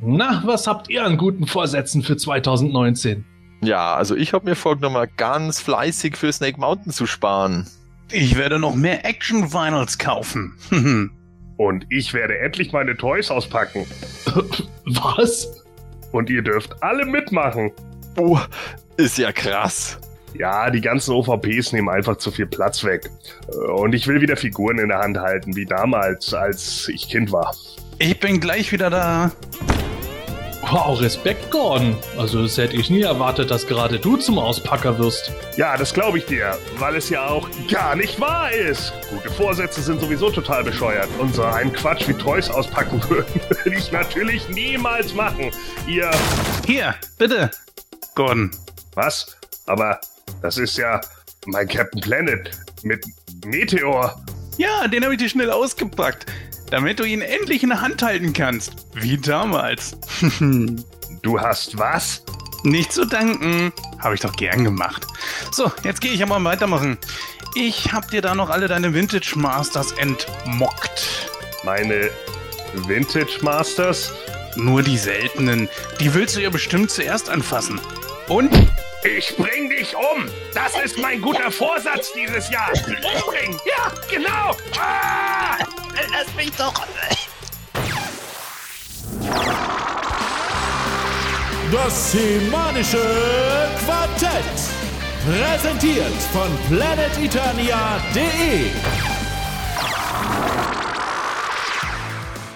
Na, was habt ihr an guten Vorsätzen für 2019? Ja, also ich habe mir vorgenommen, ganz fleißig für Snake Mountain zu sparen. Ich werde noch mehr Action Vinyls kaufen. Und ich werde endlich meine Toys auspacken. Was? Und ihr dürft alle mitmachen. Oh, ist ja krass. Ja, die ganzen OVPs nehmen einfach zu viel Platz weg. Und ich will wieder Figuren in der Hand halten, wie damals, als ich Kind war. Ich bin gleich wieder da. Wow, Respekt, Gordon. Also, das hätte ich nie erwartet, dass gerade du zum Auspacker wirst. Ja, das glaube ich dir, weil es ja auch gar nicht wahr ist. Gute Vorsätze sind sowieso total bescheuert. Und so einen Quatsch wie Toys auspacken würden, würde ich natürlich niemals machen. Ihr. Hier, bitte. Gordon. Was? Aber das ist ja mein Captain Planet mit Meteor. Ja, den habe ich dir schnell ausgepackt, damit du ihn endlich in der Hand halten kannst. Wie damals. du hast was? Nicht zu danken. Habe ich doch gern gemacht. So, jetzt gehe ich aber weitermachen. Ich hab dir da noch alle deine Vintage Masters entmockt. Meine Vintage Masters? Nur die seltenen. Die willst du ja bestimmt zuerst anfassen. Und ich bring dich um. Das ist mein guter Vorsatz dieses Jahr. Umbringen. Ja, genau. Ah! Lass mich doch. Das semanische Quartett. Präsentiert von planeteternia.de.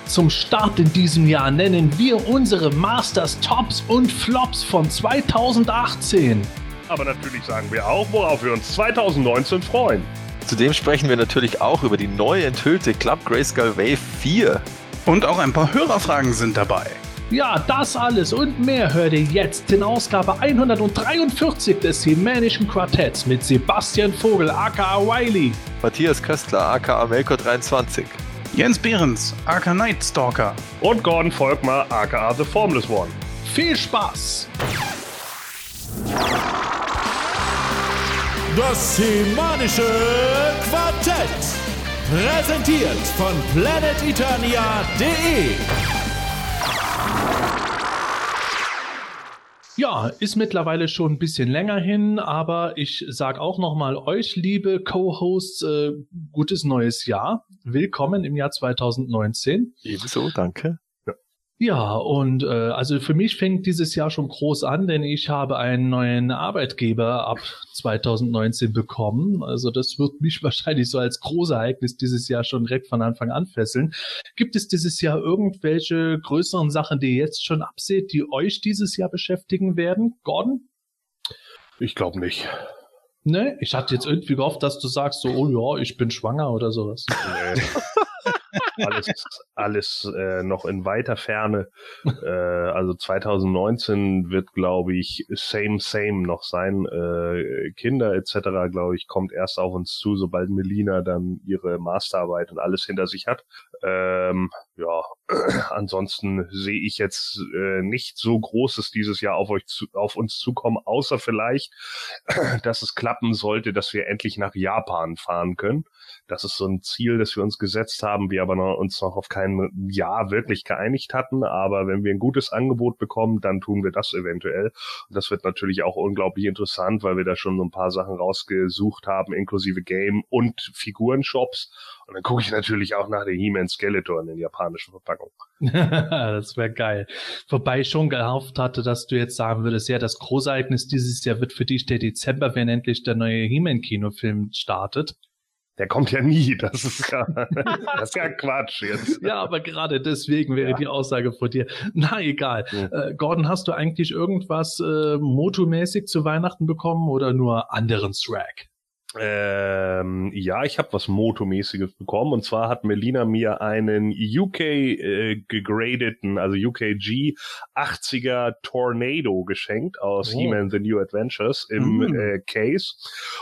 Zum Start in diesem Jahr nennen wir unsere Masters Tops und Flops von 2018. Aber natürlich sagen wir auch, worauf wir uns 2019 freuen. Zudem sprechen wir natürlich auch über die neu enthüllte Club Grayskull Wave 4. Und auch ein paar Hörerfragen sind dabei. Ja, das alles und mehr hört ihr jetzt in Ausgabe 143 des Hemänischen Quartetts mit Sebastian Vogel aka Wiley, Matthias Köstler aka Melko23, Jens Behrens, aka Nightstalker. Und Gordon Volkmar, aka The Formless One. Viel Spaß! Das semanische Quartett. Präsentiert von planeteternia.de. Ja, ist mittlerweile schon ein bisschen länger hin, aber ich sag auch nochmal euch, liebe Co-Hosts, äh, gutes neues Jahr. Willkommen im Jahr 2019. Ebenso, danke. Ja, und äh, also für mich fängt dieses Jahr schon groß an, denn ich habe einen neuen Arbeitgeber ab 2019 bekommen. Also das wird mich wahrscheinlich so als Großereignis dieses Jahr schon direkt von Anfang an fesseln. Gibt es dieses Jahr irgendwelche größeren Sachen, die ihr jetzt schon abseht, die euch dieses Jahr beschäftigen werden? Gordon? Ich glaube nicht. Ne, ich hatte jetzt irgendwie gehofft, dass du sagst so, oh ja, ich bin schwanger oder sowas. Nee. alles, alles äh, noch in weiter Ferne. Äh, also 2019 wird, glaube ich, same, same noch sein. Äh, Kinder etc., glaube ich, kommt erst auf uns zu, sobald Melina dann ihre Masterarbeit und alles hinter sich hat. Ähm, ja, ansonsten sehe ich jetzt äh, nicht so Großes dieses Jahr auf euch zu, auf uns zukommen, außer vielleicht, dass es klappen sollte, dass wir endlich nach Japan fahren können. Das ist so ein Ziel, das wir uns gesetzt haben, wir aber noch, uns noch auf kein Jahr wirklich geeinigt hatten. Aber wenn wir ein gutes Angebot bekommen, dann tun wir das eventuell. Und das wird natürlich auch unglaublich interessant, weil wir da schon so ein paar Sachen rausgesucht haben, inklusive Game und Figurenshops. Und dann gucke ich natürlich auch nach der He-Man Skeletor in den japanischen Verpackungen. das wäre geil. Wobei ich schon gehofft hatte, dass du jetzt sagen würdest, ja, das Großereignis dieses Jahr wird für dich der Dezember, wenn endlich der neue He-Man-Kinofilm startet. Der kommt ja nie. Das ist ja, das ist ja Quatsch jetzt. Ja, aber gerade deswegen wäre ja. die Aussage von dir. Na, egal. Ja. Äh, Gordon, hast du eigentlich irgendwas äh, motomäßig zu Weihnachten bekommen oder nur anderen Swag? Ähm, ja, ich habe was Motomäßiges bekommen und zwar hat Melina mir einen UK äh, gegradeten, also UKG 80er Tornado geschenkt aus oh. He-Man The New Adventures im mhm. äh, Case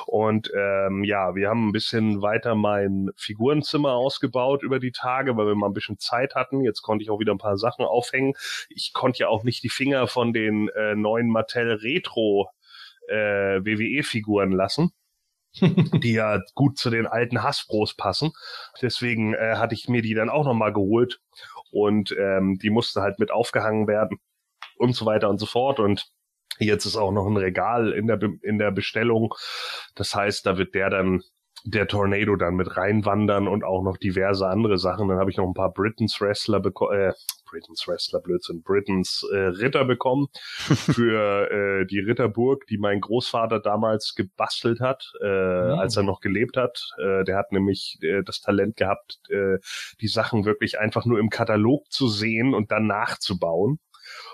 und ähm, ja, wir haben ein bisschen weiter mein Figurenzimmer ausgebaut über die Tage, weil wir mal ein bisschen Zeit hatten. Jetzt konnte ich auch wieder ein paar Sachen aufhängen. Ich konnte ja auch nicht die Finger von den äh, neuen Mattel Retro äh, WWE-Figuren lassen. die ja gut zu den alten Hasbros passen. Deswegen äh, hatte ich mir die dann auch nochmal geholt und ähm, die musste halt mit aufgehangen werden und so weiter und so fort und Jetzt ist auch noch ein Regal in der, Be in der Bestellung. Das heißt, da wird der dann der Tornado dann mit reinwandern und auch noch diverse andere Sachen. Dann habe ich noch ein paar Britons Wrestler bekommen, äh, Britons Wrestler, Blödsinn, Britons äh, Ritter bekommen für äh, die Ritterburg, die mein Großvater damals gebastelt hat, äh, mhm. als er noch gelebt hat. Äh, der hat nämlich äh, das Talent gehabt, äh, die Sachen wirklich einfach nur im Katalog zu sehen und dann nachzubauen.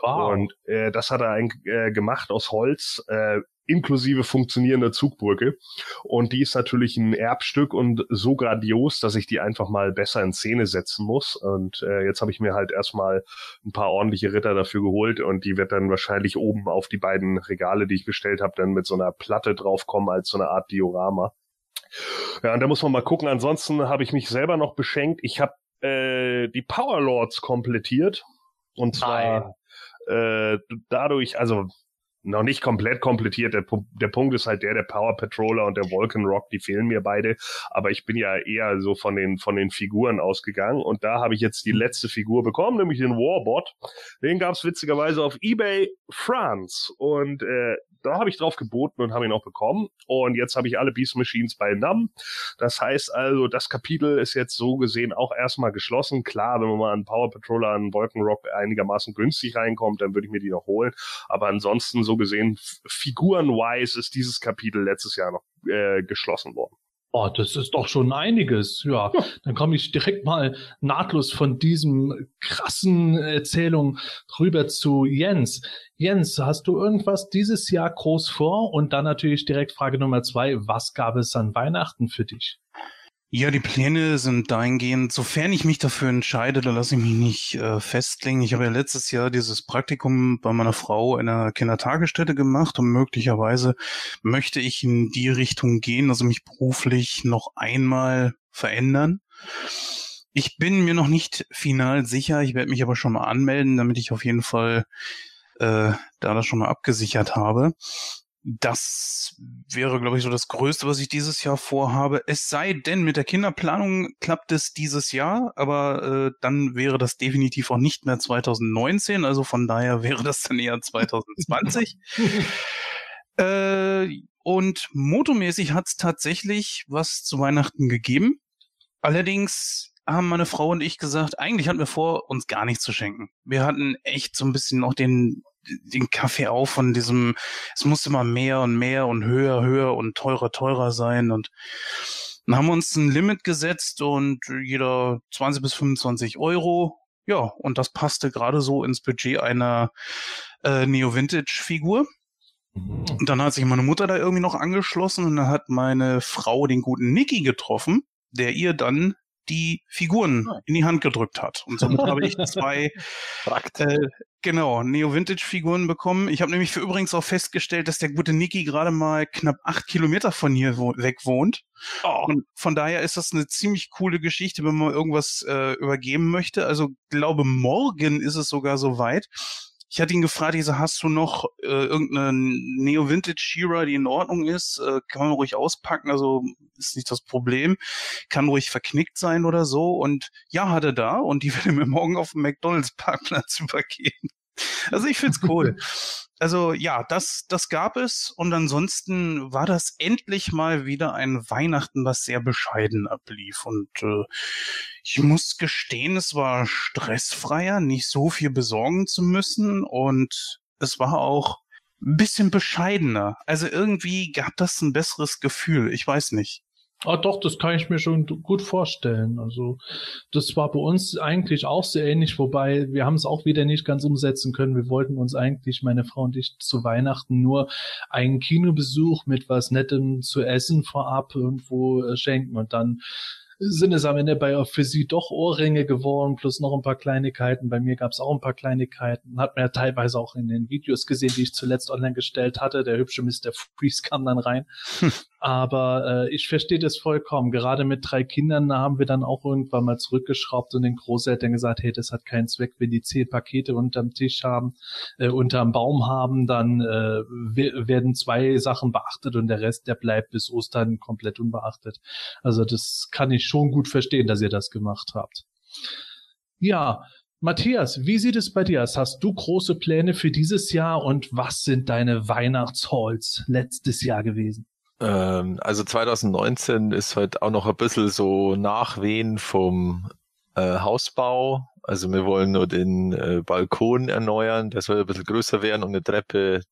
Wow. Und äh, das hat er ein, äh, gemacht aus Holz, äh, inklusive funktionierender Zugbrücke. Und die ist natürlich ein Erbstück und so grandios, dass ich die einfach mal besser in Szene setzen muss. Und äh, jetzt habe ich mir halt erstmal ein paar ordentliche Ritter dafür geholt und die wird dann wahrscheinlich oben auf die beiden Regale, die ich bestellt habe, dann mit so einer Platte draufkommen als so eine Art Diorama. Ja, und da muss man mal gucken. Ansonsten habe ich mich selber noch beschenkt. Ich habe äh, die Power Lords komplettiert. Und zwar äh, dadurch, also noch nicht komplett komplettiert. Der, der Punkt ist halt der, der Power Patroller und der Vulcan Rock, die fehlen mir beide. Aber ich bin ja eher so von den, von den Figuren ausgegangen. Und da habe ich jetzt die letzte Figur bekommen, nämlich den Warbot. Den gab es witzigerweise auf eBay France. Und äh, da habe ich drauf geboten und habe ihn auch bekommen. Und jetzt habe ich alle Beast Machines bei NAM. Das heißt also, das Kapitel ist jetzt so gesehen auch erstmal geschlossen. Klar, wenn man mal an Power Patroller, an Wolkenrock einigermaßen günstig reinkommt, dann würde ich mir die noch holen. Aber ansonsten so gesehen, figuren-wise ist dieses Kapitel letztes Jahr noch äh, geschlossen worden. Oh, das ist doch schon einiges. Ja, ja. dann komme ich direkt mal nahtlos von diesem krassen Erzählung rüber zu Jens. Jens, hast du irgendwas dieses Jahr groß vor? Und dann natürlich direkt Frage Nummer zwei. Was gab es an Weihnachten für dich? Ja, die Pläne sind dahingehend, sofern ich mich dafür entscheide, da lasse ich mich nicht äh, festlegen. Ich habe ja letztes Jahr dieses Praktikum bei meiner Frau in einer Kindertagesstätte gemacht und möglicherweise möchte ich in die Richtung gehen, also mich beruflich noch einmal verändern. Ich bin mir noch nicht final sicher, ich werde mich aber schon mal anmelden, damit ich auf jeden Fall äh, da das schon mal abgesichert habe das wäre, glaube ich, so das Größte, was ich dieses Jahr vorhabe. Es sei denn, mit der Kinderplanung klappt es dieses Jahr, aber äh, dann wäre das definitiv auch nicht mehr 2019. Also von daher wäre das dann eher 2020. äh, und motomäßig hat es tatsächlich was zu Weihnachten gegeben. Allerdings haben meine Frau und ich gesagt, eigentlich hatten wir vor, uns gar nichts zu schenken. Wir hatten echt so ein bisschen noch den den Kaffee auf von diesem, es muss immer mehr und mehr und höher, höher und teurer, teurer sein und dann haben wir uns ein Limit gesetzt und jeder 20 bis 25 Euro. Ja, und das passte gerade so ins Budget einer äh, Neo-Vintage-Figur. Mhm. Und dann hat sich meine Mutter da irgendwie noch angeschlossen und dann hat meine Frau den guten Nicky getroffen, der ihr dann die Figuren in die Hand gedrückt hat. Und somit habe ich zwei äh, genau Neo-Vintage-Figuren bekommen. Ich habe nämlich für übrigens auch festgestellt, dass der gute Niki gerade mal knapp acht Kilometer von hier wo weg wohnt. Oh. Und von daher ist das eine ziemlich coole Geschichte, wenn man irgendwas äh, übergeben möchte. Also glaube morgen ist es sogar soweit. Ich hatte ihn gefragt, ich so, hast du noch äh, irgendeine Neo-Vintage Shira, die in Ordnung ist? Äh, kann man ruhig auspacken, also ist nicht das Problem. Kann ruhig verknickt sein oder so. Und ja, hat er da und die er mir morgen auf dem McDonalds-Parkplatz übergeben. Also ich find's cool. Also ja, das, das gab es und ansonsten war das endlich mal wieder ein Weihnachten, was sehr bescheiden ablief und äh, ich muss gestehen, es war stressfreier, nicht so viel besorgen zu müssen und es war auch ein bisschen bescheidener. Also irgendwie gab das ein besseres Gefühl. Ich weiß nicht. Ah, doch, das kann ich mir schon gut vorstellen. Also, das war bei uns eigentlich auch sehr ähnlich, wobei wir haben es auch wieder nicht ganz umsetzen können. Wir wollten uns eigentlich, meine Frau und ich, zu Weihnachten nur einen Kinobesuch mit was Nettem zu essen vorab irgendwo äh, schenken und dann sind es am Ende bei für sie doch Ohrringe geworden, plus noch ein paar Kleinigkeiten. Bei mir gab es auch ein paar Kleinigkeiten. Hat man ja teilweise auch in den Videos gesehen, die ich zuletzt online gestellt hatte. Der hübsche Mr. Freeze kam dann rein. Aber äh, ich verstehe das vollkommen. Gerade mit drei Kindern haben wir dann auch irgendwann mal zurückgeschraubt und den Großeltern gesagt, hey, das hat keinen Zweck, wenn die zehn Pakete unterm Tisch haben, äh, unterm Baum haben, dann äh, werden zwei Sachen beachtet und der Rest, der bleibt bis Ostern komplett unbeachtet. Also das kann ich schon gut verstehen, dass ihr das gemacht habt. Ja, Matthias, wie sieht es bei dir aus? Hast du große Pläne für dieses Jahr und was sind deine Weihnachtshalls letztes Jahr gewesen? Ähm, also 2019 ist halt auch noch ein bisschen so Nachwehen vom äh, Hausbau. Also wir wollen nur den äh, Balkon erneuern, der soll ein bisschen größer werden und eine Treppe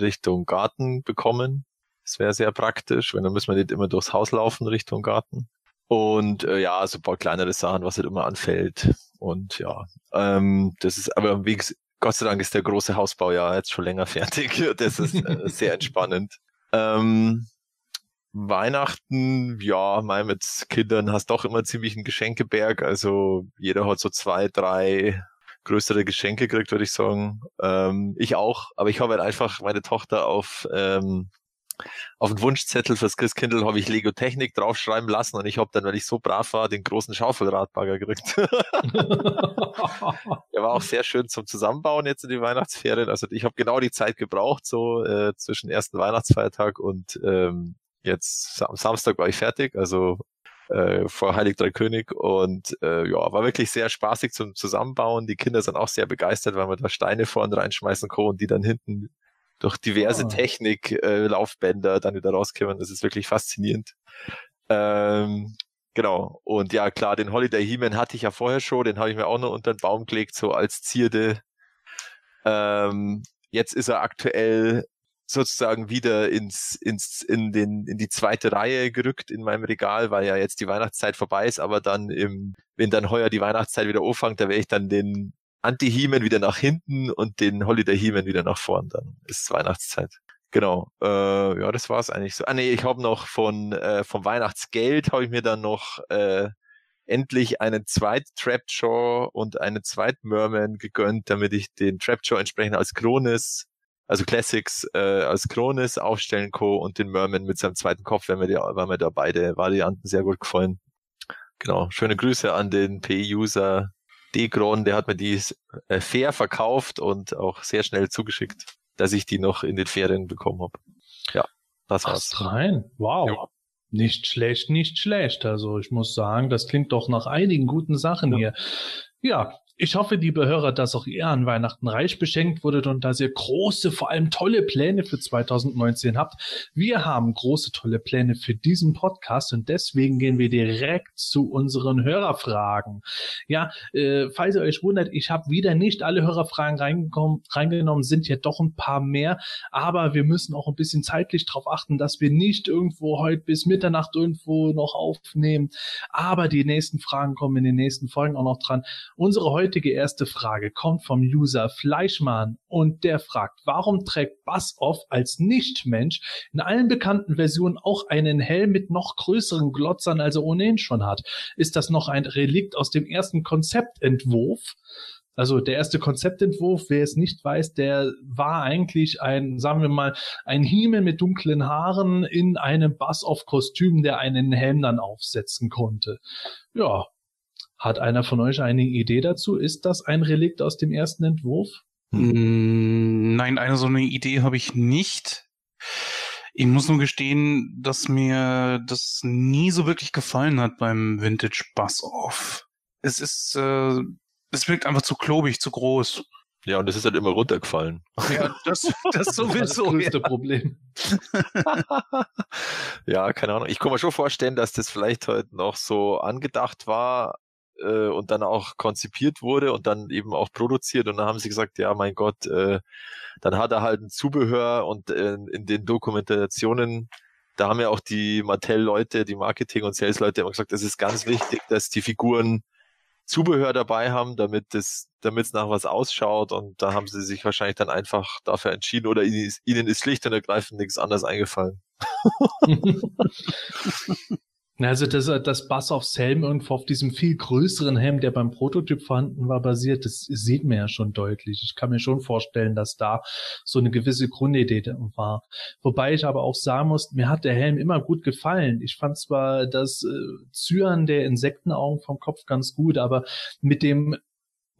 Richtung Garten bekommen. Das wäre sehr praktisch, weil dann müssen wir nicht immer durchs Haus laufen Richtung Garten. Und äh, ja, so ein paar kleinere Sachen, was halt immer anfällt. Und ja, ähm, das ist aber wie Gott sei Dank ist der große Hausbau ja jetzt schon länger fertig. Das ist äh, sehr entspannend. Ähm, Weihnachten, ja, mal mit Kindern hast doch immer ziemlich einen Geschenkeberg. Also jeder hat so zwei, drei größere Geschenke gekriegt, würde ich sagen. Ähm, ich auch, aber ich habe halt einfach meine Tochter auf ähm, auf den Wunschzettel fürs Christkindl habe ich Lego Technik draufschreiben lassen und ich habe dann, weil ich so brav war, den großen Schaufelradbagger gekriegt. Der war auch sehr schön zum Zusammenbauen jetzt in die Weihnachtsferien. Also ich habe genau die Zeit gebraucht, so äh, zwischen ersten Weihnachtsfeiertag und ähm, jetzt am Samstag war ich fertig, also äh, vor Heilig Drei König und äh, ja, war wirklich sehr spaßig zum Zusammenbauen. Die Kinder sind auch sehr begeistert, weil man da Steine vorne reinschmeißen kann und die dann hinten durch diverse oh. Technik, äh, Laufbänder dann wieder rauskommen. Das ist wirklich faszinierend. Ähm, genau. Und ja, klar, den Holiday He-Man hatte ich ja vorher schon, den habe ich mir auch noch unter den Baum gelegt, so als Zierde. Ähm, jetzt ist er aktuell sozusagen wieder ins, ins, in den, in die zweite Reihe gerückt in meinem Regal, weil ja jetzt die Weihnachtszeit vorbei ist, aber dann im, wenn dann heuer die Weihnachtszeit wieder anfängt, da werde ich dann den Anti-Heman wieder nach hinten und den Holiday Heman wieder nach vorn. Dann ist Weihnachtszeit. Genau. Äh, ja, das war's eigentlich so. Ah nee, ich habe noch von äh, vom Weihnachtsgeld habe ich mir dann noch äh, endlich einen zweit Trapjaw und einen zweit Merman gegönnt, damit ich den Trapjaw entsprechend als Kronis, also Classics äh, als Kronis aufstellen kann und den Merman mit seinem zweiten Kopf, wenn mir, die, weil mir da beide Varianten sehr gut gefallen. Genau. Schöne Grüße an den P-User Degron, der hat mir die äh, fair verkauft und auch sehr schnell zugeschickt, dass ich die noch in den Ferien bekommen habe. Ja, das war's. Ach, rein. Wow. Ja. Nicht schlecht, nicht schlecht. Also ich muss sagen, das klingt doch nach einigen guten Sachen ja. hier. Ja, ich hoffe, liebe Hörer, dass auch ihr an Weihnachten reich beschenkt wurdet und dass ihr große, vor allem tolle Pläne für 2019 habt. Wir haben große, tolle Pläne für diesen Podcast und deswegen gehen wir direkt zu unseren Hörerfragen. Ja, äh, falls ihr euch wundert, ich habe wieder nicht alle Hörerfragen reingenommen, sind ja doch ein paar mehr, aber wir müssen auch ein bisschen zeitlich darauf achten, dass wir nicht irgendwo heute bis Mitternacht irgendwo noch aufnehmen. Aber die nächsten Fragen kommen in den nächsten Folgen auch noch dran. Unsere heute heutige erste Frage kommt vom User Fleischmann und der fragt, warum trägt Bassoff als Nichtmensch in allen bekannten Versionen auch einen Helm mit noch größeren Glotzern, als er ohnehin schon hat? Ist das noch ein Relikt aus dem ersten Konzeptentwurf? Also der erste Konzeptentwurf, wer es nicht weiß, der war eigentlich ein, sagen wir mal, ein Himmel mit dunklen Haaren in einem Bass-Off-Kostüm, der einen Helm dann aufsetzen konnte. Ja, hat einer von euch eine Idee dazu? Ist das ein Relikt aus dem ersten Entwurf? Hm, nein, eine so eine Idee habe ich nicht. Ich muss nur gestehen, dass mir das nie so wirklich gefallen hat beim Vintage Buzz Off. Es ist, äh, es wirkt einfach zu klobig, zu groß. Ja, und es ist halt immer runtergefallen. Ja, das, das sowieso. Das, das größte ja. Problem. ja, keine Ahnung. Ich kann mir schon vorstellen, dass das vielleicht heute noch so angedacht war, äh, und dann auch konzipiert wurde und dann eben auch produziert. Und dann haben sie gesagt, ja, mein Gott, äh, dann hat er halt ein Zubehör und äh, in den Dokumentationen, da haben ja auch die Mattel-Leute, die Marketing- und Sales-Leute immer gesagt, es ist ganz wichtig, dass die Figuren Zubehör dabei haben, damit es damit es nach was ausschaut und da haben sie sich wahrscheinlich dann einfach dafür entschieden oder ihnen ist, ihnen ist schlicht und ergreifend nichts anderes eingefallen. Also das, das Bass aufs Helm irgendwo auf diesem viel größeren Helm, der beim Prototyp vorhanden war, basiert, das sieht man ja schon deutlich. Ich kann mir schon vorstellen, dass da so eine gewisse Grundidee war. Wobei ich aber auch sagen muss, mir hat der Helm immer gut gefallen. Ich fand zwar das äh, Zyan der Insektenaugen vom Kopf ganz gut, aber mit dem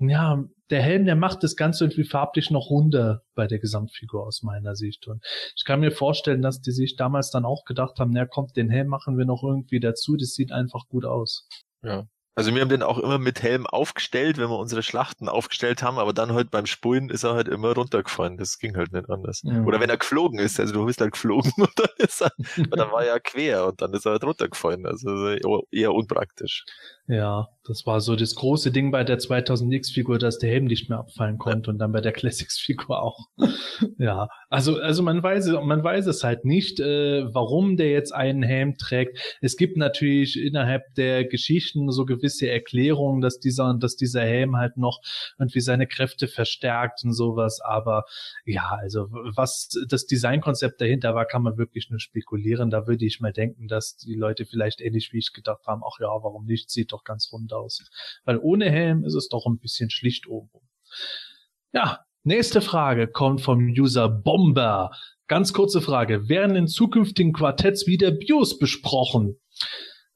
ja, der Helm, der macht das Ganze irgendwie farblich noch runder bei der Gesamtfigur aus meiner Sicht. Und ich kann mir vorstellen, dass die sich damals dann auch gedacht haben, na kommt, den Helm machen wir noch irgendwie dazu, das sieht einfach gut aus. Ja. Also wir haben den auch immer mit Helm aufgestellt, wenn wir unsere Schlachten aufgestellt haben, aber dann halt beim Spulen ist er halt immer runtergefallen. Das ging halt nicht anders. Ja. Oder wenn er geflogen ist, also du bist halt geflogen und dann ist er, dann war er quer und dann ist er halt runtergefallen. Also eher unpraktisch. Ja, das war so das große Ding bei der 2000X-Figur, dass der Helm nicht mehr abfallen konnte und dann bei der Classics-Figur auch. ja, also, also man weiß, man weiß es halt nicht, äh, warum der jetzt einen Helm trägt. Es gibt natürlich innerhalb der Geschichten so gewisse Erklärungen, dass dieser, dass dieser Helm halt noch irgendwie seine Kräfte verstärkt und sowas. Aber ja, also was das Designkonzept dahinter war, kann man wirklich nur spekulieren. Da würde ich mal denken, dass die Leute vielleicht ähnlich wie ich gedacht haben, ach ja, warum nicht? Sieht doch doch ganz rund aus. Weil ohne Helm ist es doch ein bisschen schlicht oben. Ja, nächste Frage kommt vom User Bomber. Ganz kurze Frage. Werden in zukünftigen Quartetts wieder Bios besprochen?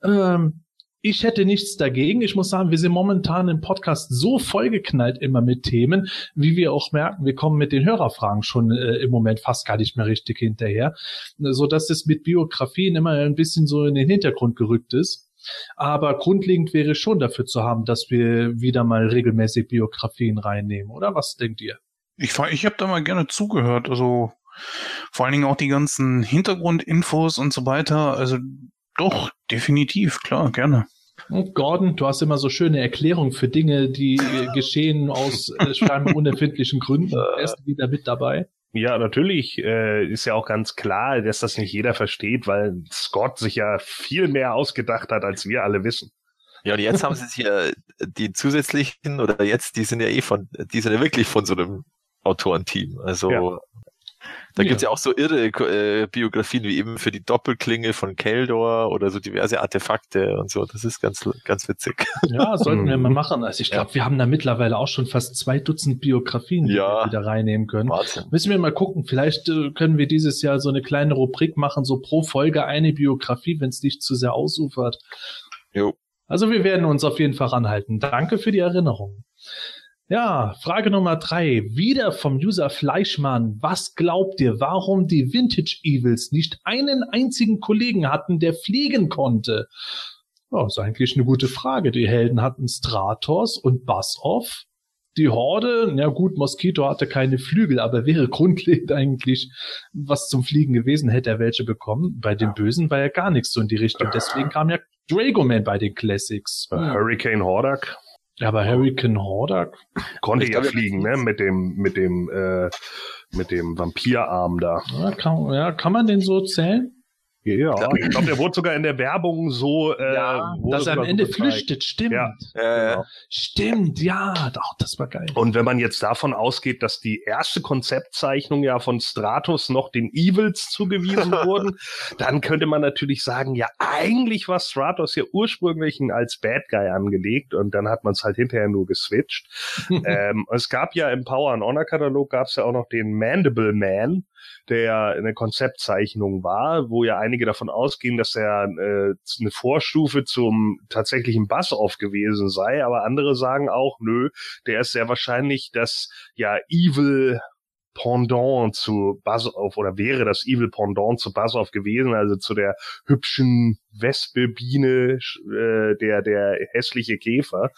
Ähm, ich hätte nichts dagegen. Ich muss sagen, wir sind momentan im Podcast so vollgeknallt immer mit Themen, wie wir auch merken, wir kommen mit den Hörerfragen schon äh, im Moment fast gar nicht mehr richtig hinterher, so dass es mit Biografien immer ein bisschen so in den Hintergrund gerückt ist. Aber grundlegend wäre schon dafür zu haben, dass wir wieder mal regelmäßig Biografien reinnehmen, oder was denkt ihr? Ich, ich habe da mal gerne zugehört, also vor allen Dingen auch die ganzen Hintergrundinfos und so weiter. Also doch, definitiv, klar, gerne. Und Gordon, du hast immer so schöne Erklärungen für Dinge, die geschehen aus äh, scheinbar unerfindlichen Gründen. Er ist wieder mit dabei. Ja, natürlich äh, ist ja auch ganz klar, dass das nicht jeder versteht, weil Scott sich ja viel mehr ausgedacht hat, als wir alle wissen. Ja, und jetzt haben sie sich ja die zusätzlichen oder jetzt, die sind ja eh von, die sind ja wirklich von so einem Autorenteam. Also ja. Da ja. gibt's ja auch so irre äh, Biografien, wie eben für die Doppelklinge von Keldor oder so diverse Artefakte und so. Das ist ganz, ganz witzig. Ja, sollten wir mal machen. Also ich glaube, ja. wir haben da mittlerweile auch schon fast zwei Dutzend Biografien, die ja. wir wieder reinnehmen können. Wahnsinn. Müssen wir mal gucken. Vielleicht äh, können wir dieses Jahr so eine kleine Rubrik machen, so pro Folge eine Biografie, wenn es nicht zu sehr ausufert. Jo. Also wir werden uns auf jeden Fall anhalten. Danke für die Erinnerung. Ja, Frage Nummer drei. Wieder vom User Fleischmann. Was glaubt ihr, warum die Vintage Evils nicht einen einzigen Kollegen hatten, der fliegen konnte? Ja, ist eigentlich eine gute Frage. Die Helden hatten Stratos und Bassoff. Die Horde, ja gut, Mosquito hatte keine Flügel, aber wäre grundlegend eigentlich was zum Fliegen gewesen, hätte er welche bekommen. Bei den Bösen war ja gar nichts so in die Richtung. Deswegen kam ja Dragoman bei den Classics. Hurricane Hordak. Aber Hurricane Hordak konnte ja fliegen, ne? Mit dem, mit dem, äh, mit dem Vampirarm da. Ja, kann, ja, kann man den so zählen? Ja, ich glaube, der wurde sogar in der Werbung so, äh, ja, dass er am Ende flüchtet, stimmt. Ja, genau. Stimmt, ja, doch, das war geil. Und wenn man jetzt davon ausgeht, dass die erste Konzeptzeichnung ja von Stratos noch den Evils zugewiesen wurden, dann könnte man natürlich sagen, ja, eigentlich war Stratos ja ursprünglich als Bad Guy angelegt und dann hat man es halt hinterher nur geswitcht. ähm, es gab ja im Power and Honor Katalog gab es ja auch noch den Mandible Man, der eine Konzeptzeichnung war, wo ja einige davon ausgehen, dass er äh, eine Vorstufe zum tatsächlichen Bass-Off gewesen sei, aber andere sagen auch, nö, der ist sehr wahrscheinlich das ja Evil Pendant zu Buzz-Off oder wäre das Evil Pendant zu Buzz-Off gewesen, also zu der hübschen Wespe-Biene, äh, der, der hässliche Käfer.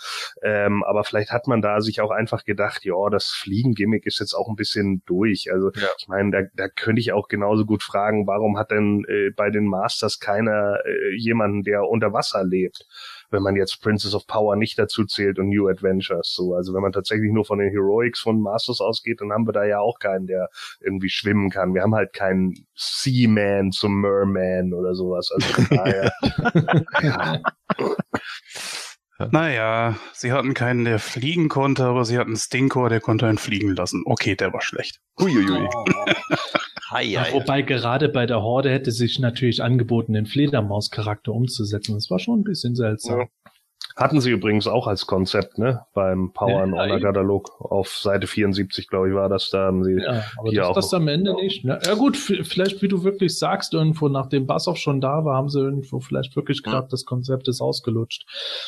Ähm, aber vielleicht hat man da sich auch einfach gedacht, ja, das Fliegen-Gimmick ist jetzt auch ein bisschen durch. Also ja. ich meine, da, da könnte ich auch genauso gut fragen, warum hat denn äh, bei den Masters keiner äh, jemanden, der unter Wasser lebt? Wenn man jetzt Princess of Power nicht dazu zählt und New Adventures. So, also wenn man tatsächlich nur von den Heroics von Masters ausgeht, dann haben wir da ja auch keinen, der irgendwie schwimmen kann. Wir haben halt keinen Seaman zum Merman oder sowas. Also daher, ja. Naja, sie hatten keinen, der fliegen konnte, aber sie hatten Stinkor, der konnte einen fliegen lassen. Okay, der war schlecht. Uiuiui. Hi, ja, wobei gerade bei der Horde hätte sich natürlich angeboten, den Fledermaus-Charakter umzusetzen. Das war schon ein bisschen seltsam. Ja. Hatten sie übrigens auch als Konzept, ne? Beim Power and Honor Katalog. Auf Seite 74, glaube ich, war das da. Haben sie ja, aber das, auch das am Ende nicht. Ne? Ja gut, vielleicht, wie du wirklich sagst, irgendwo, nachdem Bassoff schon da war, haben sie irgendwo vielleicht wirklich gerade das Konzept ist ausgelutscht.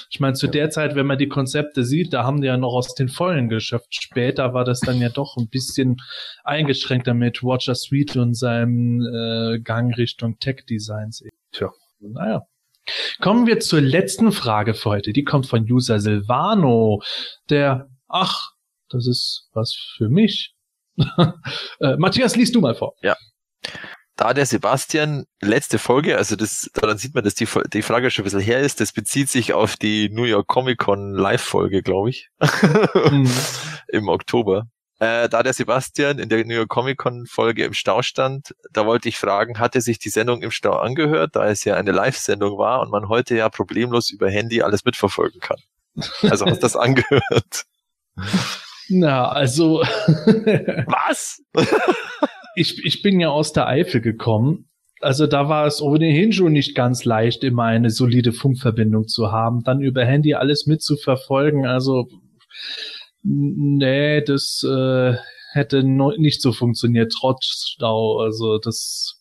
Ich meine, zu ja. der Zeit, wenn man die Konzepte sieht, da haben die ja noch aus den Vollen geschöpft. Später war das dann ja doch ein bisschen eingeschränkter mit Roger Sweet und seinem äh, Gang Richtung Tech-Designs. Tja. Naja. Kommen wir zur letzten Frage für heute. Die kommt von User Silvano, der, ach, das ist was für mich. äh, Matthias, liest du mal vor. Ja. Da der Sebastian letzte Folge, also das, daran sieht man, dass die, die Frage schon ein bisschen her ist, das bezieht sich auf die New York Comic Con Live-Folge, glaube ich, mhm. im Oktober. Äh, da der Sebastian in der New York Comic Con Folge im Stau stand, da wollte ich fragen, hat er sich die Sendung im Stau angehört, da es ja eine Live-Sendung war und man heute ja problemlos über Handy alles mitverfolgen kann. Also hast das angehört? Na, also. Was? ich, ich bin ja aus der Eifel gekommen. Also da war es ohnehin schon nicht ganz leicht, immer eine solide Funkverbindung zu haben, dann über Handy alles mitzuverfolgen. Also Nee, das äh, hätte nicht so funktioniert, trotz Stau. Also das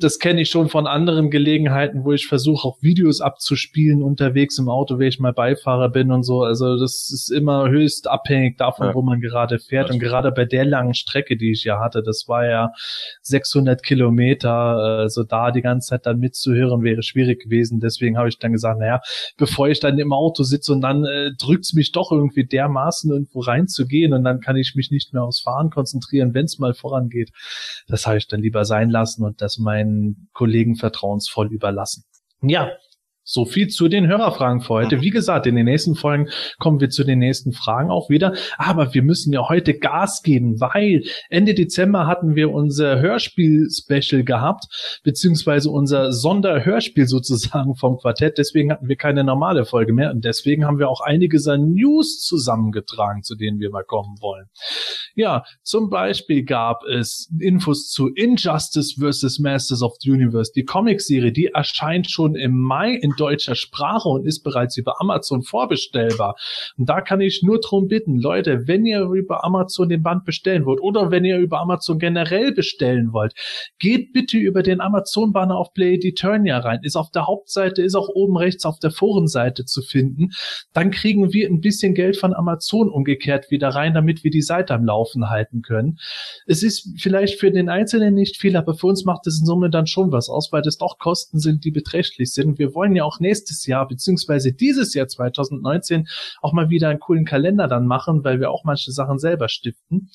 das kenne ich schon von anderen Gelegenheiten, wo ich versuche, auch Videos abzuspielen unterwegs im Auto, wenn ich mal Beifahrer bin und so. Also das ist immer höchst abhängig davon, ja. wo man gerade fährt. Und gerade bei der langen Strecke, die ich ja hatte, das war ja 600 Kilometer, also da die ganze Zeit dann mitzuhören, wäre schwierig gewesen. Deswegen habe ich dann gesagt, naja, bevor ich dann im Auto sitze und dann äh, drückt's mich doch irgendwie dermaßen irgendwo reinzugehen und dann kann ich mich nicht mehr aufs Fahren konzentrieren, wenn es mal vorangeht. Das habe ich dann lieber sein lassen und das meinen Kollegen vertrauensvoll überlassen. Ja, so viel zu den Hörerfragen für heute. Mhm. Wie gesagt, in den nächsten Folgen kommen wir zu den nächsten Fragen auch wieder. Aber wir müssen ja heute Gas geben, weil Ende Dezember hatten wir unser Hörspiel-Special gehabt, beziehungsweise unser Sonderhörspiel sozusagen vom Quartett. Deswegen hatten wir keine normale Folge mehr und deswegen haben wir auch einige News zusammengetragen, zu denen wir mal kommen wollen. Ja, zum Beispiel gab es Infos zu Injustice vs. Masters of the Universe, die Comicserie, die erscheint schon im Mai in deutscher Sprache und ist bereits über Amazon vorbestellbar. Und da kann ich nur drum bitten, Leute, wenn ihr über Amazon den Band bestellen wollt oder wenn ihr über Amazon generell bestellen wollt, geht bitte über den Amazon-Banner auf Play Eternia rein. Ist auf der Hauptseite, ist auch oben rechts auf der Forenseite zu finden. Dann kriegen wir ein bisschen Geld von Amazon umgekehrt wieder rein, damit wir die Seite am Laufen halten können. Es ist vielleicht für den Einzelnen nicht viel, aber für uns macht es in Summe dann schon was aus, weil das doch Kosten sind, die beträchtlich sind. Wir wollen ja auch nächstes Jahr, beziehungsweise dieses Jahr 2019 auch mal wieder einen coolen Kalender dann machen, weil wir auch manche Sachen selber stiften.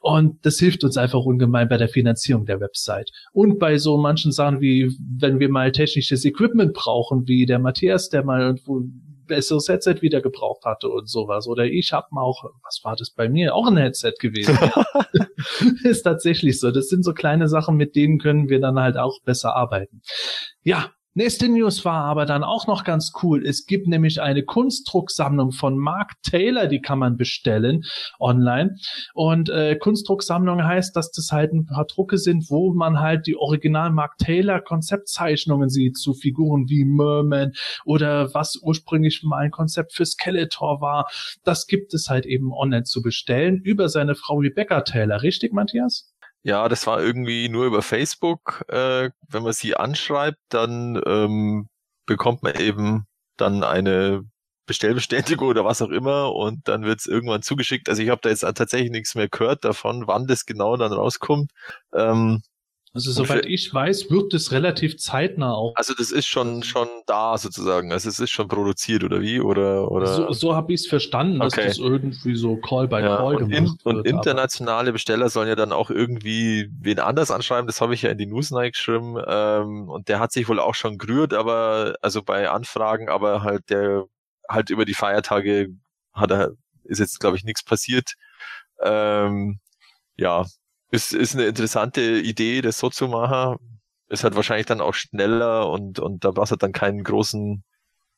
Und das hilft uns einfach ungemein bei der Finanzierung der Website. Und bei so manchen Sachen wie, wenn wir mal technisches Equipment brauchen, wie der Matthias, der mal irgendwo besseres Headset wieder gebraucht hatte und sowas. Oder ich habe mal auch, was war das bei mir? Auch ein Headset gewesen. ist tatsächlich so. Das sind so kleine Sachen, mit denen können wir dann halt auch besser arbeiten. Ja, Nächste News war aber dann auch noch ganz cool. Es gibt nämlich eine Kunstdrucksammlung von Mark Taylor, die kann man bestellen online. Und äh, Kunstdrucksammlung heißt, dass das halt ein paar Drucke sind, wo man halt die Original Mark Taylor Konzeptzeichnungen sieht zu Figuren wie Merman oder was ursprünglich mal ein Konzept für Skeletor war. Das gibt es halt eben online zu bestellen über seine Frau Rebecca Taylor. Richtig, Matthias? Ja, das war irgendwie nur über Facebook. Äh, wenn man sie anschreibt, dann ähm, bekommt man eben dann eine Bestellbestätigung oder was auch immer und dann wird es irgendwann zugeschickt. Also ich habe da jetzt tatsächlich nichts mehr gehört davon, wann das genau dann rauskommt. Ähm, also soweit ich weiß, wird es relativ zeitnah auch. Also das ist schon schon da sozusagen. Also es ist schon produziert oder wie oder oder. So, so habe ich es verstanden, okay. dass das irgendwie so Call by ja, Call und gemacht in, wird. Und internationale Besteller sollen ja dann auch irgendwie wen anders anschreiben. Das habe ich ja in die News geschrieben. Ähm, und der hat sich wohl auch schon gerührt, aber also bei Anfragen, aber halt der halt über die Feiertage hat er ist jetzt glaube ich nichts passiert. Ähm, ja, ist, ist eine interessante Idee, das so zu machen. Ist halt wahrscheinlich dann auch schneller und, und da brauchst du dann keinen großen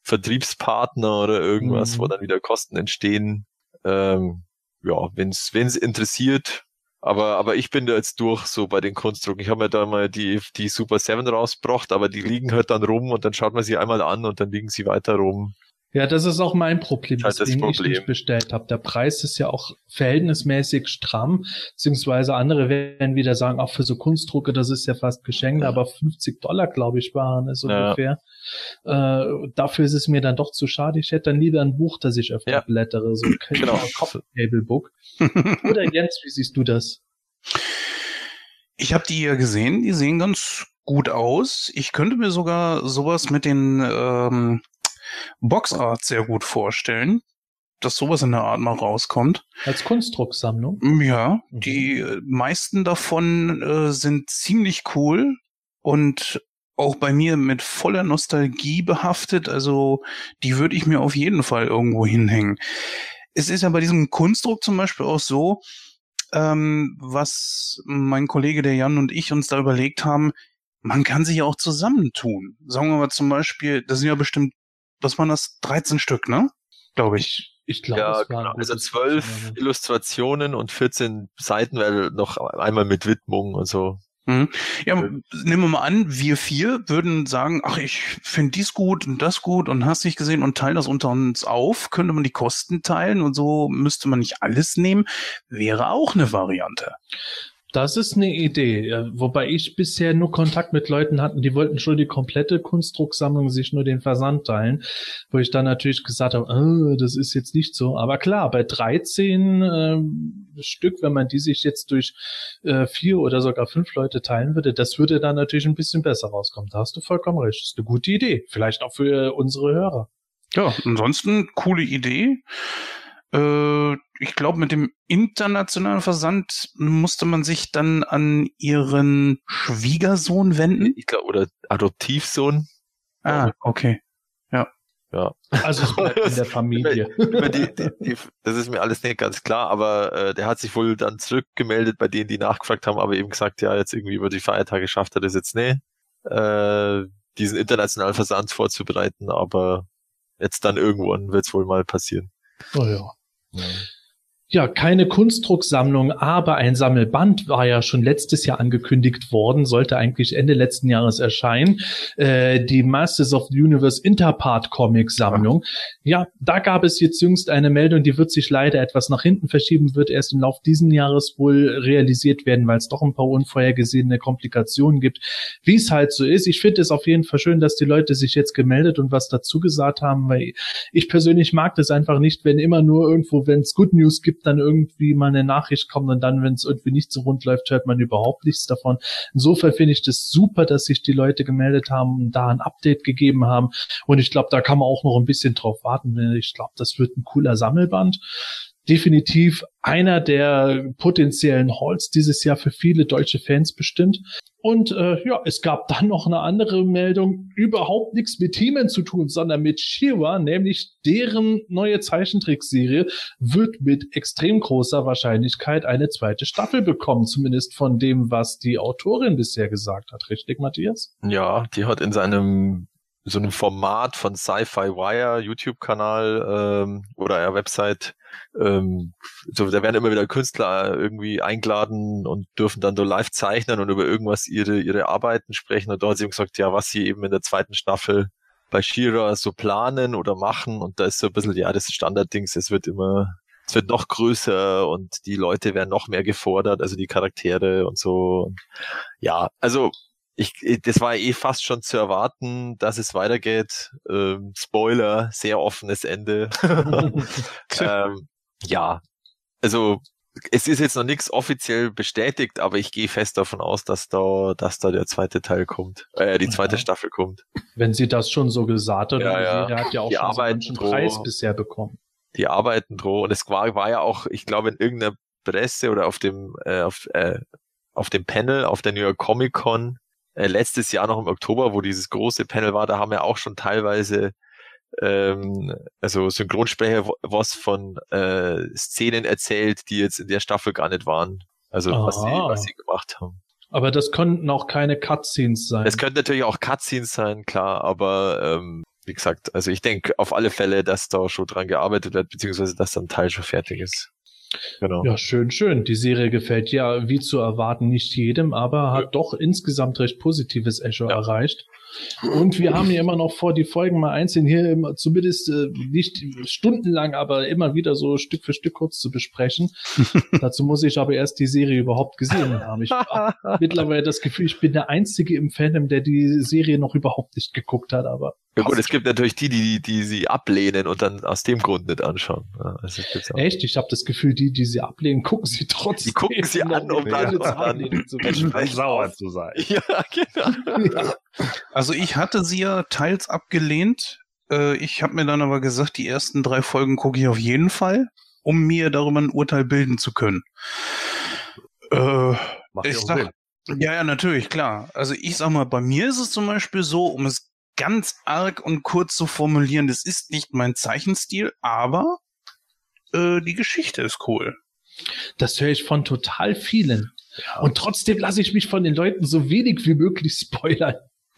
Vertriebspartner oder irgendwas, Mhm. wo dann wieder Kosten entstehen. Ähm, ja, wenn's wenn's interessiert. Aber, aber ich bin da jetzt durch so bei den Konstrukten. Ich habe mir da mal die, die Super 7 rausgebracht, aber die liegen halt dann rum und dann schaut man sie einmal an und dann liegen sie weiter rum. Ja, das ist auch mein Problem, Das weswegen ich Problem. nicht bestellt habe. Der Preis ist ja auch verhältnismäßig stramm, beziehungsweise andere werden wieder sagen, auch für so Kunstdrucke, das ist ja fast geschenkt, aber 50 Dollar, glaube ich, waren es Ja. ungefähr. Äh, dafür ist es mir dann doch zu schade. Ich hätte dann lieber ein Buch, das ich öfter Ja. blättere, so ein Genau. Table Book. Oder Jens, wie siehst du das? Ich habe die ja gesehen, die sehen ganz gut aus. Ich könnte mir sogar sowas mit den ähm, Boxart sehr gut vorstellen, dass sowas in der Art mal rauskommt. Als Kunstdrucksammlung? Ja, Mhm. die äh, meisten davon äh, sind ziemlich cool und auch bei mir mit voller Nostalgie behaftet. Also die würde ich mir auf jeden Fall irgendwo hinhängen. Es ist ja bei diesem Kunstdruck zum Beispiel auch so, ähm, was mein Kollege der Jan und ich uns da überlegt haben, man kann sich ja auch zusammentun. Sagen wir mal zum Beispiel, das sind ja bestimmt, was waren das, 13 Stück, ne? Glaube ich. Ich glaube, Ja, genau. Also zwölf. Illustrationen und 14 Seiten, weil noch einmal mit Widmung und so. Mhm. Ja, nehmen wir mal an, wir vier würden sagen, ach, ich finde dies gut und das gut und hast nicht gesehen und teilen das unter uns auf, könnte man die Kosten teilen und so müsste man nicht alles nehmen, wäre auch eine Variante. Das ist eine Idee, ja, wobei ich bisher nur Kontakt mit Leuten hatten, die wollten schon die komplette Kunstdrucksammlung sich nur den Versand teilen, wo ich dann natürlich gesagt habe, äh, das ist jetzt nicht so. Aber klar, bei 13 ähm, Stück, wenn man die sich jetzt durch äh, vier oder sogar fünf Leute teilen würde, das würde dann natürlich ein bisschen besser rauskommen. Da hast du vollkommen recht. Das ist eine gute Idee. Vielleicht auch für unsere Hörer. Ja, ansonsten coole Idee. Äh, ich glaube, mit dem internationalen Versand musste man sich dann an ihren Schwiegersohn wenden. Ich glaube, oder Adoptivsohn. Ah, okay. Ja. Also es bleibt in der Familie. Über die, die, die, das ist mir alles nicht ganz klar, aber äh, der hat sich wohl dann zurückgemeldet bei denen, die nachgefragt haben, aber eben gesagt, ja, jetzt irgendwie über die Feiertage schafft er das jetzt nicht, äh, diesen internationalen Versand vorzubereiten, aber jetzt dann irgendwann wird es wohl mal passieren. Oh ja. Né? Ja, keine Kunstdrucksammlung, aber ein Sammelband war ja schon letztes Jahr angekündigt worden, sollte eigentlich Ende letzten Jahres erscheinen. Äh, die Masters of the Universe Interpart Comic Sammlung. Ja, da gab es jetzt jüngst eine Meldung, die wird sich leider etwas nach hinten verschieben, wird erst im Lauf diesen Jahres wohl realisiert werden, weil es doch ein paar unvorhergesehene Komplikationen gibt, wie es halt so ist. Ich finde es auf jeden Fall schön, dass die Leute sich jetzt gemeldet und was dazu gesagt haben, weil ich persönlich mag das einfach nicht, wenn immer nur irgendwo, wenn es Good News gibt, dann irgendwie mal eine Nachricht kommt und dann, wenn es irgendwie nicht so rund läuft, hört man überhaupt nichts davon. Insofern finde ich das super, dass sich die Leute gemeldet haben und da ein Update gegeben haben. Und ich glaube, da kann man auch noch ein bisschen drauf warten. Ich glaube, das wird ein cooler Sammelband. Definitiv einer der potenziellen Halls dieses Jahr für viele deutsche Fans bestimmt. Und äh, ja, es gab dann noch eine andere Meldung, überhaupt nichts mit He-Man zu tun, sondern mit She-Ra, nämlich deren neue Zeichentrickserie wird mit extrem großer Wahrscheinlichkeit eine zweite Staffel bekommen, zumindest von dem, was die Autorin bisher gesagt hat. Richtig, Matthias? Ja, die hat in seinem so einem Format von Sci-Fi Wire YouTube-Kanal ähm, oder einer Website ähm, so, da werden immer wieder Künstler irgendwie eingeladen und dürfen dann so live zeichnen und über irgendwas ihre, ihre Arbeiten sprechen. Und da hat sie eben gesagt, ja, was sie eben in der zweiten Staffel bei Shira so planen oder machen. Und da ist so ein bisschen, ja, das Standarddings, es wird immer, es wird noch größer und die Leute werden noch mehr gefordert, also die Charaktere und so. Ja, also ich, das war eh fast schon zu erwarten, dass es weitergeht. Ähm, Spoiler, sehr offenes Ende. ähm, ja, also es ist jetzt noch nichts offiziell bestätigt, aber ich gehe fest davon aus, dass da, dass da der zweite Teil kommt, äh, die zweite Ja. Staffel kommt. Wenn sie das schon so gesagt hat, Ja, ja. Serie hat ja auch Die schon so manchen dran. Preis bisher bekommen. Die arbeiten droh und es war, war ja auch, ich glaube, in irgendeiner Presse oder auf dem, äh, auf, äh, auf dem Panel auf der New York Comic Con äh, letztes Jahr noch im Oktober, wo dieses große Panel war, da haben ja auch schon teilweise ähm, also Synchronsprecher was von äh, Szenen erzählt, die jetzt in der Staffel gar nicht waren. Also was sie, Aha. was sie gemacht haben. Aber das konnten auch keine Cutscenes sein. Es könnte natürlich auch Cutscenes sein, klar, aber ähm, wie gesagt, also ich denke auf alle Fälle, dass da schon dran gearbeitet wird, beziehungsweise dass dann Teil schon fertig ist. Genau. Ja, schön, schön. Die Serie gefällt ja, wie zu erwarten, nicht jedem, aber hat ja. doch insgesamt recht positives Echo ja. erreicht. Und wir haben ja immer noch vor, die Folgen mal einzeln hier immer, zumindest äh, nicht stundenlang, aber immer wieder so Stück für Stück kurz zu besprechen. Dazu muss ich aber erst die Serie überhaupt gesehen haben. Ich habe mittlerweile das Gefühl, ich bin der Einzige im Fandom, der die Serie noch überhaupt nicht geguckt hat, aber. Ja gut, es gibt natürlich die, die, die sie ablehnen und dann aus dem Grund nicht anschauen. Ja, also Echt? Ich habe das Gefühl, die, die sie ablehnen, gucken sie trotzdem. Die gucken sie an, um dann, dann, dann sauer zu sein. Ja, genau. Ja. Also ich hatte sie ja teils abgelehnt. Äh, ich habe mir dann aber gesagt, die ersten drei Folgen gucke ich auf jeden Fall, um mir darüber ein Urteil bilden zu können. Äh, ich sag, ja, ja, natürlich, klar. Also ich sag mal, bei mir ist es zum Beispiel so, um es ganz arg und kurz zu formulieren, das ist nicht mein Zeichenstil, aber äh, die Geschichte ist cool. Das höre ich von total vielen. Ja. Und trotzdem lasse ich mich von den Leuten so wenig wie möglich spoilern.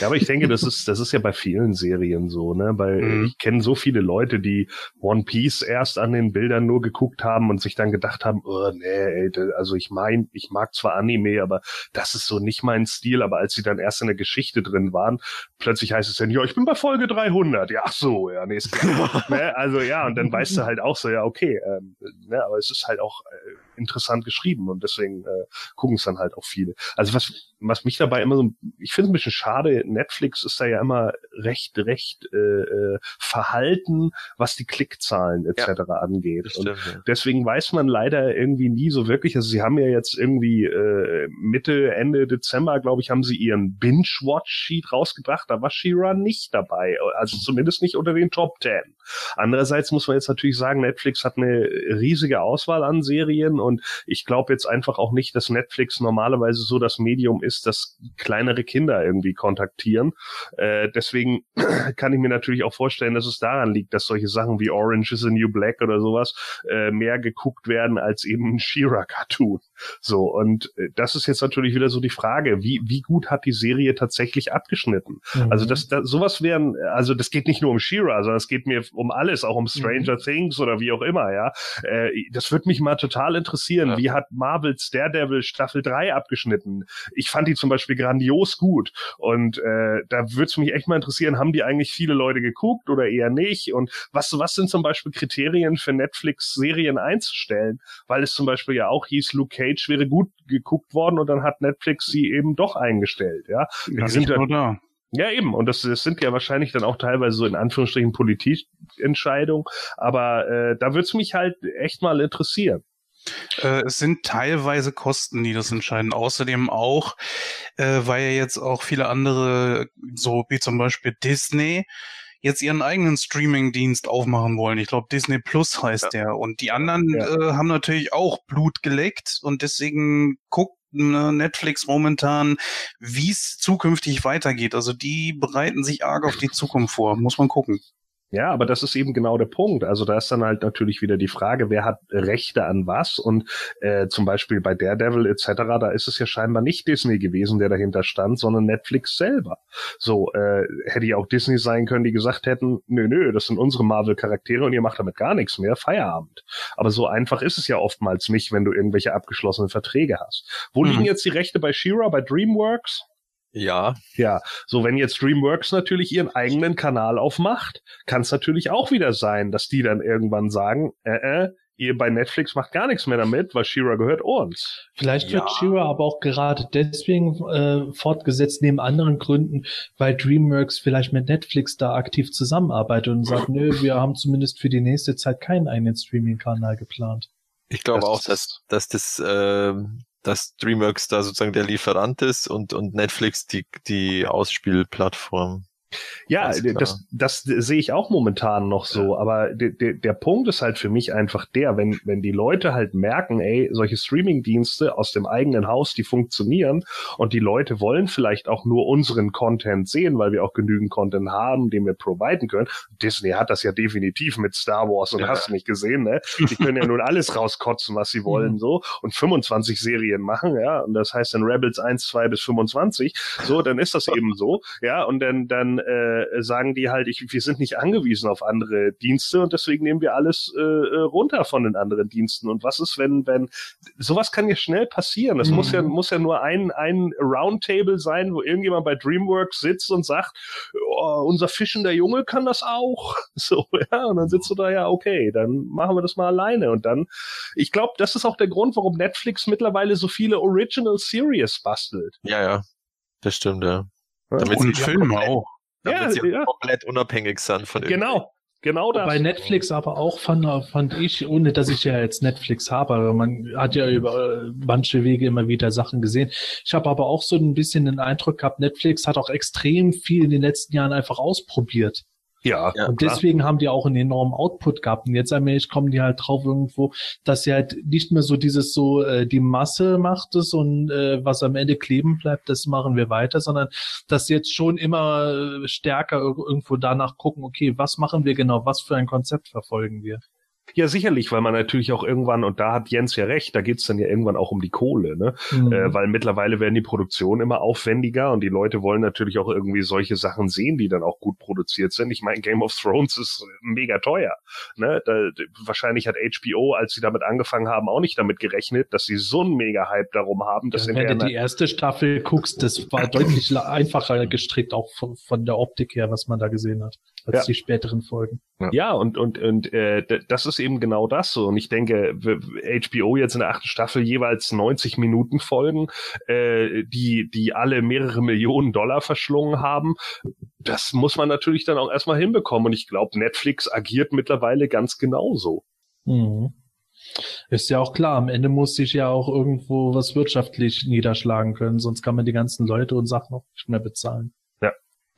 Ja, aber ich denke, das ist, das ist ja bei vielen Serien so, ne? Weil mhm. ich kenne so viele Leute, die One Piece erst an den Bildern nur geguckt haben und sich dann gedacht haben, oh, nee, ey, also ich mein, ich mag zwar Anime, aber das ist so nicht mein Stil, aber als sie dann erst in der Geschichte drin waren, plötzlich heißt es dann, ja, ich bin bei Folge 300. Ja, ach so, ja, nee, ist klar. ne? Also ja, und dann weißt du halt auch so, ja, okay, ähm, ne, aber es ist halt auch äh, interessant geschrieben und deswegen äh, gucken es dann halt auch viele. Also was, was mich dabei immer so, ich finde es ein bisschen schade, Netflix ist da ja immer recht, recht äh, äh verhalten, was die Klickzahlen etc. Ja, angeht. Stimmt, und ja. deswegen weiß man leider irgendwie nie so wirklich, also sie haben ja jetzt irgendwie äh, Mitte, Ende Dezember, glaube ich, haben sie ihren Binge-Watch-Sheet rausgebracht, da war She-Ra nicht dabei, also zumindest nicht unter den Top Ten. Andererseits muss man jetzt natürlich sagen, Netflix hat eine riesige Auswahl an Serien und ich glaube jetzt einfach auch nicht, dass Netflix normalerweise so das Medium ist, das kleinere Kinder irgendwie kontaktieren. Äh, deswegen kann ich mir natürlich auch vorstellen, dass es daran liegt, dass solche Sachen wie Orange is the New Black oder sowas äh, mehr geguckt werden als eben ein She-Ra-Cartoon. So, und äh, das ist jetzt natürlich wieder so die Frage, wie, wie gut hat die Serie tatsächlich abgeschnitten? Mhm. Also das, das sowas wären, also das geht nicht nur um She-Ra, sondern es geht mir um alles, auch um Stranger mhm. Things oder wie auch immer, ja. Äh, das würde mich mal total interessieren. Ja. Wie hat Marvels Daredevil Staffel 3 abgeschnitten? Ich fand die zum Beispiel grandios gut. Und äh, da würde es mich echt mal interessieren, haben die eigentlich viele Leute geguckt oder eher nicht? Und was, was sind zum Beispiel Kriterien für Netflix-Serien einzustellen? Weil es zum Beispiel ja auch hieß, Luke Cage wäre gut geguckt worden und dann hat Netflix sie eben doch eingestellt, ja. Die sind ja, da. Ja, eben. Und das, das sind ja wahrscheinlich dann auch teilweise so in Anführungsstrichen Politikentscheidungen. Aber äh, da würde es mich halt echt mal interessieren. Äh, es sind teilweise Kosten, die das entscheiden. Außerdem auch, äh, weil ja jetzt auch viele andere, so wie zum Beispiel Disney, jetzt ihren eigenen Streaming-Dienst aufmachen wollen. Ich glaube, Disney Plus heißt ja. der. Und die anderen ja. äh, haben natürlich auch Blut geleckt und deswegen guckt Ne, Netflix momentan, wie es zukünftig weitergeht. Also die bereiten sich arg auf die Zukunft vor. Muss man gucken. Ja, aber das ist eben genau der Punkt. Also da ist dann halt natürlich wieder die Frage, wer hat Rechte an was und äh, zum Beispiel bei Daredevil etc., da ist es ja scheinbar nicht Disney gewesen, der dahinter stand, sondern Netflix selber. So, äh, hätte ja auch Disney sein können, die gesagt hätten, nö, nö, das sind unsere Marvel-Charaktere und ihr macht damit gar nichts mehr, Feierabend. Aber so einfach ist es ja oftmals nicht, wenn du irgendwelche abgeschlossenen Verträge hast. Wo mhm. liegen jetzt die Rechte bei Shira, bei DreamWorks? Ja. Ja, so wenn jetzt DreamWorks natürlich ihren eigenen Kanal aufmacht, kann es natürlich auch wieder sein, dass die dann irgendwann sagen, äh, äh, ihr bei Netflix macht gar nichts mehr damit, weil Shira gehört uns. Vielleicht ja. wird Shira aber auch gerade deswegen äh, fortgesetzt, neben anderen Gründen, weil DreamWorks vielleicht mit Netflix da aktiv zusammenarbeitet und sagt, nö, wir haben zumindest für die nächste Zeit keinen eigenen Streaming-Kanal geplant. Ich glaube das auch, dass, dass das äh, dass DreamWorks da sozusagen der Lieferant ist und, und Netflix die, die Ausspielplattform. Ja, das, das sehe ich auch momentan noch so, aber de, de, der Punkt ist halt für mich einfach der, wenn, wenn die Leute halt merken, ey, solche Streaming-Dienste aus dem eigenen Haus, die funktionieren und die Leute wollen vielleicht auch nur unseren Content sehen, weil wir auch genügend Content haben, den wir providen können. Disney hat das ja definitiv mit Star Wars und ja. hast du nicht gesehen, ne? Die können ja nun alles rauskotzen, was sie wollen, mhm. so, und 25 Serien machen, ja, und das heißt dann Rebels 1, 2 bis 25, so, dann ist das eben so, ja, und dann, dann äh, sagen die halt, ich, wir sind nicht angewiesen auf andere Dienste und deswegen nehmen wir alles äh, äh runter von den anderen Diensten. Und was ist, wenn, wenn sowas kann ja schnell passieren. Es mhm. muss ja muss ja nur ein ein Roundtable sein, wo irgendjemand bei DreamWorks sitzt und sagt, oh, unser fischender Junge kann das auch. So ja, und dann sitzt du da ja okay, dann machen wir das mal alleine. Und dann, ich glaube, das ist auch der Grund, warum Netflix mittlerweile so viele Original Series bastelt. Ja, ja, das stimmt ja. Damit und Filme auch. Damit ja, sie ja. komplett unabhängig sind von Genau. Genau das. Bei Netflix aber auch fand, fand ich, ohne dass ich ja jetzt Netflix habe, aber man hat ja über manche Wege immer wieder Sachen gesehen. Ich habe aber auch so ein bisschen den Eindruck gehabt, Netflix hat auch extrem viel in den letzten Jahren einfach ausprobiert. Ja. Und deswegen klar. haben die auch einen enormen Output gehabt. Und jetzt allmählich kommen die halt drauf irgendwo, dass sie halt nicht mehr so dieses so, äh, die Masse macht es und äh, was am Ende kleben bleibt, das machen wir weiter, sondern dass sie jetzt schon immer äh, stärker irgendwo danach gucken, okay, was machen wir genau, was für ein Konzept verfolgen wir. Ja, sicherlich, weil man natürlich auch irgendwann, und da hat Jens ja recht, da geht's dann ja irgendwann auch um die Kohle, ne? Mhm. Äh, weil mittlerweile werden die Produktionen immer aufwendiger und die Leute wollen natürlich auch irgendwie solche Sachen sehen, die dann auch gut produziert sind. Ich meine, Game of Thrones ist mega teuer. Ne? Da, wahrscheinlich hat HBO, als sie damit angefangen haben, auch nicht damit gerechnet, dass sie so einen Mega-Hype darum haben. Dass ja, wenn du die erste Staffel guckst, das war deutlich einfacher gestrickt, auch von, von der Optik her, was man da gesehen hat als ja. die späteren Folgen. Ja, ja und und und äh, das ist eben genau das so. Und ich denke, HBO jetzt in der achten Staffel jeweils 90 Minuten Folgen, äh, die die alle mehrere Millionen Dollar verschlungen haben. Das muss man natürlich dann auch erstmal hinbekommen. Und ich glaube, Netflix agiert mittlerweile ganz genauso. Mhm. Ist ja auch klar, am Ende muss sich ja auch irgendwo was wirtschaftlich niederschlagen können, sonst kann man die ganzen Leute und Sachen auch nicht mehr bezahlen.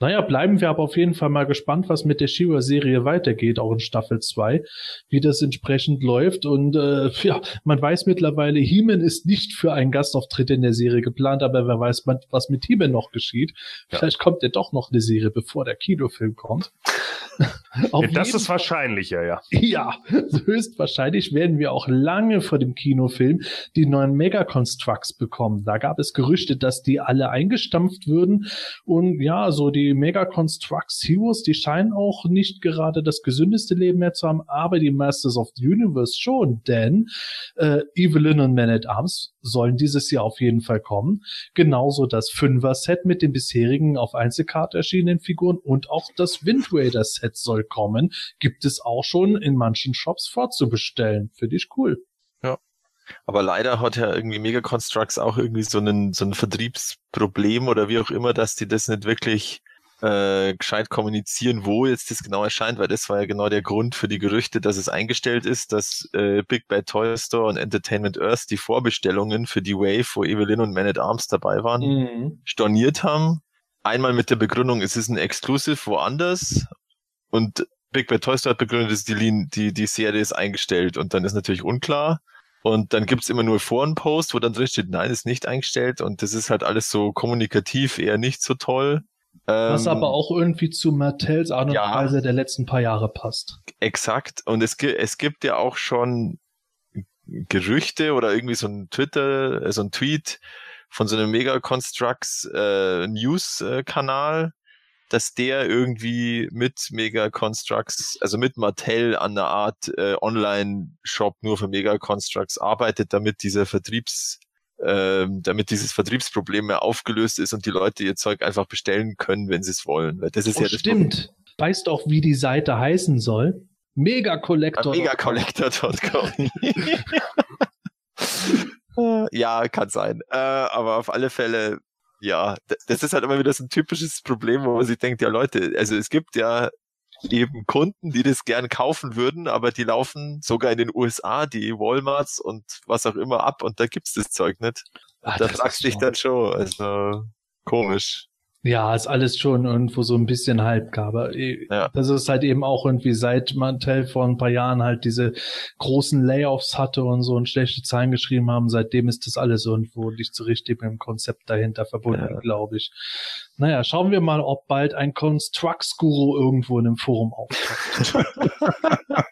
Naja, bleiben wir aber auf jeden Fall mal gespannt, was mit der Shiva-Serie weitergeht, auch in Staffel 2, wie das entsprechend läuft. Und äh, ja, man weiß mittlerweile, Heeman ist nicht für einen Gastauftritt in der Serie geplant, aber wer weiß, was mit Heeman noch geschieht. Ja. Vielleicht kommt ja doch noch eine Serie, bevor der Kinofilm kommt. ja, das ist wahrscheinlicher, ja. Ja, höchstwahrscheinlich werden wir auch lange vor dem Kinofilm die neuen Megaconstructs bekommen. Da gab es Gerüchte, dass die alle eingestampft würden. Und ja, so die Megaconstructs Heroes, die scheinen auch nicht gerade das gesündeste Leben mehr zu haben, aber die Masters of the Universe schon, denn äh, Evelyn und Man at Arms sollen dieses Jahr auf jeden Fall kommen. Genauso das Fünfer-Set mit den bisherigen auf Einzelkarte erschienenen Figuren und auch das Wind Raider-Set soll kommen. Gibt es auch schon in manchen Shops vorzubestellen. Finde ich cool. Ja. Aber leider hat ja irgendwie Mega Constructs auch irgendwie so ein, so ein Vertriebsproblem oder wie auch immer, dass die das nicht wirklich äh, gescheit kommunizieren, wo jetzt das genau erscheint, weil das war ja genau der Grund für die Gerüchte, dass es eingestellt ist, dass äh, Big Bad Toy Store und Entertainment Earth die Vorbestellungen für die Wave, wo Evelyn und Man at Arms dabei waren, mhm. storniert haben. Einmal mit der Begründung, es ist ein Exclusive woanders und Big Bad Toy Store hat begründet, dass die, die, die Serie ist eingestellt und dann ist natürlich unklar. Und dann gibt's immer nur Forenpost, wo dann drin steht, nein, ist nicht eingestellt. Und das ist halt alles so kommunikativ eher nicht so toll. Was ähm, aber auch irgendwie zu Mattels Art und ja, Weise der letzten paar Jahre passt. Exakt. Und es, es gibt ja auch schon Gerüchte oder irgendwie so ein Twitter, äh, so ein Tweet von so einem Mega Constructs äh, News Kanal, dass der irgendwie mit Mega Constructs, also mit Mattel an einer Art äh, Online-Shop nur für Mega Constructs arbeitet, damit dieser Vertriebs ähm, damit dieses Vertriebsproblem mehr aufgelöst ist und die Leute ihr Zeug einfach bestellen können, wenn sie es wollen. Weil das ist oh, ja das stimmt. Problem. Weißt auch, wie die Seite heißen soll? Megacollector. Megacollector.com. ja, kann sein. Äh, aber auf alle Fälle, ja, das ist halt immer wieder so ein typisches Problem, wo man sich denkt, ja Leute, also es gibt ja eben Kunden, die das gern kaufen würden, aber die laufen sogar in den USA, die Walmarts und was auch immer ab und da gibt's das Zeug nicht. Ach, da fragst du dich dann schon, also komisch. Ja, ist alles schon irgendwo so ein bisschen Halbgabe. Ja. Das ist halt eben auch irgendwie seit Mantel vor ein paar Jahren halt diese großen Layoffs hatte und so und schlechte Zahlen geschrieben haben, seitdem ist das alles irgendwo nicht so richtig mit dem Konzept dahinter verbunden, ja. glaube ich. Naja, schauen wir mal, ob bald ein Constructs-Guru irgendwo in einem Forum auftaucht.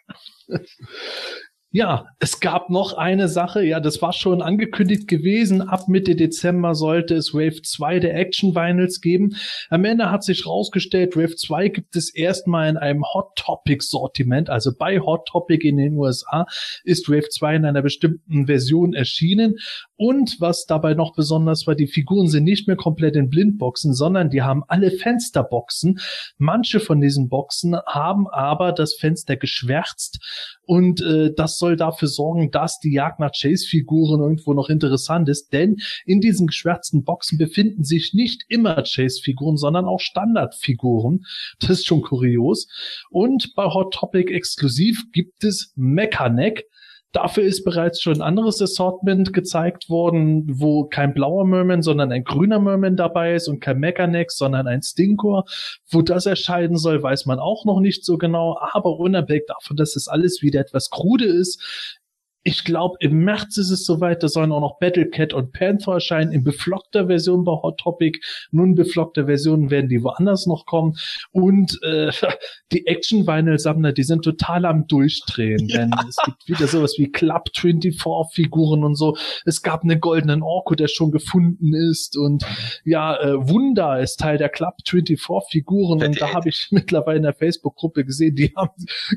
Ja, es gab noch eine Sache, ja, das war schon angekündigt gewesen. Ab Mitte Dezember sollte es Wave 2 der Action Vinyls geben. Am Ende hat sich rausgestellt, Wave 2 gibt es erstmal in einem Hot Topic Sortiment, also bei Hot Topic in den USA ist Wave 2 in einer bestimmten Version erschienen. Und was dabei noch besonders war, die Figuren sind nicht mehr komplett in Blindboxen, sondern die haben alle Fensterboxen. Manche von diesen Boxen haben aber das Fenster geschwärzt und äh, das soll dafür sorgen, dass die Jagd nach Chase-Figuren irgendwo noch interessant ist, denn in diesen geschwärzten Boxen befinden sich nicht immer Chase-Figuren, sondern auch Standardfiguren. Das ist schon kurios. Und bei Hot Topic exklusiv gibt es Mechaneck. Dafür ist bereits schon ein anderes Assortment gezeigt worden, wo kein blauer Merman, sondern ein grüner Merman dabei ist und kein Mechanex, sondern ein Stinkor. Wo das erscheinen soll, weiß man auch noch nicht so genau, aber unabhängig davon, dass es alles wieder etwas krude ist, ich glaube, im März ist es soweit, da sollen auch noch Battlecat und Panther erscheinen in beflockter Version bei Hot Topic. Nun beflockte Versionen werden die woanders noch kommen. Und äh, die Action-Vinyl-Sammler, die sind total am Durchdrehen, ja. denn es gibt wieder sowas wie Club 24-Figuren und so. Es gab einen goldenen Orko, der schon gefunden ist. Und ja, äh, Wunder ist Teil der Club 24-Figuren. Und da habe ich mittlerweile in der Facebook-Gruppe gesehen, die haben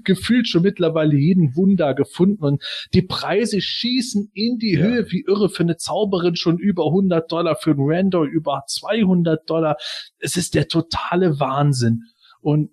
gefühlt schon mittlerweile jeden Wunder gefunden. Und die Preise schießen in die ja. Höhe wie irre für eine Zauberin schon über 100 Dollar, für einen Randor über 200 Dollar. Es ist der totale Wahnsinn. Und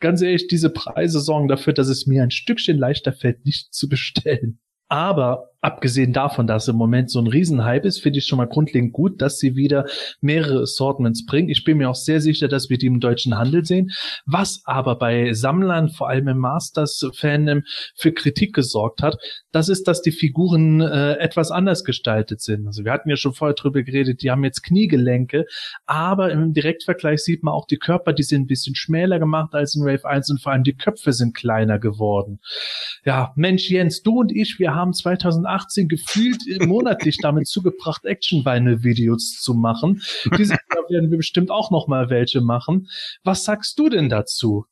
ganz ehrlich, diese Preise sorgen dafür, dass es mir ein Stückchen leichter fällt, nicht zu bestellen. Aber abgesehen davon, dass im Moment so ein Riesenhype ist, finde ich schon mal grundlegend gut, dass sie wieder mehrere Assortments bringen. Ich bin mir auch sehr sicher, dass wir die im deutschen Handel sehen. Was aber bei Sammlern, vor allem im Masters-Fandom, für Kritik gesorgt hat, das ist, dass die Figuren äh, etwas anders gestaltet sind. Also wir hatten ja schon vorher drüber geredet, die haben jetzt Kniegelenke, aber im Direktvergleich sieht man auch die Körper, die sind ein bisschen schmäler gemacht als in Wave 1 und vor allem die Köpfe sind kleiner geworden. Ja, Mensch Jens, du und ich, wir haben 2018 gefühlt monatlich damit zugebracht, Action-Vinyl-Videos zu machen. Dieses Jahr werden wir bestimmt auch noch mal welche machen. Was sagst du denn dazu?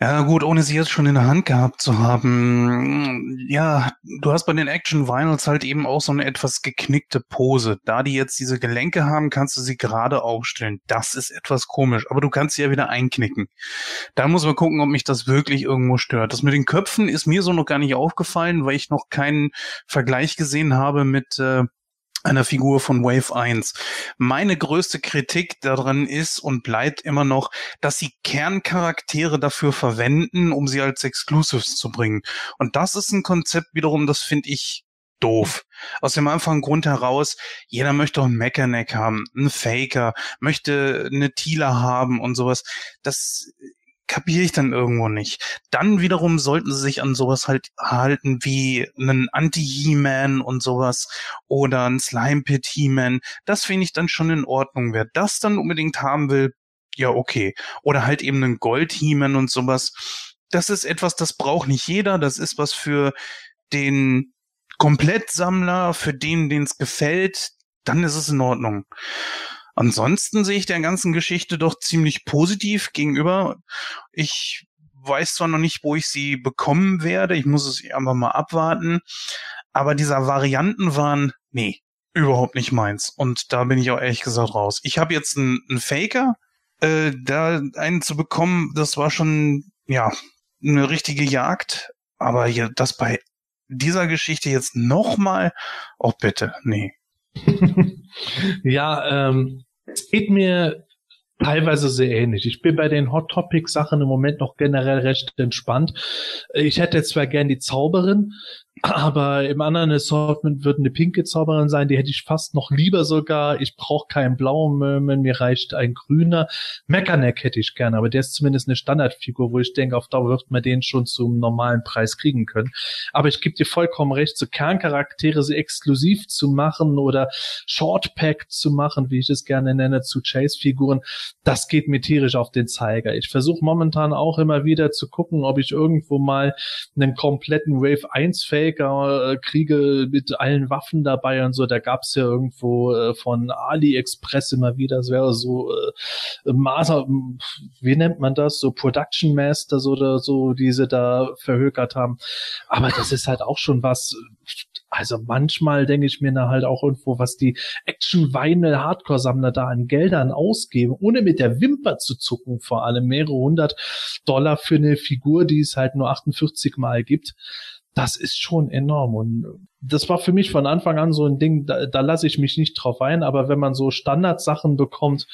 Ja, gut, ohne sie jetzt schon in der Hand gehabt zu haben. Ja, du hast bei den Action Vinyls halt eben auch so eine etwas geknickte Pose. Da die jetzt diese Gelenke haben, kannst du sie gerade aufstellen. Das ist etwas komisch, aber du kannst sie ja wieder einknicken. Da muss man gucken, ob mich das wirklich irgendwo stört. Das mit den Köpfen ist mir so noch gar nicht aufgefallen, weil ich noch keinen Vergleich gesehen habe mit äh, einer Figur von Wave 1. Meine größte Kritik daran ist und bleibt immer noch, dass sie Kerncharaktere dafür verwenden, um sie als Exclusives zu bringen. Und das ist ein Konzept wiederum, das finde ich doof. Aus dem einfachen Grund heraus, jeder möchte einen Mechaneck haben, einen Faker, möchte eine Tila haben und sowas. Das kapiere ich dann irgendwo nicht. Dann wiederum sollten sie sich an sowas halt halten wie einen Anti-He-Man und sowas oder ein Slime Pit He-Man. Das finde ich dann schon in Ordnung. Wer das dann unbedingt haben will, ja okay. Oder halt eben einen Gold He-Man und sowas. Das ist etwas, das braucht nicht jeder. Das ist was für den Komplettsammler, für den, den es gefällt. Dann ist es in Ordnung. Ansonsten sehe ich der ganzen Geschichte doch ziemlich positiv gegenüber. Ich weiß zwar noch nicht, wo ich sie bekommen werde. Ich muss es einfach mal abwarten. Aber dieser Varianten waren, nee, überhaupt nicht meins. Und da bin ich auch ehrlich gesagt raus. Ich habe jetzt einen, einen Faker. Äh, da einen zu bekommen, das war schon, ja, eine richtige Jagd. Aber hier, das bei dieser Geschichte jetzt nochmal, oh bitte, nee. ja, ähm, es geht mir teilweise sehr ähnlich. Ich bin bei den Hot Topic Sachen im Moment noch generell recht entspannt. Ich hätte zwar gern die Zauberin, aber im anderen Assortment würde eine pinke Zauberin sein, die hätte ich fast noch lieber sogar. Ich brauche keinen blauen Merman, mir reicht ein grüner. Mechaneck hätte ich gerne, aber der ist zumindest eine Standardfigur, wo ich denke, auf Dauer wird man den schon zum normalen Preis kriegen können. Aber ich gebe dir vollkommen recht, so Kerncharaktere sie exklusiv zu machen oder Shortpack zu machen, wie ich es gerne nenne, zu Chase-Figuren, das geht mir tierisch auf den Zeiger. Ich versuche momentan auch immer wieder zu gucken, ob ich irgendwo mal einen kompletten Wave 1 Fake Faker-Kriege mit allen Waffen dabei und so. Da gab's ja irgendwo äh, von AliExpress immer wieder, das wäre so äh, Master, wie nennt man das? So Production Masters oder so, die sie da verhökert haben. Aber das ist halt auch schon was, also manchmal denke ich mir da halt auch irgendwo, was die Action-Vinyl-Hardcore-Sammler da an Geldern ausgeben, ohne mit der Wimper zu zucken, vor allem mehrere hundert Dollar für eine Figur, die es halt nur 48 Mal gibt das ist schon enorm. Und das war für mich von Anfang an so ein Ding, da, da lasse ich mich nicht drauf ein, aber wenn man so Standardsachen bekommt,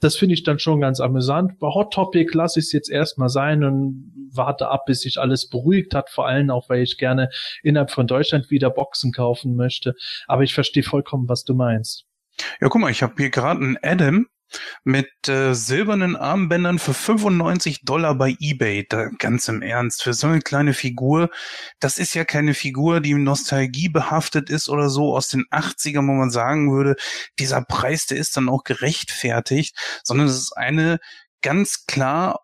das finde ich dann schon ganz amüsant. Bei Hot Topic lasse ich es jetzt erstmal sein und warte ab, bis sich alles beruhigt hat, vor allem auch, weil ich gerne innerhalb von Deutschland wieder Boxen kaufen möchte. Aber ich verstehe vollkommen, was du meinst. Ja, guck mal, ich habe hier gerade einen Adam, mit äh, silbernen Armbändern für 95 Dollar bei eBay. Da, ganz im Ernst, für so eine kleine Figur, das ist ja keine Figur, die Nostalgie behaftet ist oder so aus den 80ern, wo man sagen würde, dieser Preis, der ist dann auch gerechtfertigt, sondern es ist eine ganz klar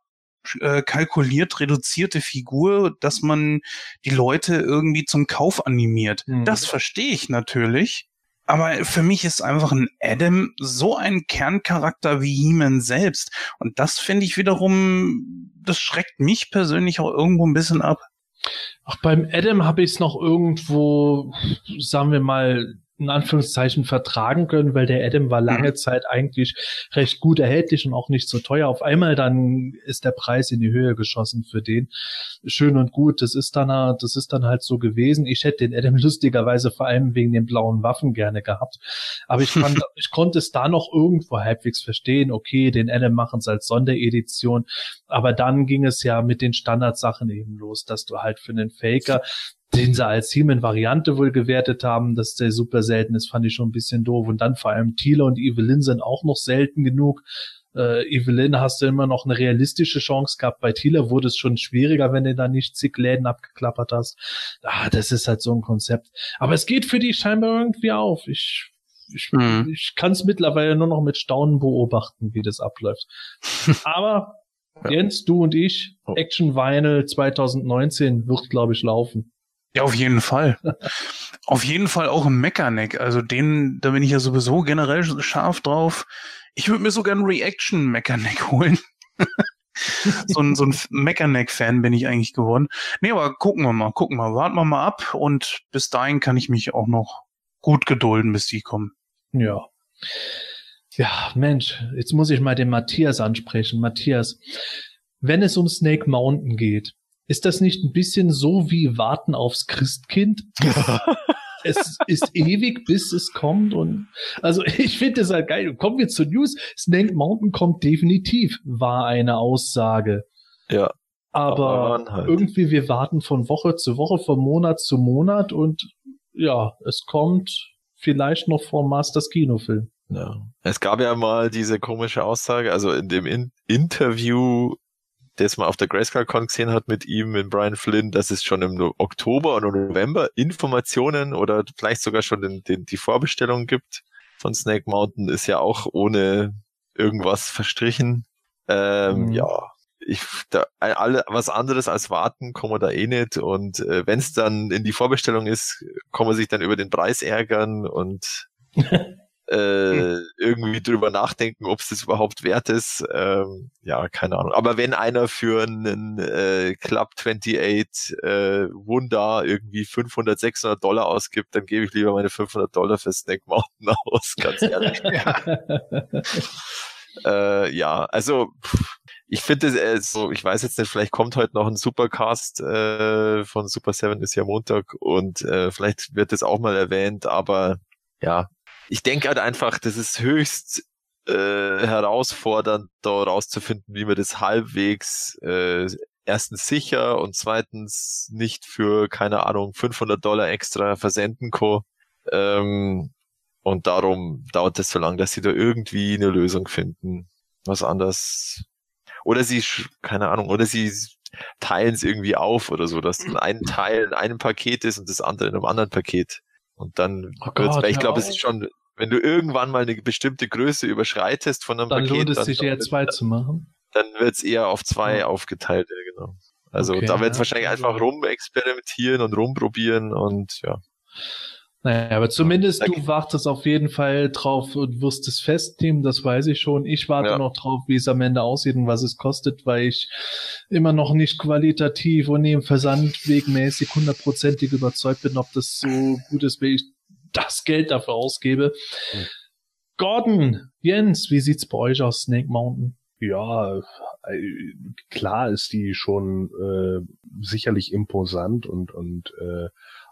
äh, kalkuliert reduzierte Figur, dass man die Leute irgendwie zum Kauf animiert. Mhm. Das verstehe ich natürlich. Aber für mich ist einfach ein Adam so ein Kerncharakter wie He-Man selbst. Und das finde ich wiederum, das schreckt mich persönlich auch irgendwo ein bisschen ab. Ach, beim Adam habe ich es noch irgendwo, sagen wir mal, in Anführungszeichen vertragen können, weil der Adam war lange mhm. Zeit eigentlich recht gut erhältlich und auch nicht so teuer. Auf einmal dann ist der Preis in die Höhe geschossen für den. Schön und gut, das ist dann, das ist dann halt so gewesen. Ich hätte den Adam lustigerweise vor allem wegen den blauen Waffen gerne gehabt. Aber ich, fand, ich konnte es da noch irgendwo halbwegs verstehen. Okay, den Adam machen es als Sonderedition. Aber dann ging es ja mit den Standardsachen eben los, dass du halt für einen Faker den sie als Human-Variante wohl gewertet haben, dass der super selten ist, fand ich schon ein bisschen doof. Und dann vor allem Thiele und Evelyn sind auch noch selten genug. Äh, Evelyn hast du immer noch eine realistische Chance gehabt. Bei Thiele wurde es schon schwieriger, wenn du da nicht zig Läden abgeklappert hast. Ah, das ist halt so ein Konzept. Aber es geht für die scheinbar irgendwie auf. Ich ich, mhm. ich kann es mittlerweile nur noch mit Staunen beobachten, wie das abläuft. Aber. Jens, du und ich, oh. Action Vinyl 2019 wird, glaube ich, laufen. Ja, auf jeden Fall. auf jeden Fall auch ein Mechaneck. Also den, da bin ich ja sowieso generell scharf drauf. Ich würde mir sogar einen Reaction Mechaneck holen. so ein, so ein Mechaneck-Fan bin ich eigentlich geworden. Nee, aber gucken wir mal, gucken wir, warten wir mal ab und bis dahin kann ich mich auch noch gut gedulden, bis die kommen. Ja. Ja, Mensch, jetzt muss ich mal den Matthias ansprechen. Matthias, wenn es um Snake Mountain geht, ist das nicht ein bisschen so wie Warten aufs Christkind? es ist ewig, bis es kommt und also ich finde es halt geil. Kommen wir zur News. Snake Mountain kommt definitiv, war eine Aussage. Ja. Aber, aber halt. irgendwie wir warten von Woche zu Woche, von Monat zu Monat und ja, es kommt vielleicht noch vor Masters Kinofilm. Ja. Es gab ja mal diese komische Aussage, also in dem in Interview das man auf der Grayscale-Con gesehen hat mit ihm, mit Brian Flynn, dass es schon im Oktober oder November Informationen oder vielleicht sogar schon den, den, die Vorbestellung gibt von Snake Mountain, ist ja auch ohne irgendwas verstrichen. Ähm, mhm. Ja, ich da alle was anderes als warten kommen wir da eh nicht und äh, wenn es dann in die Vorbestellung ist, kann man sich dann über den Preis ärgern und äh, irgendwie drüber nachdenken, ob es das überhaupt wert ist. Ähm, ja, keine Ahnung. Aber wenn einer für einen äh, Club 28 äh, Wunder irgendwie 500, 600 Dollar ausgibt, dann gebe ich lieber meine 500 Dollar für Snack Mountain aus, ganz ehrlich. ja. äh, ja, also ich finde es äh, so, ich weiß jetzt nicht, vielleicht kommt heute noch ein Supercast äh, von Super 7 ist ja Montag und äh, vielleicht wird es auch mal erwähnt, aber ja, ich denke halt einfach, das ist höchst äh, herausfordernd, da rauszufinden, wie man das halbwegs äh, erstens sicher und zweitens nicht für, keine Ahnung, 500 Dollar extra versenden kann. Ähm, und darum dauert es so lange, dass sie da irgendwie eine Lösung finden. Was anders. Oder sie, keine Ahnung, oder sie teilen es irgendwie auf oder so, dass ein Teil in einem Paket ist und das andere in einem anderen Paket. Und dann oh Gott, weil ich glaube, es ist schon, wenn du irgendwann mal eine bestimmte Größe überschreitest von einem dann Paket, lohnt es sich eher zwei zu machen. Dann wird es eher auf zwei ja. aufgeteilt, ja, genau. Also Okay, da wird es ja. wahrscheinlich einfach rumexperimentieren und rumprobieren und ja. Naja, aber zumindest Danke. du wartest auf jeden Fall drauf und wirst es festnehmen, das weiß ich schon. Ich warte Ja. noch drauf, wie es am Ende aussieht und was es kostet, weil ich immer noch nicht qualitativ und neben Versandwegmäßig hundertprozentig überzeugt bin, ob das so gut ist, wie ich das Geld dafür ausgebe. Hm. Gordon, Jens, wie sieht's bei euch aus, Snake Mountain? Ja, äh, klar ist die schon äh, sicherlich imposant und und äh,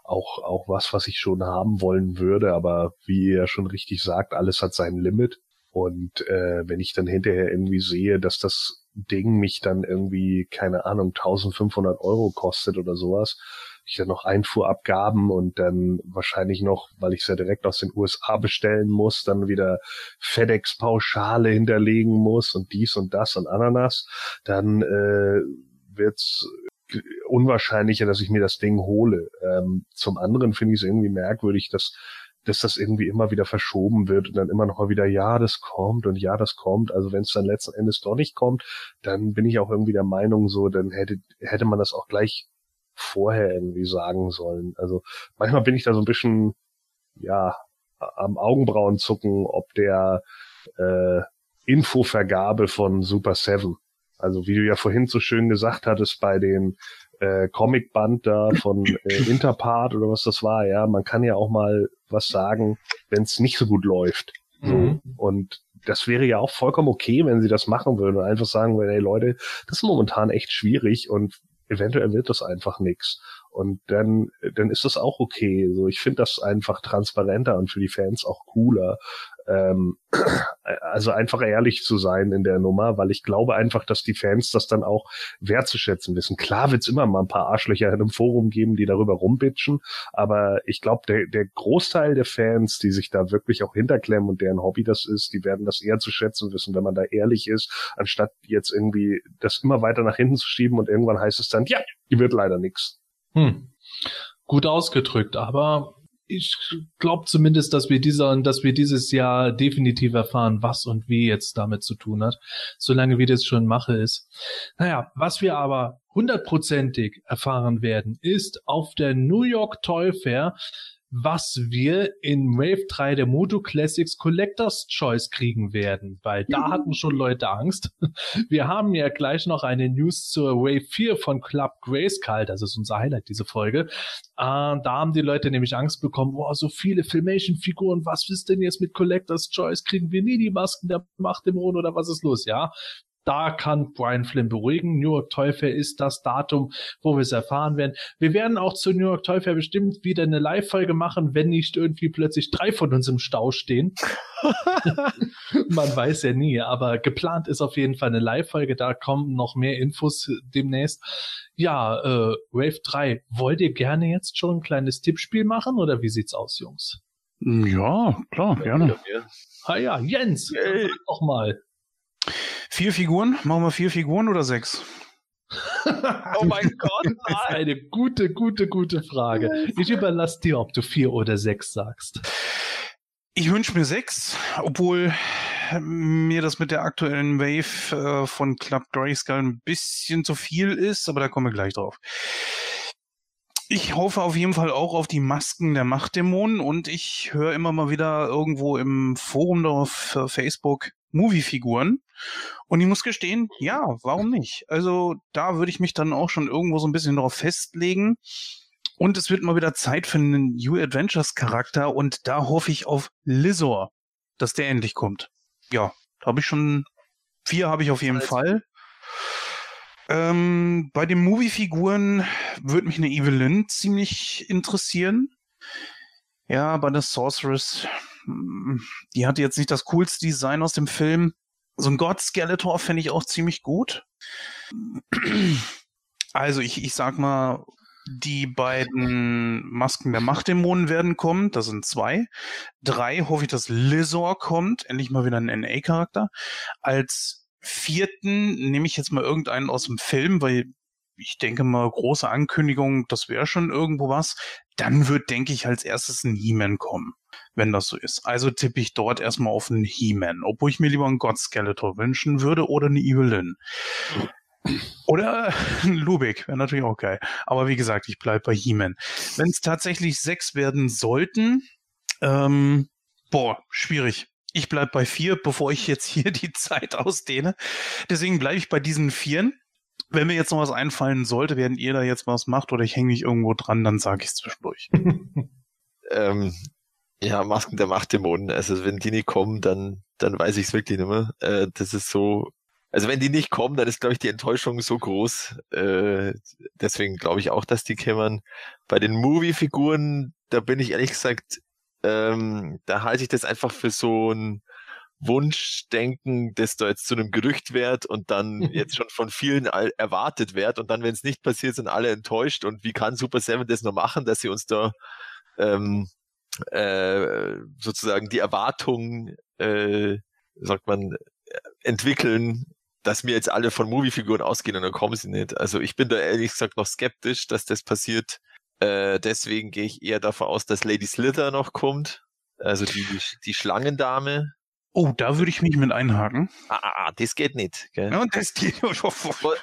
auch auch was, was ich schon haben wollen würde, aber wie ihr schon richtig sagt, alles hat sein Limit. Und äh, wenn ich dann hinterher irgendwie sehe, dass das Ding mich dann irgendwie, keine Ahnung, 1500 Euro kostet oder sowas, ich dann noch Einfuhrabgaben und dann wahrscheinlich noch, weil ich es ja direkt aus den USA bestellen muss, dann wieder FedEx-Pauschale hinterlegen muss und dies und das und Ananas, dann äh, wird's unwahrscheinlicher, dass ich mir das Ding hole. Ähm, zum anderen finde ich es irgendwie merkwürdig, dass dass das irgendwie immer wieder verschoben wird und dann immer noch mal wieder, ja, das kommt und ja, das kommt. Also wenn es dann letzten Endes doch nicht kommt, dann bin ich auch irgendwie der Meinung so, dann hätte, hätte man das auch gleich vorher irgendwie sagen sollen. Also manchmal bin ich da so ein bisschen, ja, am Augenbrauen zucken, ob der äh, Infovergabe von Super Seven. Also wie du ja vorhin so schön gesagt hattest bei den äh, Comicband da von äh, Interpart oder was das war, ja, man kann ja auch mal was sagen, wenn es nicht so gut läuft. So. Mhm. Und das wäre ja auch vollkommen okay, wenn sie das machen würden und einfach sagen würden, hey Leute, das ist momentan echt schwierig und eventuell wird das einfach nix. Und dann, dann ist das auch okay. So, ich finde das einfach transparenter und für die Fans auch cooler. Ähm, also einfach ehrlich zu sein in der Nummer, weil ich glaube einfach, dass die Fans das dann auch wertzuschätzen wissen. Klar wird's immer mal ein paar Arschlöcher in einem Forum geben, die darüber rumbitchen, aber ich glaube, der, der Großteil der Fans, die sich da wirklich auch hinterklemmen und deren Hobby das ist, die werden das eher zu schätzen wissen, wenn man da ehrlich ist, anstatt jetzt irgendwie das immer weiter nach hinten zu schieben und irgendwann heißt es dann, ja, die wird leider nix. Hm. Gut ausgedrückt, aber ich glaube zumindest, dass wir dieser, dass wir dieses Jahr definitiv erfahren, was und wie jetzt damit zu tun hat, solange wie das schon mache ist. Naja, was wir aber hundertprozentig erfahren werden, ist auf der New York Toy Fair, was wir in Wave 3 der Moto Classics Collectors Choice kriegen werden, weil da hatten schon Leute Angst. Wir haben ja gleich noch eine News zur Wave 4 von Club Grayskull, das ist unser Highlight, diese Folge. Äh, da haben die Leute nämlich Angst bekommen, boah, so viele Filmation-Figuren, was ist denn jetzt mit Collectors Choice? Kriegen wir nie die Masken der Machtdämonen oder was ist los? Ja, da kann Brian Flynn beruhigen. New York Toy Fair ist das Datum, wo wir es erfahren werden. Wir werden auch zur New York Toy Fair bestimmt wieder eine Live-Folge machen, wenn nicht irgendwie plötzlich drei von uns im Stau stehen. Man weiß ja nie, aber geplant ist auf jeden Fall eine Live-Folge. Da kommen noch mehr Infos demnächst. Ja, äh, Wave 3, wollt ihr gerne jetzt schon ein kleines Tippspiel machen oder wie sieht's aus, Jungs? Ja, klar, gerne. Ah ja, Jens, Yay. sag doch mal. Vier Figuren? Machen wir vier Figuren oder sechs? Oh mein Gott, Das ist eine gute, gute, gute Frage. Ich überlasse dir, ob du vier oder sechs sagst. Ich wünsche mir sechs, obwohl mir das mit der aktuellen Wave äh, von Club Grayskull ein bisschen zu viel ist, aber da kommen wir gleich drauf. Ich hoffe auf jeden Fall auch auf die Masken der Machtdämonen und ich höre immer mal wieder irgendwo im Forum auf Facebook Movie-Figuren. Und ich muss gestehen, ja, warum nicht? Also da würde ich mich dann auch schon irgendwo so ein bisschen darauf festlegen. Und es wird mal wieder Zeit für einen New Adventures Charakter und da hoffe ich auf Lizor, dass der endlich kommt. Ja, da habe ich schon vier habe ich auf jeden Alles Fall. Ähm, bei den Movie-Figuren würde mich eine Evelyn ziemlich interessieren. Ja, bei der Sorceress, hm, die hatte jetzt nicht das coolste Design aus dem Film. So ein God Skeletor fände ich auch ziemlich gut. Also ich, ich sag mal, die beiden Masken der Machtdämonen werden kommen. Das sind zwei. Drei hoffe ich, dass Lizor kommt. Endlich mal wieder ein NA-Charakter. Als vierten nehme ich jetzt mal irgendeinen aus dem Film, weil ich denke mal, große Ankündigung, das wäre schon irgendwo was. Dann wird, denke ich, als erstes ein He-Man kommen, wenn das so ist. Also tippe ich dort erstmal auf einen He-Man, obwohl ich mir lieber einen God Skeletor wünschen würde oder eine Evelyn. Oder Lubik, wäre natürlich auch geil. Aber wie gesagt, ich bleibe bei He-Man. Wenn es tatsächlich sechs werden sollten, ähm, boah, schwierig. Ich bleibe bei vier, bevor ich jetzt hier die Zeit ausdehne. Deswegen bleibe ich bei diesen vieren. Wenn mir jetzt noch was einfallen sollte, während ihr da jetzt was macht oder ich hänge mich irgendwo dran, dann sage ich es zwischendurch. ähm, ja, Masken der Machtdämonen. Also wenn die nicht kommen, dann, dann weiß ich es wirklich nicht mehr. Äh, das ist so. Also wenn die nicht kommen, dann ist, glaube ich, die Enttäuschung so groß. Äh, deswegen glaube ich auch, dass die kämmern. Bei den Movie-Figuren, da bin ich ehrlich gesagt, ähm, da halte ich das einfach für so ein Wunschdenken, das da jetzt zu einem Gerücht wird und dann jetzt schon von vielen erwartet wird und dann, wenn es nicht passiert, sind alle enttäuscht und wie kann Super Seven das nur machen, dass sie uns da ähm, äh, sozusagen die Erwartung, äh, sagt man, entwickeln, dass mir jetzt alle von Moviefiguren ausgehen und dann kommen sie nicht. Also ich bin da ehrlich gesagt noch skeptisch, dass das passiert. Äh, deswegen gehe ich eher davon aus, dass Lady Slither noch kommt. Also die, die Schlangendame. Oh, da würde ich mich mit einhaken. Ah, ah, ah das geht nicht. Gell? Ja, das geht. was,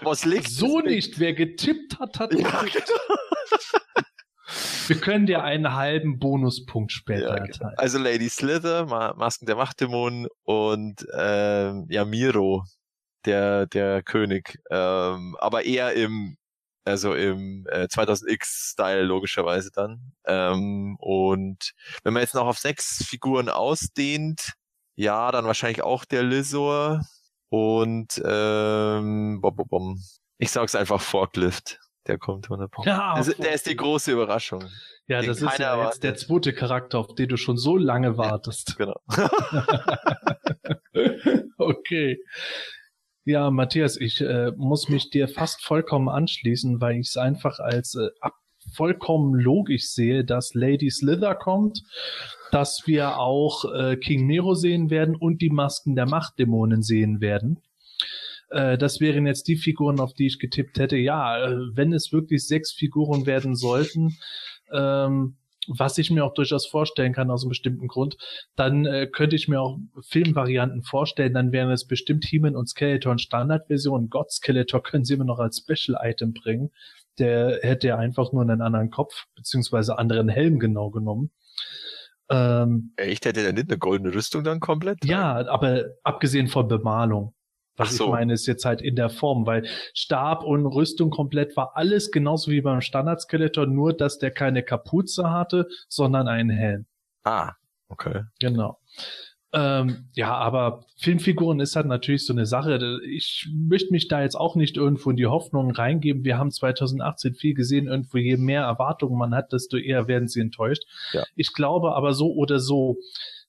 was liegt? So nicht. Wer getippt hat, hat ja, genau. Wir können dir einen halben Bonuspunkt später ja, erteilen. Also Lady Slither, Ma Masken der Machtdämonen und ähm, ja Miro, der der König, ähm, aber eher im also im äh, 2000X-Style logischerweise dann. Ähm, und wenn man jetzt noch auf sechs Figuren ausdehnt, ja, dann wahrscheinlich auch der Lizor und ähm, bom, bom, bom. ich sag's einfach Forklift. Der kommt 100 Punkte. Ja, also, der ist die große Überraschung. Ja, das ist ja jetzt der zweite Charakter, auf den du schon so lange wartest. genau. okay. Ja, Matthias, ich äh, muss mich dir fast vollkommen anschließen, weil ich es einfach als äh, vollkommen logisch sehe, dass Lady Slither kommt, dass wir auch äh, King Nero sehen werden und die Masken der Machtdämonen sehen werden. Äh, das wären jetzt die Figuren, auf die ich getippt hätte. Ja, äh, wenn es wirklich sechs Figuren werden sollten, ähm, was ich mir auch durchaus vorstellen kann aus einem bestimmten Grund, dann äh, könnte ich mir auch Filmvarianten vorstellen, dann wären es bestimmt He-Man und Skeletor in Standardversion. God Skeletor können sie immer noch als Special Item bringen. Der hätte ja einfach nur einen anderen Kopf, beziehungsweise anderen Helm genau genommen. Ähm, Echt? Hätte der nicht eine goldene Rüstung dann komplett? Ja, aber abgesehen von Bemalung. Was so. ich meine, ist jetzt halt in der Form, weil Stab und Rüstung komplett war alles genauso wie beim Standard-Skeletor, nur dass der keine Kapuze hatte, sondern einen Helm. Ah, okay. Genau. Ähm, ja, aber Filmfiguren ist halt natürlich so eine Sache. Ich möchte mich da jetzt auch nicht irgendwo in die Hoffnung reingeben. Wir haben 2018 viel gesehen, irgendwo je mehr Erwartungen man hat, desto eher werden sie enttäuscht. Ja. Ich glaube aber so oder so,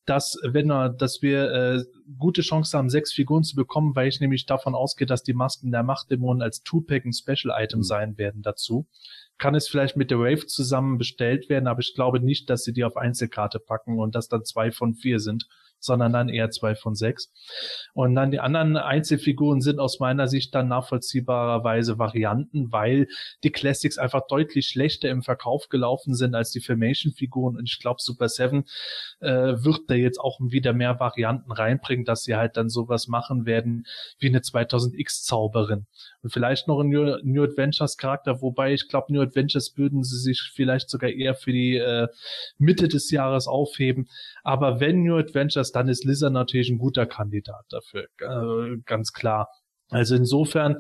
dass wenn wir, dass wir äh, gute Chance haben, sechs Figuren zu bekommen, weil ich nämlich davon ausgehe, dass die Masken der Machtdämonen als Two-Pack ein Special-Item mhm. sein werden dazu. Kann es vielleicht mit der Wave zusammen bestellt werden, aber ich glaube nicht, dass sie die auf Einzelkarte packen und dass dann zwei von vier sind, sondern dann eher zwei von sechs. Und dann die anderen Einzelfiguren sind aus meiner Sicht dann nachvollziehbarerweise Varianten, weil die Classics einfach deutlich schlechter im Verkauf gelaufen sind als die Filmation-Figuren. Und ich glaube, Super Seven äh, wird da jetzt auch wieder mehr Varianten reinbringen, dass sie halt dann sowas machen werden wie eine 2000X-Zauberin. Und vielleicht noch ein New, New Adventures Charakter, wobei ich glaube, New Adventures würden sie sich vielleicht sogar eher für die äh, Mitte des Jahres aufheben. Aber wenn New Adventures, dann ist Lizard natürlich ein guter Kandidat dafür, äh, ganz klar. Also insofern,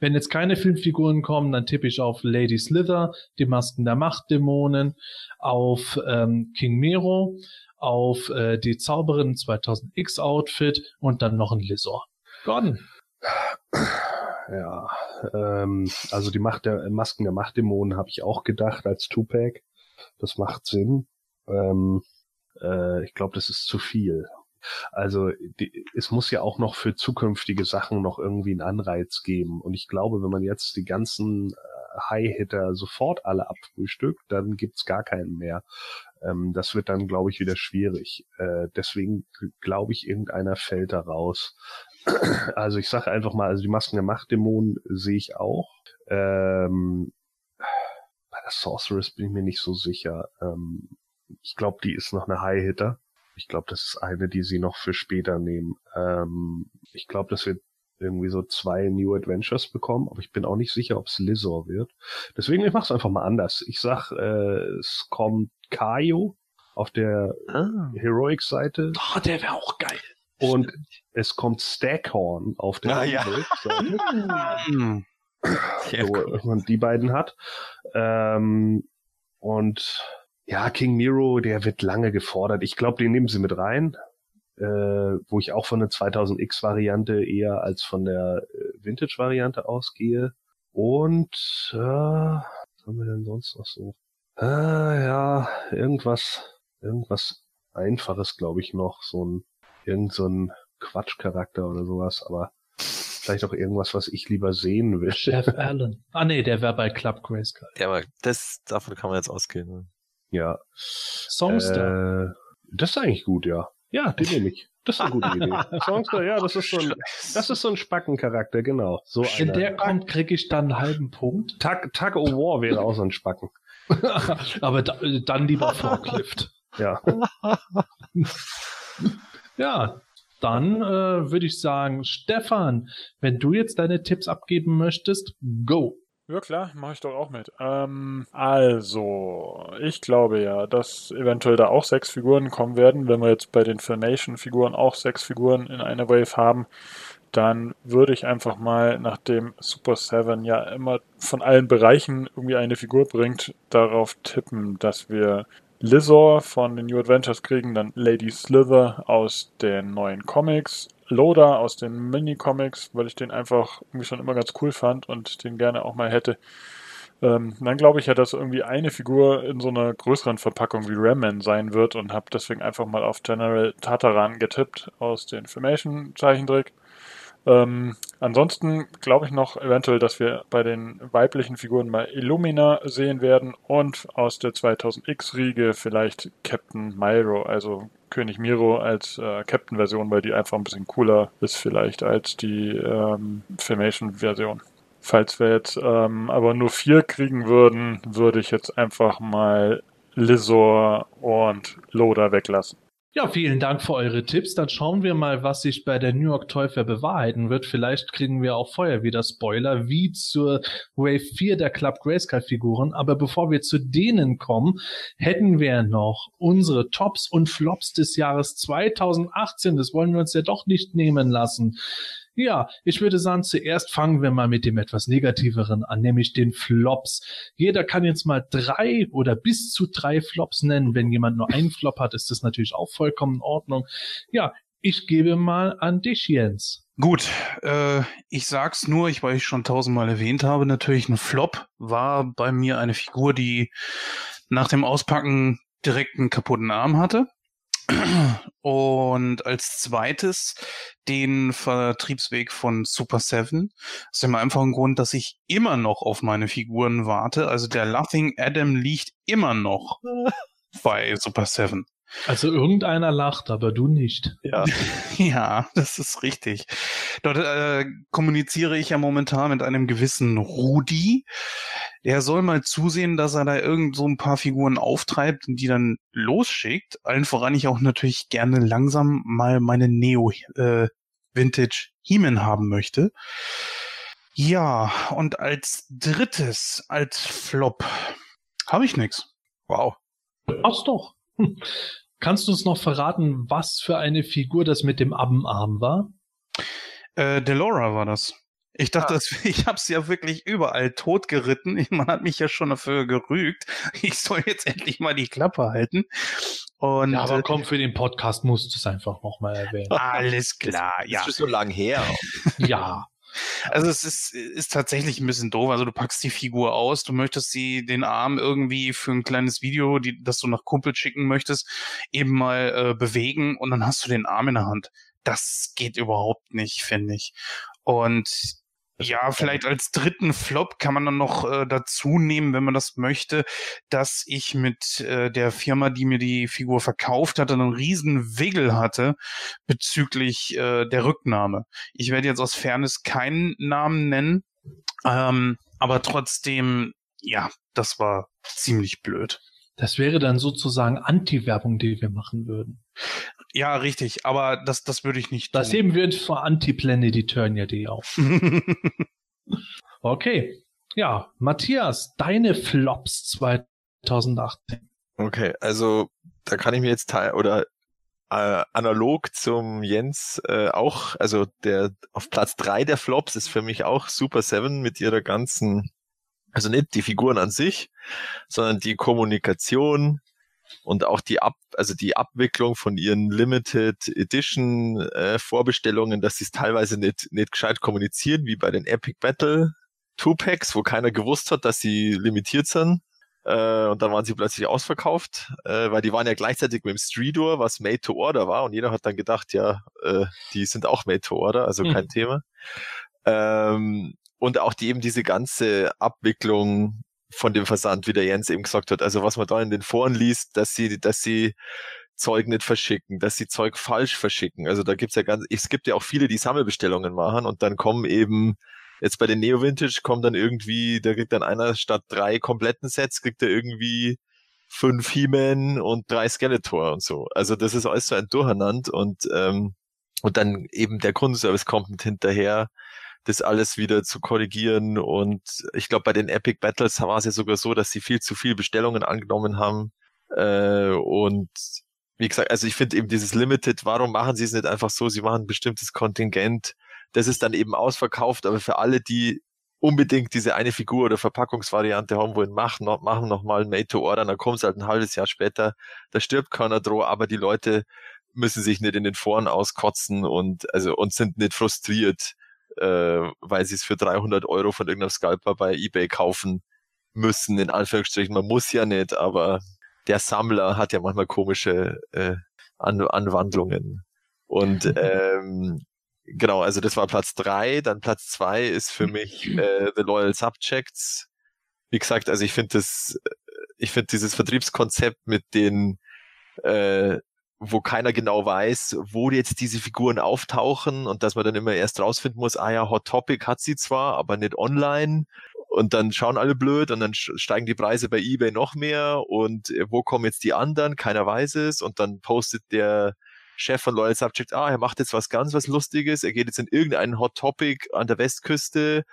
wenn jetzt keine Filmfiguren kommen, dann tippe ich auf Lady Slither, die Masken der Machtdämonen, auf ähm, King Mero, auf äh, die Zauberin 2000X Outfit und dann noch ein Lizor. Gordon. Ja, ähm, also die Macht der Masken der Machtdämonen habe ich auch gedacht als Tupac. Das macht Sinn. Ähm, äh, ich glaube, das ist zu viel. Also die, es muss ja auch noch für zukünftige Sachen noch irgendwie einen Anreiz geben. Und ich glaube, wenn man jetzt die ganzen äh, High-Hitter sofort alle abfrühstückt, dann gibt's gar keinen mehr. Ähm, das wird dann, glaube ich, wieder schwierig. Äh, deswegen glaube ich, irgendeiner fällt da raus. also ich sage einfach mal, also die Masken der Machtdämonen sehe ich auch. Ähm, bei der Sorceress bin ich mir nicht so sicher. Ähm, ich glaube, die ist noch eine High-Hitter. Ich glaube, das ist eine, die sie noch für später nehmen. Ähm, ich glaube, das wird irgendwie so zwei New Adventures bekommen, aber ich bin auch nicht sicher, ob es Lizor wird. Deswegen, ich mache es einfach mal anders. Ich sag, äh, es kommt Kaio auf der Ah. Heroic-Seite Oh, der wäre auch geil. und es kommt Stackhorn auf der Ah, ja. Seite. So, cool. dass man die beiden hat. Ähm, und ja, King Miro, der wird lange gefordert. Ich glaube, den nehmen sie mit rein. Äh, wo ich auch von der 2000X-Variante eher als von der äh, Vintage-Variante ausgehe. Und äh, was haben wir denn sonst noch so? Ah, ja, irgendwas, irgendwas Einfaches, glaube ich, noch. So ein, irgend so ein Quatschcharakter oder sowas, aber vielleicht auch irgendwas, was ich lieber sehen will. Chef Allen. Ah nee, der wäre bei Club Grayskull. Ja, aber das, davon kann man jetzt ausgehen. Ja. Songster. Äh, das ist eigentlich gut, ja. Ja, den nehme ich. Das ist eine gute Idee. Songster, ja, das ist so ein, das ist so ein Spackencharakter, genau. So Wenn einer. der kommt, kriege ich dann einen halben Punkt. Tag, Tag of War wäre auch so ein Spacken. Aber da, dann lieber Forklift. Ja. Ja, dann äh, würde ich sagen, Stefan, wenn du jetzt deine Tipps abgeben möchtest, go. Ja klar, mache ich doch auch mit. Ähm, also, ich glaube ja, dass eventuell da auch sechs Figuren kommen werden. Wenn wir jetzt bei den Filmation-Figuren auch sechs Figuren in einer Wave haben, dann würde ich einfach mal, nachdem Super Seven ja immer von allen Bereichen irgendwie eine Figur bringt, darauf tippen, dass wir Lizor von den New Adventures kriegen, dann Lady Slither aus den neuen Comics, Loda aus den Mini-Comics, weil ich den einfach irgendwie schon immer ganz cool fand und den gerne auch mal hätte. Ähm, dann glaube ich ja, dass irgendwie eine Figur in so einer größeren Verpackung wie Ramman sein wird und habe deswegen einfach mal auf General Tataran getippt aus den Filmation-Zeichentrick. Ähm, ansonsten glaube ich noch eventuell, dass wir bei den weiblichen Figuren mal Illumina sehen werden und aus der 2000X-Riege vielleicht Captain Myro, also König Miro als äh, Captain-Version, weil die einfach ein bisschen cooler ist vielleicht als die ähm, Filmation-Version. Falls wir jetzt ähm, aber nur vier kriegen würden, würde ich jetzt einfach mal Lizor und Loda weglassen. Ja, vielen Dank für eure Tipps. Dann schauen wir mal, was sich bei der New York Toy bewahrheiten wird. Vielleicht kriegen wir auch vorher wieder Spoiler, wie zur Wave 4 der Club Grayskull Figuren. Aber bevor wir zu denen kommen, hätten wir noch unsere Tops und Flops des Jahres 2018. Das wollen wir uns ja doch nicht nehmen lassen. Ja, ich würde sagen, zuerst fangen wir mal mit dem etwas negativeren an, nämlich den Flops. Jeder kann jetzt mal drei oder bis zu drei Flops nennen. Wenn jemand nur einen Flop hat, ist das natürlich auch vollkommen in Ordnung. Ja, ich gebe mal an dich, Jens. Gut, äh, ich sag's nur, ich, weil ich schon tausendmal erwähnt habe, natürlich ein Flop war bei mir eine Figur, die nach dem Auspacken direkt einen kaputten Arm hatte. Und als zweites den Vertriebsweg von Super Seven. Aus dem einfachen Grund, dass ich immer noch auf meine Figuren warte. Also der Laughing Adam liegt immer noch bei Super Seven. Also irgendeiner lacht, aber du nicht. Ja. Ja, das ist richtig. Dort äh, kommuniziere ich ja momentan mit einem gewissen Rudi. Der soll mal zusehen, dass er da irgend so ein paar Figuren auftreibt und die dann losschickt. Allen voran ich auch natürlich gerne langsam mal meine Neo äh, Vintage Hemen haben möchte. Ja, und als drittes, als Flop, habe ich nix. Wow. Ach doch. Hm. Kannst du uns noch verraten, was für eine Figur das mit dem Abbenarm war? Äh, Delora war das. Ich dachte, Ah. das, ich habe es ja wirklich überall totgeritten. Man hat mich ja schon dafür gerügt. Ich soll jetzt endlich mal die Klappe halten. Und Ja, aber äh, komm, für den Podcast musst du es einfach nochmal erwähnen. alles klar, ja. Das ist so lang her. ja. Also es ist, ist tatsächlich ein bisschen doof. Also du packst die Figur aus, du möchtest sie den Arm irgendwie für ein kleines Video, die, das du nach Kumpel schicken möchtest, eben mal äh, bewegen und dann hast du den Arm in der Hand. Das geht überhaupt nicht, finde ich. Und ja, vielleicht als dritten Flop kann man dann noch äh, dazu nehmen, wenn man das möchte, dass ich mit äh, der Firma, die mir die Figur verkauft hatte, einen riesen Wiggle hatte bezüglich äh, der Rücknahme. Ich werde jetzt aus Fairness keinen Namen nennen, ähm, aber trotzdem, ja, das war ziemlich blöd. Das wäre dann sozusagen Anti-Werbung, die wir machen würden. Ja, richtig, aber das, das würde ich nicht Das tun. heben wir vor Anti-Planet auf. Okay. Ja, Matthias, deine Flops 2018. Okay, also da kann ich mir jetzt teil oder äh, analog zum Jens äh, auch, also der auf Platz drei der Flops ist für mich auch Super Seven mit ihrer ganzen, also nicht die Figuren an sich, sondern die Kommunikation und auch die Ab, also die Abwicklung von ihren Limited Edition äh, Vorbestellungen, dass sie es teilweise nicht nicht gescheit kommunizieren, wie bei den Epic Battle Two Packs, wo keiner gewusst hat, dass sie limitiert sind. Äh, und dann waren sie plötzlich ausverkauft, äh, weil die waren ja gleichzeitig mit dem Streetor, was Made to Order war. Und jeder hat dann gedacht, ja, äh, die sind auch Made to Order, also Hm. kein Thema. Ähm, und auch die eben diese ganze Abwicklung von dem Versand, wie der Jens eben gesagt hat. Also was man da in den Foren liest, dass sie, dass sie Zeug nicht verschicken, dass sie Zeug falsch verschicken. Also da gibt's ja ganz, es gibt ja auch viele, die Sammelbestellungen machen und dann kommen eben Jetzt bei den Neo Vintage kommt dann irgendwie, da kriegt dann einer statt drei kompletten Sets, kriegt er irgendwie fünf He-Man und drei Skeletor und so. Also das ist alles so ein Durcheinander und, ähm, und dann eben der Kundenservice kommt mit hinterher, das alles wieder zu korrigieren. Und ich glaube bei den Epic Battles war es ja sogar so, dass sie viel zu viel Bestellungen angenommen haben. Äh, und wie gesagt, also ich finde eben dieses Limited, warum machen sie es nicht einfach so, sie machen ein bestimmtes Kontingent, das ist dann eben ausverkauft, aber für alle, die unbedingt diese eine Figur oder Verpackungsvariante haben wollen, machen noch, machen noch mal ein Made to Order, dann kommt es halt ein halbes Jahr später, da stirbt keiner droh, aber die Leute müssen sich nicht in den Foren auskotzen und also und sind nicht frustriert, äh, weil sie es für 300 Euro von irgendeinem Scalper bei eBay kaufen müssen, in Anführungsstrichen. Man muss ja nicht, aber der Sammler hat ja manchmal komische äh, An Anwandlungen. Und ähm, genau, also das war Platz drei. Dann Platz zwei ist für mich äh, The Loyal Subjects. Wie gesagt, also ich finde das, ich finde dieses Vertriebskonzept mit den, äh, wo keiner genau weiß, wo jetzt diese Figuren auftauchen und dass man dann immer erst rausfinden muss, ah ja, Hot Topic hat sie zwar, aber nicht online. Und dann schauen alle blöd und dann steigen die Preise bei eBay noch mehr und äh, wo kommen jetzt die anderen? Keiner weiß es und dann postet der Chef von Loyal Subject, ah, er macht jetzt was ganz was Lustiges, er geht jetzt in irgendeinen Hot Topic an der Westküste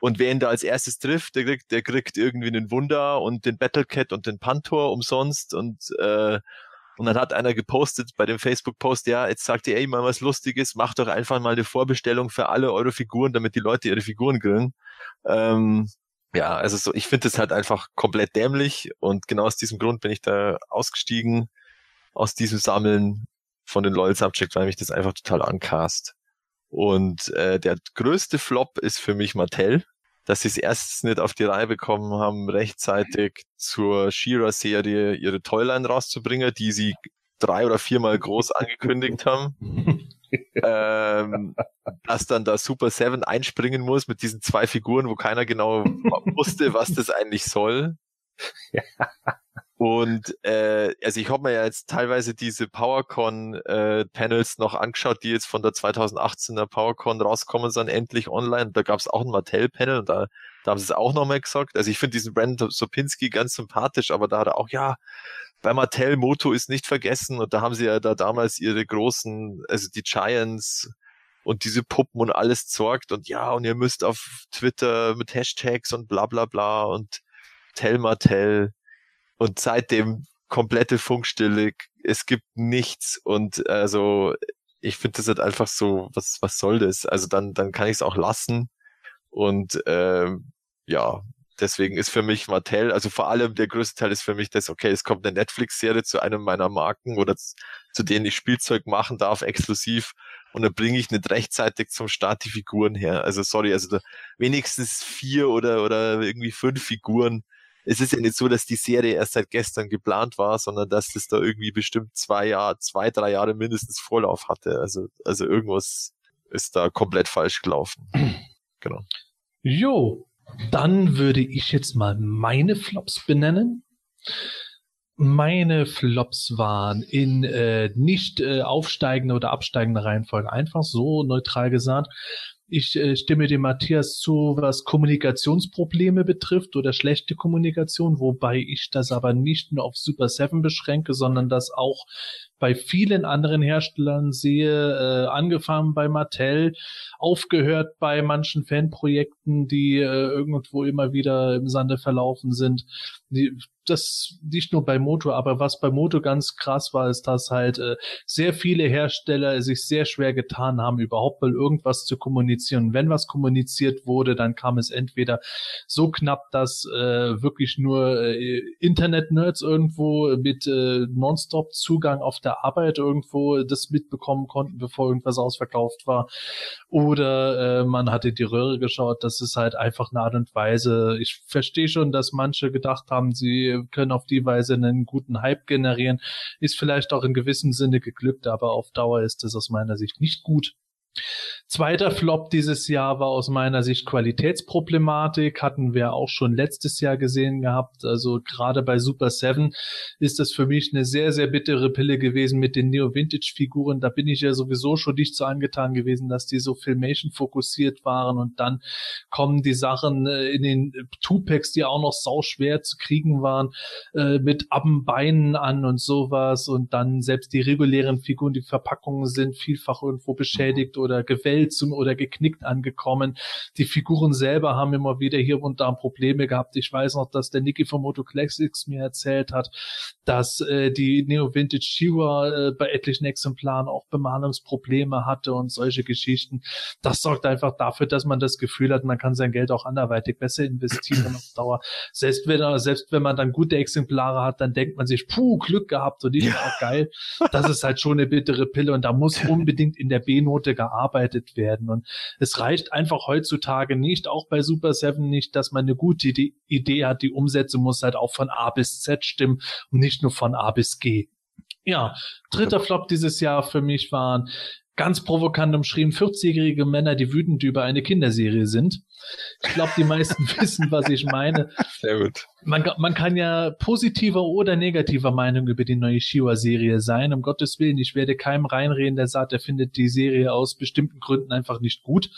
und wer ihn da als erstes trifft, der kriegt, der kriegt irgendwie einen Wunder und den Battlecat und den Pantor umsonst und äh, und dann hat einer gepostet bei dem Facebook-Post, ja, jetzt sagt ihr, ey, mal was Lustiges, macht doch einfach mal eine Vorbestellung für alle eure Figuren, damit die Leute ihre Figuren kriegen. Ähm, ja, also so, ich finde es halt einfach komplett dämlich und genau aus diesem Grund bin ich da ausgestiegen aus diesem Sammeln von den Loyal Subject, weil mich das einfach total ankast. Und äh, der größte Flop ist für mich Mattel, dass sie es erst nicht auf die Reihe bekommen haben, rechtzeitig zur She-Ra-Serie ihre Toyline rauszubringen, die sie drei oder viermal groß angekündigt haben. ähm, dass dann da Super Seven einspringen muss mit diesen zwei Figuren, wo keiner genau wusste, was das eigentlich soll. Und äh, also ich habe mir ja jetzt teilweise diese PowerCon-Panels noch angeschaut, die jetzt von der 2018er PowerCon rauskommen sind, endlich online. Da gab es auch ein Mattel-Panel und da, da haben sie es auch nochmal gesagt. Also ich finde diesen Brandon Sopinski ganz sympathisch, aber da hat er auch, ja, bei Mattel Moto ist nicht vergessen und da haben sie ja da damals ihre großen, also die Giants und diese Puppen und alles sorgt und ja, und ihr müsst auf Twitter mit Hashtags und bla bla bla und Tell Mattel und seitdem komplette Funkstille. Es gibt nichts und also ich finde das halt einfach so, was was soll das? Also dann dann kann ich es auch lassen und ähm, ja, deswegen ist für mich Mattel, also vor allem der größte Teil ist für mich das, okay, es kommt eine Netflix-Serie zu einem meiner Marken oder zu, zu denen ich Spielzeug machen darf, exklusiv und dann bringe ich nicht rechtzeitig zum Start die Figuren her. Also sorry, also wenigstens vier oder oder irgendwie fünf Figuren es ist ja nicht so, dass die Serie erst seit gestern geplant war, sondern dass das da irgendwie bestimmt zwei Jahre, zwei, drei Jahre mindestens Vorlauf hatte. Also, also irgendwas ist da komplett falsch gelaufen. Genau. Jo, dann würde ich jetzt mal meine Flops benennen. Meine Flops waren in äh, nicht äh, aufsteigender oder absteigender Reihenfolge, einfach so neutral gesagt. Ich äh, stimme dem Matthias zu, was Kommunikationsprobleme betrifft oder schlechte Kommunikation, wobei ich das aber nicht nur auf Super 7 beschränke, sondern das auch bei vielen anderen Herstellern sehe, äh, angefangen bei Mattel, aufgehört bei manchen Fanprojekten, die äh, irgendwo immer wieder im Sande verlaufen sind. Die, das nicht nur bei Moto, aber was bei Moto ganz krass war, ist, dass halt äh, sehr viele Hersteller sich sehr schwer getan haben, überhaupt mal irgendwas zu kommunizieren. wenn was kommuniziert wurde, dann kam es entweder so knapp, dass äh, wirklich nur äh, Internet-Nerds irgendwo mit äh, Nonstop-Zugang auf der Arbeit irgendwo das mitbekommen konnten, bevor irgendwas ausverkauft war. Oder äh, man hatte die Röhre geschaut. Das ist halt einfach eine Art und Weise. Ich verstehe schon, dass manche gedacht haben, sie können auf die Weise einen guten Hype generieren. Ist vielleicht auch in gewissem Sinne geglückt, aber auf Dauer ist es aus meiner Sicht nicht gut. Zweiter Flop dieses Jahr war aus meiner Sicht Qualitätsproblematik. Hatten wir auch schon letztes Jahr gesehen gehabt. Also gerade bei Super 7 ist das für mich eine sehr, sehr bittere Pille gewesen mit den Neo-Vintage-Figuren. Da bin ich ja sowieso schon nicht so angetan gewesen, dass die so Filmation fokussiert waren und dann kommen die Sachen äh, in den Two-Packs, die auch noch sau schwer zu kriegen waren, äh, mit Abbenbeinen an und sowas und dann selbst die regulären Figuren, die Verpackungen sind vielfach irgendwo beschädigt oder gewälzt oder geknickt angekommen. Die Figuren selber haben immer wieder hier und da Probleme gehabt. Ich weiß noch, dass der Niki von Moto Classics mir erzählt hat, dass äh, die Neo Vintage Shiva äh, bei etlichen Exemplaren auch Bemalungsprobleme hatte und solche Geschichten. Das sorgt einfach dafür, dass man das Gefühl hat, man kann sein Geld auch anderweitig besser investieren auf Dauer. Selbst wenn, selbst wenn man dann gute Exemplare hat, dann denkt man sich, puh, Glück gehabt und ich ja. auch geil. Das ist halt schon eine bittere Pille und da muss unbedingt in der B-Note gearbeitet werden. Und es reicht einfach heutzutage nicht, auch bei Super 7 nicht, dass man eine gute Idee hat. Die Umsetzung muss halt auch von A bis Z stimmen und nicht nur von A bis G. Ja, dritter Flop dieses Jahr für mich waren ganz provokant umschrieben 40-jährige Männer, die wütend über eine Kinderserie sind. Ich glaube, die meisten wissen, was ich meine. Sehr gut. Man, man kann ja positiver oder negativer Meinung über die neue Shiwa-Serie sein. Um Gottes Willen, ich werde keinem reinreden, der sagt, er findet die Serie aus bestimmten Gründen einfach nicht gut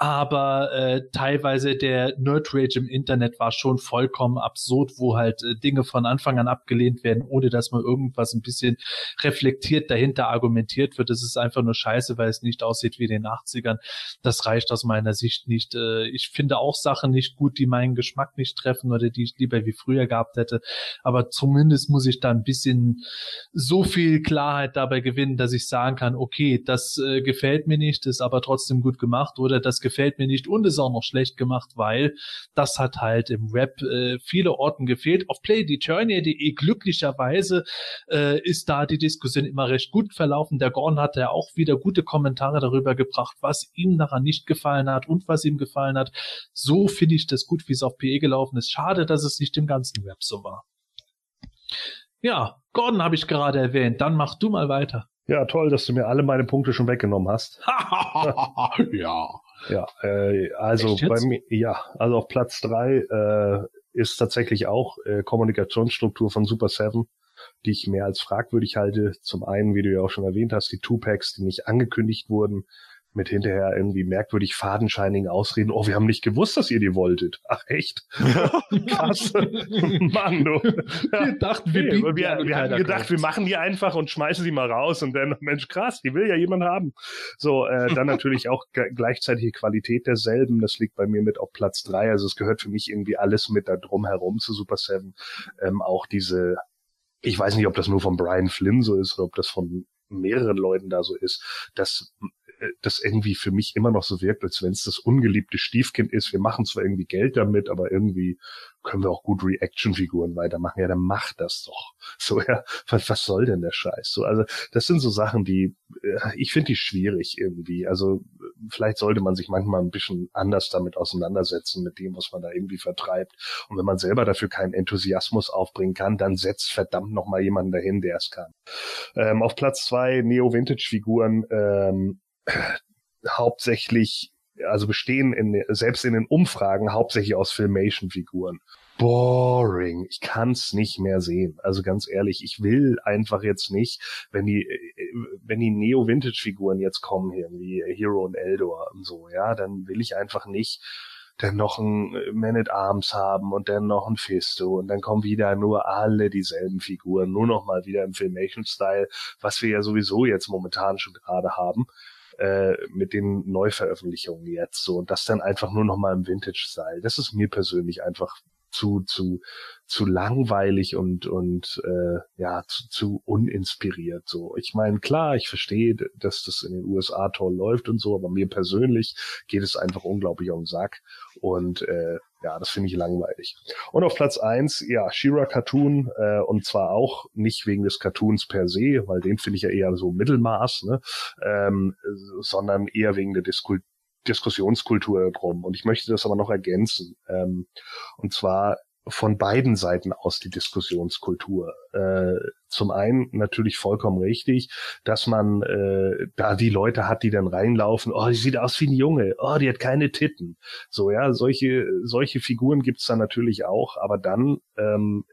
aber äh, teilweise der Nerd Rage im Internet war schon vollkommen absurd, wo halt äh, Dinge von Anfang an abgelehnt werden, ohne dass man irgendwas ein bisschen reflektiert dahinter argumentiert wird. Das ist einfach nur scheiße, weil es nicht aussieht wie in den 80ern. Das reicht aus meiner Sicht nicht. Äh, ich finde auch Sachen nicht gut, die meinen Geschmack nicht treffen oder die ich lieber wie früher gehabt hätte. Aber zumindest muss ich da ein bisschen so viel Klarheit dabei gewinnen, dass ich sagen kann, okay, das äh, gefällt mir nicht, ist aber trotzdem gut gemacht oder das gefällt mir nicht und ist auch noch schlecht gemacht, weil das hat halt im Web äh, viele Orten gefehlt. Auf playdeturnia.de glücklicherweise äh, ist da die Diskussion immer recht gut verlaufen. Der Gorn hat ja auch wieder gute Kommentare darüber gebracht, was ihm daran nicht gefallen hat und was ihm gefallen hat. So finde ich das gut, wie es auf PE gelaufen ist. Schade, dass es nicht im ganzen Web so war. Ja, Gordon habe ich gerade erwähnt. Dann mach du mal weiter. Ja, toll, dass du mir alle meine Punkte schon weggenommen hast. ja. Ja, äh, also bei mir, ja, also auf Platz drei äh, ist tatsächlich auch äh, Kommunikationsstruktur von Super 7, die ich mehr als fragwürdig halte. Zum einen, wie du ja auch schon erwähnt hast, die Two-Packs, die nicht angekündigt wurden, mit hinterher irgendwie merkwürdig fadenscheinigen Ausreden, oh, wir haben nicht gewusst, dass ihr die wolltet. Ach echt? Krass. Mann, du. Wir dachten, wir, hey, wir, wir hatten gedacht, wir machen die einfach und schmeißen sie mal raus und dann, Mensch, krass, die will ja jemand haben. So, äh, dann natürlich auch gleichzeitige Qualität derselben, das liegt bei mir mit auf Platz drei. Also es gehört für mich irgendwie alles mit da drum herum zu Super Seven. Ähm, auch diese ich weiß nicht, ob das nur von Brian Flynn so ist oder ob das von mehreren Leuten da so ist, dass das irgendwie für mich immer noch so wirkt, als wenn es das ungeliebte Stiefkind ist. Wir machen zwar irgendwie Geld damit, aber irgendwie können wir auch gut Reaction-Figuren weitermachen. Ja, dann macht das doch. So, ja, was, was soll denn der Scheiß? So, also, das sind so Sachen, die, äh, ich finde die schwierig irgendwie. Also, vielleicht sollte man sich manchmal ein bisschen anders damit auseinandersetzen, mit dem, was man da irgendwie vertreibt. Und wenn man selber dafür keinen Enthusiasmus aufbringen kann, dann setzt verdammt nochmal jemanden dahin, der es kann. Ähm, auf Platz zwei Neo-Vintage-Figuren, ähm, hauptsächlich, also bestehen in, selbst in den Umfragen hauptsächlich aus Filmation-Figuren. Boring. Ich kann's nicht mehr sehen. Also ganz ehrlich, ich will einfach jetzt nicht, wenn die, wenn die Neo-Vintage-Figuren jetzt kommen, hier, wie Hero und Eldor und so, ja, dann will ich einfach nicht dann noch ein Man at Arms haben und dann noch ein Fisto und dann kommen wieder nur alle dieselben Figuren, nur noch mal wieder im Filmation-Style, was wir ja sowieso jetzt momentan schon gerade haben äh, mit den Neuveröffentlichungen jetzt so und das dann einfach nur noch mal im Vintage-Style. Das ist mir persönlich einfach zu zu zu langweilig und und äh, ja zu, zu uninspiriert so. Ich meine klar, ich verstehe, dass das in den USA toll läuft und so, aber mir persönlich geht es einfach unglaublich um den Sack und äh, ja, das finde ich langweilig. Und auf Platz eins, ja, Shira Cartoon, äh, und zwar auch nicht wegen des Cartoons per se, weil den finde ich ja eher so Mittelmaß, ne, ähm, sondern eher wegen der Disku Diskussionskultur drum. Und ich möchte das aber noch ergänzen. Ähm, und zwar von beiden Seiten aus die Diskussionskultur. Äh, zum einen natürlich vollkommen richtig, dass man äh, da die Leute hat, die dann reinlaufen, oh, die sieht aus wie ein Junge, oh, die hat keine Titten. So, ja, solche, solche Figuren gibt's da natürlich auch, aber dann ähm,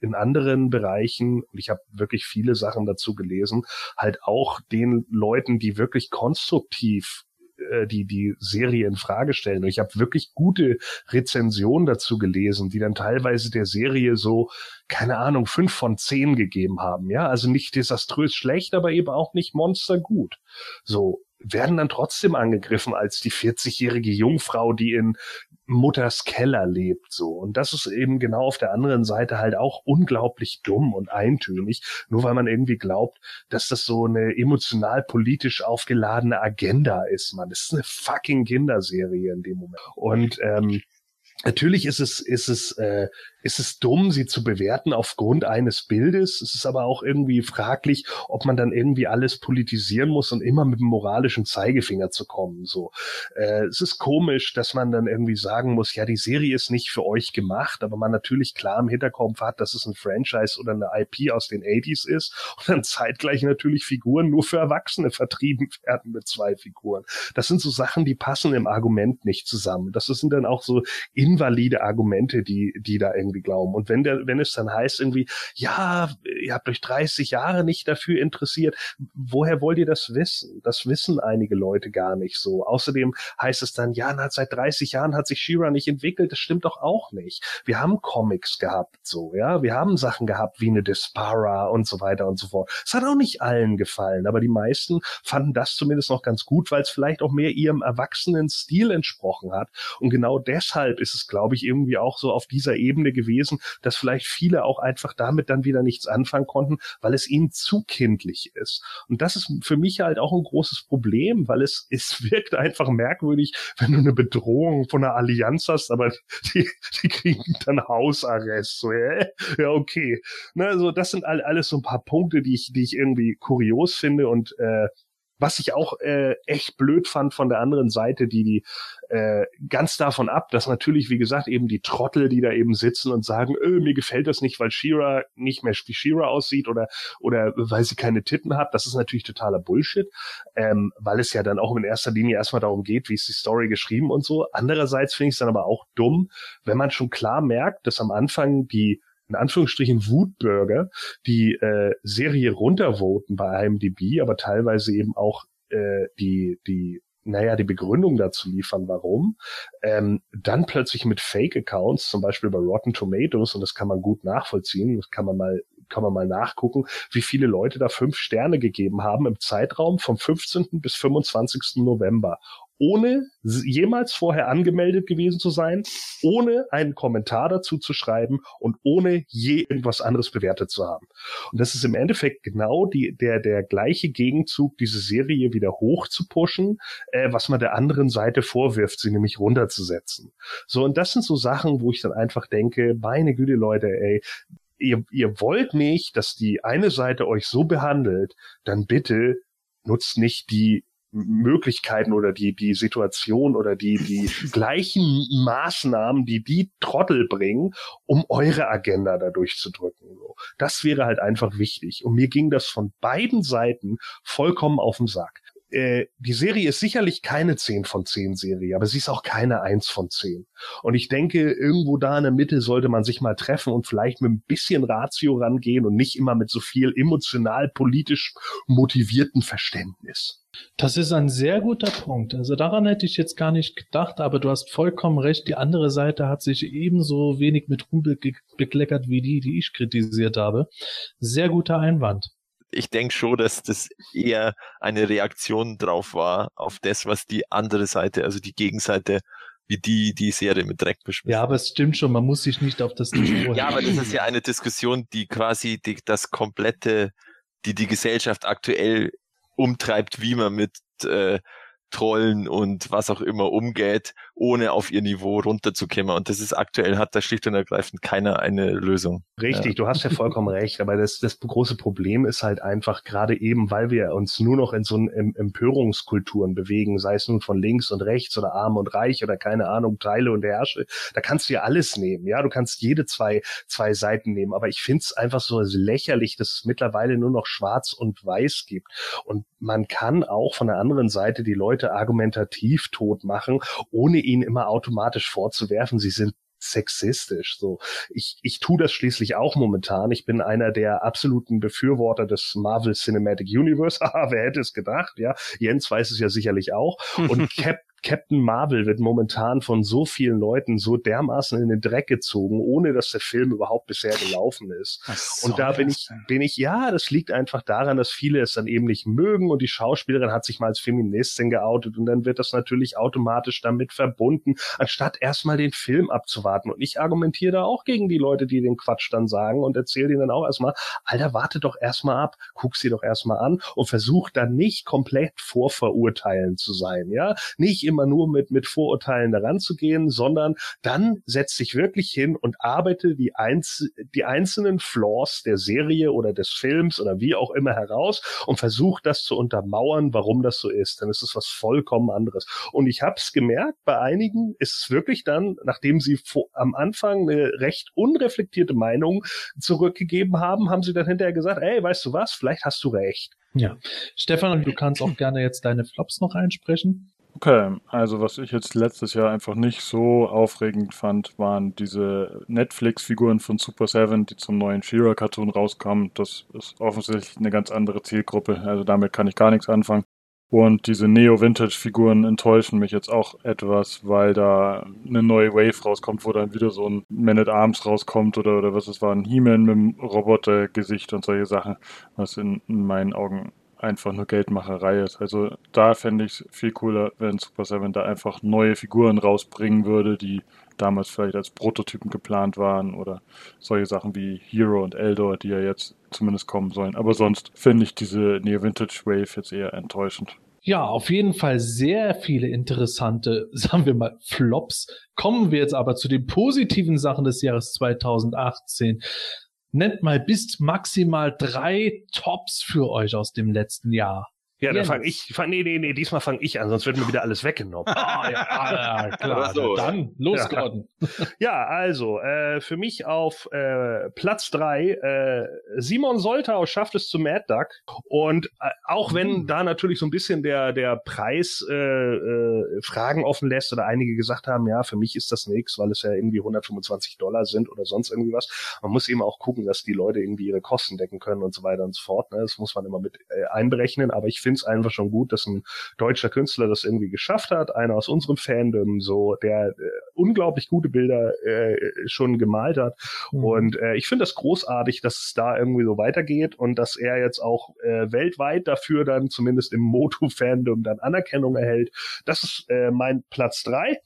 in anderen Bereichen, und ich habe wirklich viele Sachen dazu gelesen, halt auch den Leuten, die wirklich konstruktiv äh, die die Serie in Frage stellen. Und ich habe wirklich gute Rezensionen dazu gelesen, die dann teilweise der Serie so keine Ahnung fünf von zehn gegeben haben. Ja, also nicht desaströs schlecht, aber eben auch nicht monstergut. So werden dann trotzdem angegriffen als die 40-jährige Jungfrau, die in Mutters Keller lebt, so. Und das ist eben genau auf der anderen Seite halt auch unglaublich dumm und eintönig, nur weil man irgendwie glaubt, dass das so eine emotional politisch aufgeladene Agenda ist, man. Das ist eine fucking Kinderserie in dem Moment. Und, ähm, Natürlich ist es, ist es, äh, ist es dumm, sie zu bewerten aufgrund eines Bildes. Es ist aber auch irgendwie fraglich, ob man dann irgendwie alles politisieren muss und immer mit dem moralischen Zeigefinger zu kommen. So, äh, es ist komisch, dass man dann irgendwie sagen muss, ja, die Serie ist nicht für euch gemacht, aber man natürlich klar im Hinterkopf hat, dass es ein Franchise oder eine IP aus den 80s ist und dann zeitgleich natürlich Figuren nur für Erwachsene vertrieben werden mit zwei Figuren. Das sind so Sachen, die passen im Argument nicht zusammen. Das sind dann auch so invalide Argumente, die, die da irgendwie glauben. Und wenn der, wenn es dann heißt irgendwie, ja, ihr habt euch 30 Jahre nicht dafür interessiert, woher wollt ihr das wissen? Das wissen einige Leute gar nicht so. Außerdem heißt es dann, ja, na, seit 30 Jahren hat sich Shira nicht entwickelt. Das stimmt doch auch nicht. Wir haben Comics gehabt, so, ja. Wir haben Sachen gehabt wie eine Despara und so weiter und so fort. Es hat auch nicht allen gefallen, aber die meisten fanden das zumindest noch ganz gut, weil es vielleicht auch mehr ihrem erwachsenen Stil entsprochen hat. Und genau deshalb ist es, glaube ich, irgendwie auch so auf dieser Ebene gewesen, dass vielleicht viele auch einfach damit dann wieder nichts anfangen konnten, weil es ihnen zu kindlich ist. Und das ist für mich halt auch ein großes Problem, weil es, es wirkt einfach merkwürdig, wenn du eine Bedrohung von einer Allianz hast, aber die, die kriegen dann Hausarrest. So, ja, ja okay. Na, also das sind all, alles so ein paar Punkte, die ich, die ich irgendwie kurios finde und äh, was ich auch äh, echt blöd fand von der anderen Seite, die die äh, ganz davon ab, dass natürlich, wie gesagt, eben die Trottel, die da eben sitzen und sagen, öh, mir gefällt das nicht, weil Shira nicht mehr wie Shira aussieht oder oder weil sie keine Titten hat, das ist natürlich totaler Bullshit, ähm, weil es ja dann auch in erster Linie erstmal darum geht, wie ist die Story geschrieben und so. Andererseits finde ich es dann aber auch dumm, wenn man schon klar merkt, dass am Anfang die in Anführungsstrichen Wutbürger die äh, Serie runtervoten bei IMDb, aber teilweise eben auch äh, die, die naja, die Begründung dazu liefern, warum, ähm, dann plötzlich mit Fake-Accounts, zum Beispiel bei Rotten Tomatoes, und das kann man gut nachvollziehen, das kann man mal kann man mal nachgucken, wie viele Leute da fünf Sterne gegeben haben im Zeitraum vom 15. bis 25. November ohne jemals vorher angemeldet gewesen zu sein, ohne einen Kommentar dazu zu schreiben und ohne je irgendwas anderes bewertet zu haben. Und das ist im Endeffekt genau die, der, der gleiche Gegenzug, diese Serie wieder hoch zu pushen, äh, was man der anderen Seite vorwirft, sie nämlich runterzusetzen. So, und das sind so Sachen, wo ich dann einfach denke, meine Güte, Leute, ey, ihr, ihr wollt nicht, dass die eine Seite euch so behandelt, dann bitte nutzt nicht die Möglichkeiten oder die, die Situation oder die, die gleichen Maßnahmen, die die Trottel bringen, um eure Agenda da durchzudrücken. Das wäre halt einfach wichtig. Und mir ging das von beiden Seiten vollkommen auf den Sack. äh, die Serie ist sicherlich keine 10 von 10 Serie, aber sie ist auch keine 1 von 10. Und ich denke, irgendwo da in der Mitte sollte man sich mal treffen und vielleicht mit ein bisschen Ratio rangehen und nicht immer mit so viel emotional politisch motivierten Verständnis. Das ist ein sehr guter Punkt. Also daran hätte ich jetzt gar nicht gedacht, aber du hast vollkommen recht. Die andere Seite hat sich ebenso wenig mit Ruhm bekleckert wie die, die ich kritisiert habe. Sehr guter Einwand ich denke schon, dass das eher eine Reaktion drauf war, auf das, was die andere Seite, also die Gegenseite, wie die die Serie mit Dreck beschmissen. Ja, aber es stimmt schon, man muss sich nicht auf das ja, aber das ist ja eine Diskussion, die quasi die, das komplette, die die Gesellschaft aktuell umtreibt, wie man mit äh, Trollen und was auch immer umgeht, ohne auf ihr Niveau runterzukommen. Und das ist aktuell, hat da schlicht und ergreifend keiner eine Lösung. Richtig, ja. du hast ja vollkommen recht. Aber das, das große Problem ist halt einfach, gerade eben, weil wir uns nur noch in so einen Empörungskulturen bewegen, sei es nun von links und rechts oder arm und reich oder keine Ahnung, Teile und Herrsche, da kannst du ja alles nehmen. Ja, du kannst jede zwei, zwei Seiten nehmen. Aber ich finde es einfach so lächerlich, dass es mittlerweile nur noch schwarz und weiß gibt. Und man kann auch von der anderen Seite die Leute Leute argumentativ tot machen, ohne ihnen immer automatisch vorzuwerfen, sie sind sexistisch. So, ich, ich tue das schließlich auch momentan. Ich bin einer der absoluten Befürworter des Marvel Cinematic Universe. Haha, wer hätte es gedacht? Ja, Jens weiß es ja sicherlich auch. Und Cap Captain Marvel wird momentan von so vielen Leuten so dermaßen in den Dreck gezogen, ohne dass der Film überhaupt bisher gelaufen ist. Und da bin ich, bin ich, ja, das liegt einfach daran, dass viele es dann eben nicht mögen und die Schauspielerin hat sich mal als Feministin geoutet und dann wird das natürlich automatisch damit verbunden, anstatt erstmal den Film abzuwarten. Und ich argumentiere da auch gegen die Leute, die den Quatsch dann sagen und erzähle ihnen dann auch erstmal, Alter, warte doch erstmal ab, guck sie doch erstmal an und versuch dann nicht komplett vorverurteilen zu sein, ja? Nicht immer nur mit, mit Vorurteilen daran zu gehen, sondern dann setz dich wirklich hin und arbeite die, einz die einzelnen Flaws der Serie oder des Films oder wie auch immer heraus und versuch das zu untermauern, warum das so ist. Denn es ist was vollkommen anderes. Und ich habe es gemerkt, bei einigen ist es wirklich dann, nachdem sie am Anfang eine recht unreflektierte Meinung zurückgegeben haben, haben sie dann hinterher gesagt, ey, weißt du was, vielleicht hast du recht. Ja. Stefan, du kannst auch gerne jetzt deine Flops noch einsprechen. Okay, also was ich jetzt letztes Jahr einfach nicht so aufregend fand, waren diese Netflix-Figuren von Super Seven, die zum neuen She-Ra-Cartoon rauskommen. Das ist offensichtlich eine ganz andere Zielgruppe, also damit kann ich gar nichts anfangen. Und diese Neo-Vintage-Figuren enttäuschen mich jetzt auch etwas, weil da eine neue Wave rauskommt, wo dann wieder so ein Man at Arms rauskommt oder, oder was es war, ein He-Man mit einem Robotergesicht und solche Sachen, was in, in meinen Augen einfach nur Geldmacherei ist. Also da fände ich es viel cooler, wenn Super Seven da einfach neue Figuren rausbringen würde, die damals vielleicht als Prototypen geplant waren oder solche Sachen wie Hero und Eldor, die ja jetzt zumindest kommen sollen. Aber sonst finde ich diese Neo Vintage Wave jetzt eher enttäuschend. Ja, auf jeden Fall sehr viele interessante, sagen wir mal, Flops. Kommen wir jetzt aber zu den positiven Sachen des Jahres 2018 nennt mal bis maximal drei Tops für euch aus dem letzten Jahr. Ja, dann fange ich, fang, nee, nee, nee, diesmal fange ich an, sonst wird mir wieder alles weggenommen. ah, ja, ah, klar. So, dann, los, ja. Gordon. ja, also, äh, für mich auf äh, Platz drei äh, Simon Soltau schafft es zu Mad Duck. Und äh, auch wenn mhm. da natürlich so ein bisschen der, der Preis äh, äh, Fragen offen lässt oder einige gesagt haben, ja, für mich ist das nichts, weil es ja irgendwie 125 Dollar sind oder sonst irgendwie was. Man muss eben auch gucken, dass die Leute irgendwie ihre Kosten decken können und so weiter und so fort. Ne? Das muss man immer mit äh, einberechnen, aber ich finde es einfach schon gut, dass ein deutscher Künstler das irgendwie geschafft hat, einer aus unserem Fandom, so der äh, unglaublich gute Bilder äh, schon gemalt hat. Mhm. Und äh, ich finde das großartig, dass es da irgendwie so weitergeht und dass er jetzt auch äh, weltweit dafür dann zumindest im Moto-Fandom dann Anerkennung erhält. Das ist äh, mein Platz drei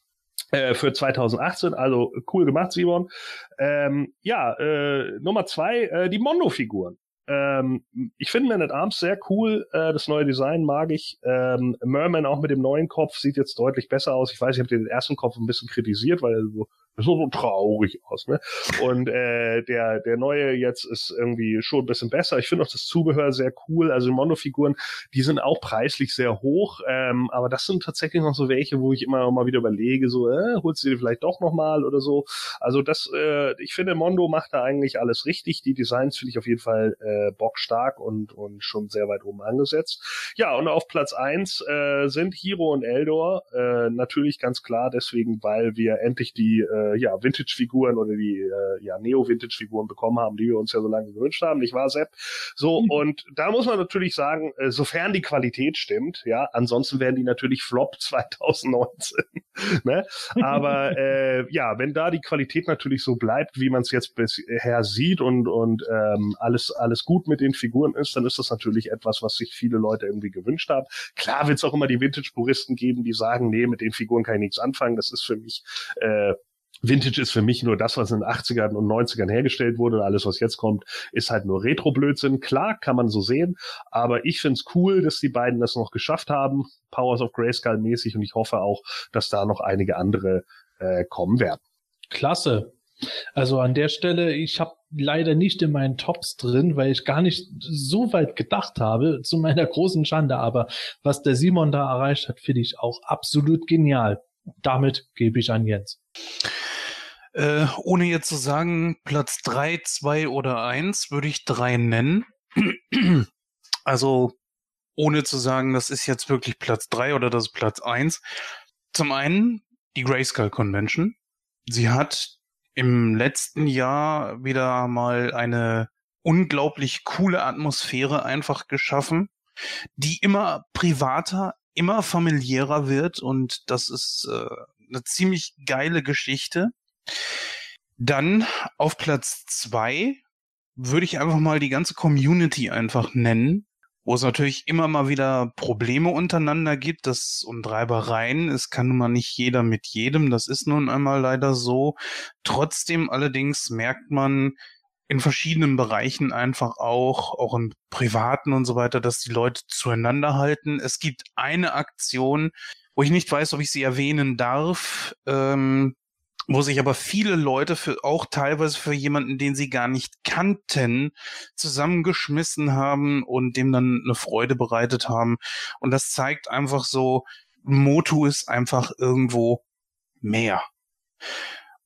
äh, für 2018. Also cool gemacht, Simon. Ähm, ja, äh, Nummer zwei, äh, die Mondo-Figuren. Ähm, ich finde Man at Arms sehr cool. Äh, das neue Design mag ich. Ähm, Merman auch mit dem neuen Kopf sieht jetzt deutlich besser aus. Ich weiß, ich habe den ersten Kopf ein bisschen kritisiert, weil er so so, so traurig aus. Ne? Und äh, der, der neue jetzt ist irgendwie schon ein bisschen besser. Ich finde auch das Zubehör sehr cool. Also Mono-Figuren, die sind auch preislich sehr hoch, ähm, aber das sind tatsächlich noch so welche, wo ich immer mal wieder überlege, so, äh, holst du dir vielleicht doch nochmal oder so. Also das, äh, ich finde, Mondo macht da eigentlich alles richtig. Die Designs finde ich auf jeden Fall äh, bockstark und, und schon sehr weit oben angesetzt. Ja, und auf Platz eins äh, sind Hiro und Eldor. Äh, natürlich ganz klar deswegen, weil wir endlich die äh, äh, ja, Vintage-Figuren oder die äh, ja, Neo-Vintage-Figuren bekommen haben, die wir uns ja so lange gewünscht haben, nicht wahr, Sepp? So, mhm. und da muss man natürlich sagen, äh, sofern die Qualität stimmt, ja, ansonsten werden die natürlich Flop 2019. ne? Aber äh, ja, wenn da die Qualität natürlich so bleibt, wie man es jetzt bisher sieht und, und ähm, alles, alles gut mit den Figuren ist, dann ist das natürlich etwas, was sich viele Leute irgendwie gewünscht haben. Klar wird es auch immer die Vintage-Puristen geben, die sagen, nee, mit den Figuren kann ich nichts anfangen. Das ist für mich äh, Vintage ist für mich nur das, was in den 80ern und 90ern hergestellt wurde. Und alles, was jetzt kommt, ist halt nur Retro-Blödsinn. Klar, kann man so sehen. Aber ich find's cool, dass die beiden das noch geschafft haben. Powers of Grayskull mäßig. Und ich hoffe auch, dass da noch einige andere äh, kommen werden. Klasse. Also an der Stelle, ich habe leider nicht in meinen Tops drin, weil ich gar nicht so weit gedacht habe, zu meiner großen Schande. Aber was der Simon da erreicht hat, finde ich auch absolut genial. Damit gebe ich an Jens. Äh, ohne jetzt zu sagen, Platz drei, zwei oder eins, würde ich drei nennen. also ohne zu sagen, das ist jetzt wirklich Platz drei oder das ist Platz eins. Zum einen die Grayskull Convention. Sie hat im letzten Jahr wieder mal eine unglaublich coole Atmosphäre einfach geschaffen, die immer privater, immer familiärer wird und das ist äh, eine ziemlich geile Geschichte. Dann auf Platz zwei würde ich einfach mal die ganze Community einfach nennen, wo es natürlich immer mal wieder Probleme untereinander gibt, das und Reibereien. Es kann nun mal nicht jeder mit jedem, das ist nun einmal leider so. Trotzdem allerdings merkt man in verschiedenen Bereichen einfach auch, auch im Privaten und so weiter, dass die Leute zueinander halten. Es gibt eine Aktion, wo ich nicht weiß, ob ich sie erwähnen darf. Ähm, wo sich aber viele Leute für auch teilweise für jemanden, den sie gar nicht kannten, zusammengeschmissen haben und dem dann eine Freude bereitet haben. Und das zeigt einfach so, Motu ist einfach irgendwo mehr.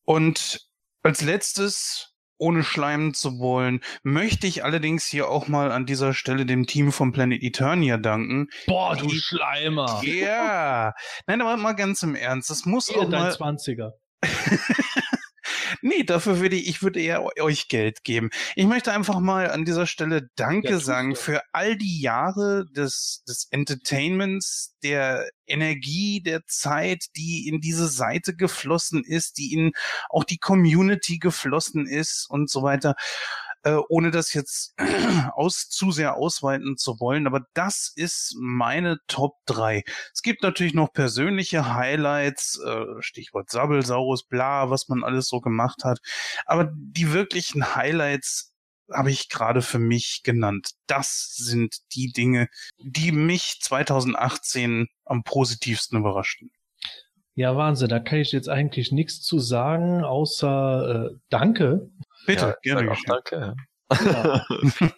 Und als letztes, ohne schleimen zu wollen, möchte ich allerdings hier auch mal an dieser Stelle dem Team von Planet Eternia danken. Boah, du Schleimer. Ja. Nein, aber mal ganz im Ernst. Das muss Hier auch dein mal. 20er. nee, dafür würde ich, ich würde eher euch Geld geben. Ich möchte einfach mal an dieser Stelle Danke Ja, sagen du. für all die Jahre des, des Entertainments, der Energie, der Zeit, die in diese Seite geflossen ist, die in auch die Community geflossen ist und so weiter äh, ohne das jetzt aus, zu sehr ausweiten zu wollen, aber das ist meine Top 3. Es gibt natürlich noch persönliche Highlights, äh, Stichwort Sabbelsaurus, bla, was man alles so gemacht hat, aber die wirklichen Highlights habe ich gerade für mich genannt. Das sind die Dinge, die mich 2018 am positivsten überraschten. Ja, Wahnsinn, da kann ich jetzt eigentlich nichts zu sagen, außer äh, Danke. Bitte, ja, gerne. auch danke. Ja.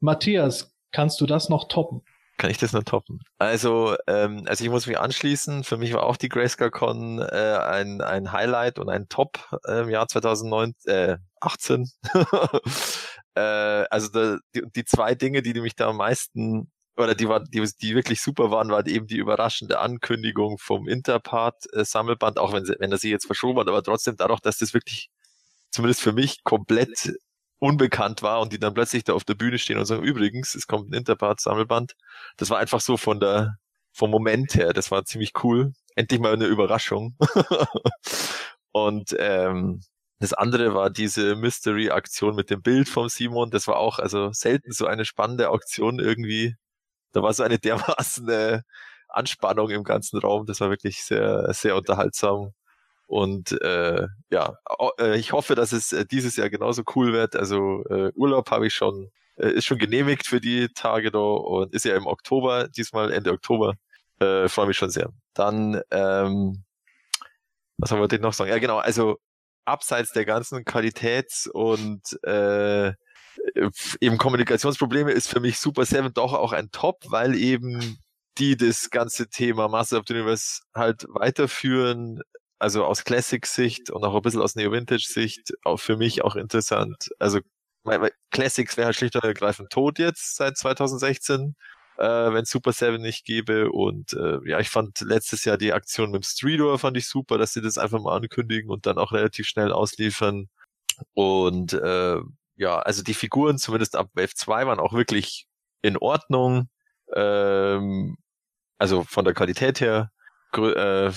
Matthias, kannst du das noch toppen? Kann ich das noch toppen? Also, ähm, also ich muss mich anschließen. Für mich war auch die Grayscale Con äh, ein, ein Highlight und ein Top äh, im Jahr 2019, äh, 18. äh, also da, die, die zwei Dinge, die, die mich da am meisten oder die war, die, die wirklich super waren, war eben die überraschende Ankündigung vom Interpart äh, Sammelband, auch wenn, sie, wenn er sie jetzt verschoben hat, aber trotzdem dadurch, dass das wirklich zumindest für mich komplett unbekannt war und die dann plötzlich da auf der Bühne stehen und sagen, übrigens, es kommt ein Interpart-Sammelband. Das war einfach so von der, vom Moment her, das war ziemlich cool. Endlich mal eine Überraschung. und ähm, das andere war diese Mystery-Aktion mit dem Bild vom Simon. Das war auch also selten so eine spannende Auktion irgendwie. Da war so eine dermaßen äh, Anspannung im ganzen Raum. Das war wirklich sehr, sehr unterhaltsam. Und äh, ja, äh, ich hoffe, dass es äh, dieses Jahr genauso cool wird. Also äh, Urlaub habe ich schon, äh, ist schon genehmigt für die Tage da und ist ja im Oktober, diesmal Ende Oktober. Äh, Freue mich schon sehr. Dann, ähm, was wollte ich noch sagen? Ja, genau, also abseits der ganzen Qualitäts- und äh, eben Kommunikationsprobleme ist für mich Super Seven doch auch ein Top, weil eben die das ganze Thema Master of the Universe halt weiterführen, also aus Classic-Sicht und auch ein bisschen aus Neo-Vintage-Sicht, auch für mich auch interessant. Also Classics wäre halt schlicht und ergreifend tot jetzt seit 2016, äh, wenn Super 7 nicht gäbe. Und äh, ja, ich fand letztes Jahr die Aktion mit dem Streetor fand ich super, dass sie das einfach mal ankündigen und dann auch relativ schnell ausliefern. Und äh, ja, also die Figuren, zumindest ab Wave 2, waren auch wirklich in Ordnung. Ähm, also von der Qualität her. Äh,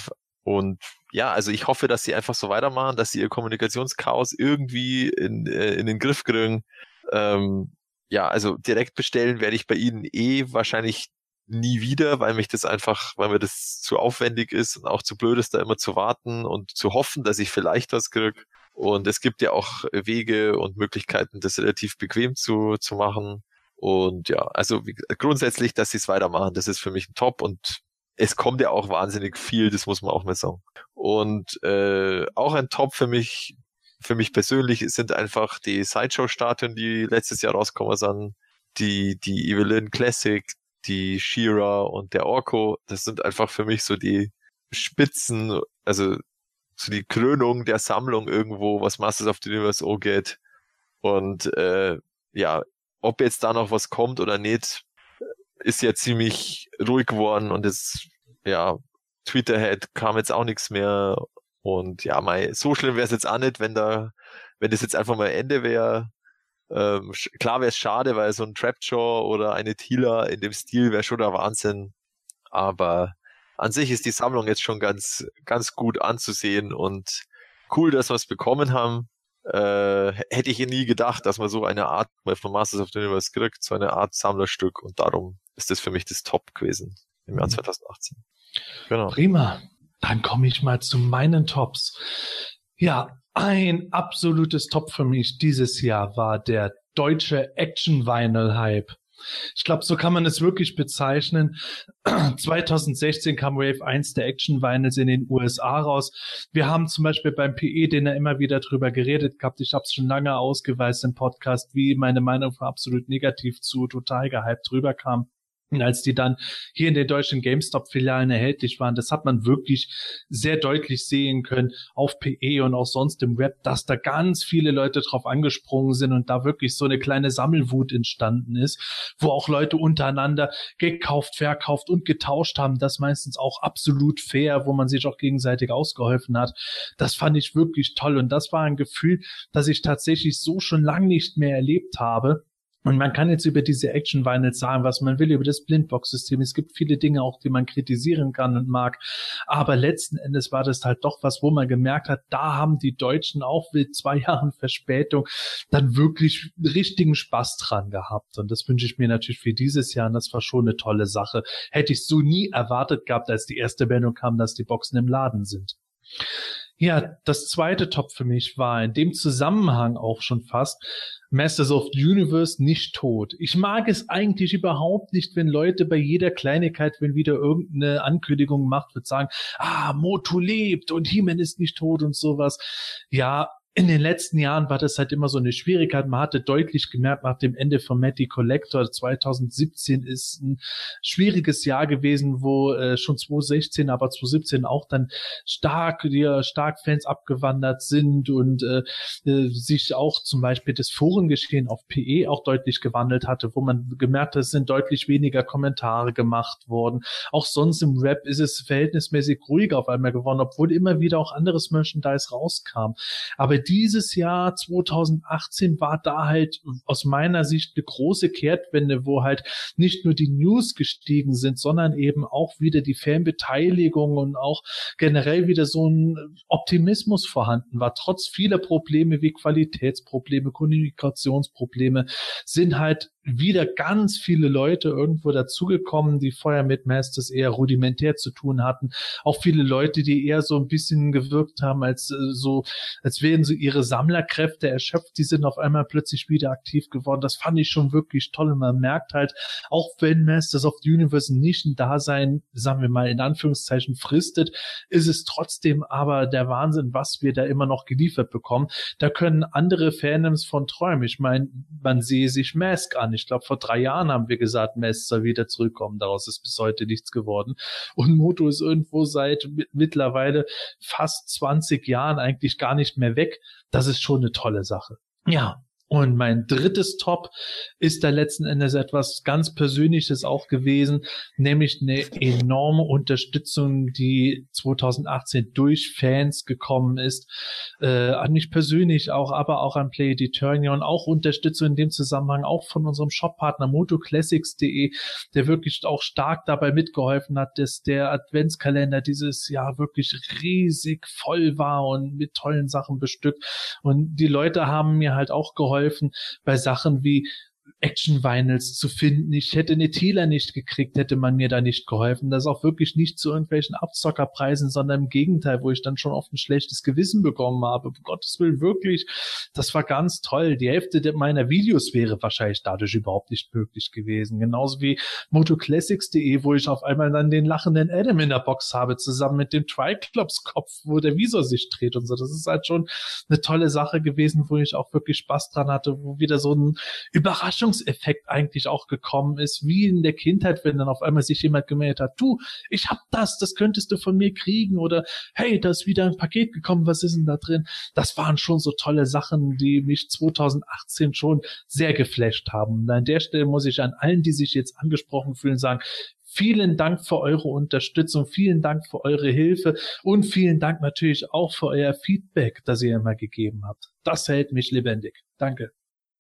und ja, also ich hoffe, dass sie einfach so weitermachen, dass sie ihr Kommunikationschaos irgendwie in, äh, in den Griff kriegen. Ähm, ja, also direkt bestellen werde ich bei ihnen eh wahrscheinlich nie wieder, weil mich das einfach, weil mir das zu aufwendig ist und auch zu blöd ist, da immer zu warten und zu hoffen, dass ich vielleicht was kriege. Und es gibt ja auch Wege und Möglichkeiten, das relativ bequem zu, zu machen. Und ja, also wie, grundsätzlich, dass sie es weitermachen, das ist für mich ein Top und es kommt ja auch wahnsinnig viel, das muss man auch mal sagen. Und äh, auch ein Top für mich, für mich persönlich sind einfach die Sideshow-Statuen, die letztes Jahr rausgekommen sind, die, die Evelyn Classic, die Shira und der Orko. Das sind einfach für mich so die Spitzen, also so die Krönung der Sammlung irgendwo, was Masters of the Universe geht. Und äh, ja, ob jetzt da noch was kommt oder nicht, ist ja ziemlich ruhig geworden und es, ja, Tweeterhead kam jetzt auch nichts mehr. Und ja, mal so schlimm wäre es jetzt auch nicht, wenn da, wenn das jetzt einfach mal Ende wäre. Ähm, klar wäre es schade, weil so ein Trapjaw oder eine Tila in dem Stil wäre schon der Wahnsinn. Aber an sich ist die Sammlung jetzt schon ganz, ganz gut anzusehen und cool, dass wir es bekommen haben. Äh, hätte ich nie gedacht, dass man so eine Art von Masters of the Universe kriegt, so eine Art Sammlerstück und darum ist das für mich das Top gewesen im Jahr 2018. Mhm. Genau. Prima. Dann komme ich mal zu meinen Tops. Ja, ein absolutes Top für mich dieses Jahr war der deutsche Action Vinyl Hype. Ich glaube, so kann man es wirklich bezeichnen. 2016 kam Wave 1 der Action Vinyls in den USA raus. Wir haben zum Beispiel beim PE, den er immer wieder drüber geredet gehabt. Ich habe es schon lange ausgeweist im Podcast, wie meine Meinung war absolut negativ zu total gehypt drüber kam. Als die dann hier in den deutschen GameStop-Filialen erhältlich waren, das hat man wirklich sehr deutlich sehen können auf PE und auch sonst im Web, dass da ganz viele Leute drauf angesprungen sind und da wirklich so eine kleine Sammelwut entstanden ist, wo auch Leute untereinander gekauft, verkauft und getauscht haben. Das meistens auch absolut fair, wo man sich auch gegenseitig ausgeholfen hat. Das fand ich wirklich toll und das war ein Gefühl, das ich tatsächlich so schon lange nicht mehr erlebt habe und man kann jetzt über diese Action Vinyls sagen, was man will, über das Blindbox-System. Es gibt viele Dinge auch, die man kritisieren kann und mag. Aber letzten Endes war das halt doch was, wo man gemerkt hat, da haben die Deutschen auch mit zwei Jahren Verspätung dann wirklich richtigen Spaß dran gehabt. Und das wünsche ich mir natürlich für dieses Jahr. Und das war schon eine tolle Sache. Hätte ich so nie erwartet gehabt, als die erste Meldung kam, dass die Boxen im Laden sind. Ja, das zweite Top für mich war in dem Zusammenhang auch schon fast Masters of the Universe nicht tot. Ich mag es eigentlich überhaupt nicht, wenn Leute bei jeder Kleinigkeit, wenn wieder irgendeine Ankündigung macht, wird sagen, ah, Motu lebt und He-Man ist nicht tot und sowas. Ja, in den letzten Jahren war das halt immer so eine Schwierigkeit. Man hatte deutlich gemerkt, nach dem Ende von Matty Collector 2017 ist ein schwieriges Jahr gewesen, wo äh, schon 2016, aber 2017 auch dann stark, die stark Fans abgewandert sind und äh, äh, sich auch zum Beispiel das Forengeschehen auf PE auch deutlich gewandelt hatte, wo man gemerkt hat, es sind deutlich weniger Kommentare gemacht worden. Auch sonst im Web ist es verhältnismäßig ruhiger auf einmal geworden, obwohl immer wieder auch anderes Merchandise rauskam. Aber dieses Jahr 2018 war da halt aus meiner Sicht eine große Kehrtwende, wo halt nicht nur die News gestiegen sind, sondern eben auch wieder die Fanbeteiligung und auch generell wieder so ein Optimismus vorhanden war. Trotz vieler Probleme wie Qualitätsprobleme, Kommunikationsprobleme sind halt wieder ganz viele Leute irgendwo dazugekommen, die vorher mit Masters eher rudimentär zu tun hatten. Auch viele Leute, die eher so ein bisschen gewirkt haben, als äh, so, als wären so ihre Sammlerkräfte erschöpft, die sind auf einmal plötzlich wieder aktiv geworden. Das fand ich schon wirklich toll. Und man merkt halt, auch wenn Masters of the Universe nicht ein Dasein, sagen wir mal in Anführungszeichen, fristet, ist es trotzdem aber der Wahnsinn, was wir da immer noch geliefert bekommen. Da können andere Fandoms von träumen. Ich meine, man sehe sich Mask an. Ich glaube, vor drei Jahren haben wir gesagt, Mask soll wieder zurückkommen. Daraus ist bis heute nichts geworden. Und Moto ist irgendwo seit mittlerweile fast 20 Jahren eigentlich gar nicht mehr weg. Das ist schon eine tolle Sache. Ja, und mein drittes Top ist da letzten Endes etwas ganz Persönliches auch gewesen, nämlich eine enorme Unterstützung, die 2018 durch Fans gekommen ist, äh, an mich persönlich auch, aber auch an Play Eternia und auch Unterstützung in dem Zusammenhang auch von unserem Shoppartner motoclassics.de, der wirklich auch stark dabei mitgeholfen hat, dass der Adventskalender dieses Jahr wirklich riesig voll war und mit tollen Sachen bestückt. Und die Leute haben mir halt auch geholfen, geholfen bei Sachen wie Action Vinyls zu finden. Ich hätte eine Thieler nicht gekriegt, hätte man mir da nicht geholfen. Das auch wirklich nicht zu irgendwelchen Abzockerpreisen, sondern im Gegenteil, wo ich dann schon oft ein schlechtes Gewissen bekommen habe. Um Gottes Willen, wirklich, das war ganz toll. Die Hälfte meiner Videos wäre wahrscheinlich dadurch überhaupt nicht möglich gewesen. Genauso wie motoclassics.de, wo ich auf einmal dann den lachenden Adam in der Box habe, zusammen mit dem Triclops Kopf, wo der Visor sich dreht und so. Das ist halt schon eine tolle Sache gewesen, wo ich auch wirklich Spaß dran hatte, wo wieder so ein Überraschung Überraschungseffekt eigentlich auch gekommen ist, wie in der Kindheit, wenn dann auf einmal sich jemand gemeldet hat, du, ich hab das, das könntest du von mir kriegen oder hey, da ist wieder ein Paket gekommen, was ist denn da drin? Das waren schon so tolle Sachen, die mich 2018 schon sehr geflasht haben. Und an der Stelle muss ich an allen, die sich jetzt angesprochen fühlen, sagen, Vielen Dank für eure Unterstützung, vielen Dank für eure Hilfe und vielen Dank natürlich auch für euer Feedback, das ihr immer gegeben habt. Das hält mich lebendig. Danke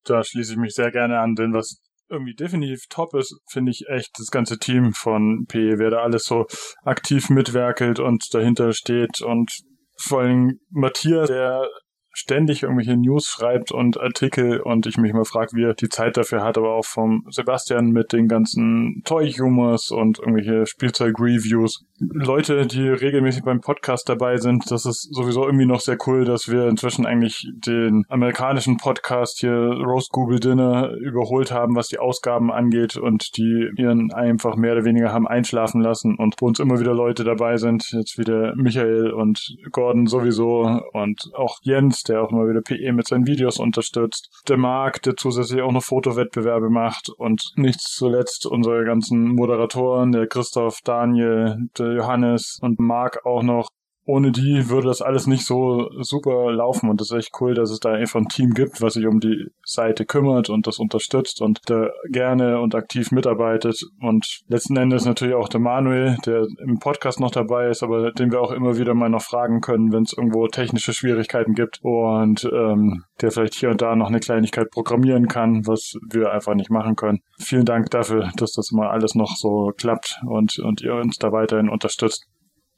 da schließe ich mich sehr gerne an, denn was irgendwie definitiv top ist, finde ich echt das ganze Team von PE, wer da alles so aktiv mitwerkelt und dahinter steht. Und vor allem Matthias, der ständig irgendwelche News schreibt und Artikel und ich mich mal frage, wie er die Zeit dafür hat, aber auch vom Sebastian mit den ganzen Toy-Humors und irgendwelche Spielzeug-Reviews. Leute, die regelmäßig beim Podcast dabei sind, das ist sowieso irgendwie noch sehr cool, dass wir inzwischen eigentlich den amerikanischen Podcast hier Roast Google Dinner überholt haben, was die Ausgaben angeht und die ihren einfach mehr oder weniger haben einschlafen lassen und wo uns immer wieder Leute dabei sind, jetzt wieder Michael und Gordon sowieso und auch Jens, der auch immer wieder PE mit seinen Videos unterstützt. Der Marc, der zusätzlich auch noch Fotowettbewerbe macht und nicht zuletzt unsere ganzen Moderatoren, der Christoph, Daniel, der Johannes und Marc auch noch, ohne die würde das alles nicht so super laufen und das ist echt cool, dass es da einfach ein Team gibt, was sich um die Seite kümmert und das unterstützt und da gerne und aktiv mitarbeitet und letzten Endes natürlich auch der Manuel, der im Podcast noch dabei ist, aber den wir auch immer wieder mal noch fragen können, wenn es irgendwo technische Schwierigkeiten gibt und ähm, der vielleicht hier und da noch eine Kleinigkeit programmieren kann, was wir einfach nicht machen können. Vielen Dank dafür, dass das mal alles noch so klappt und, und ihr uns da weiterhin unterstützt.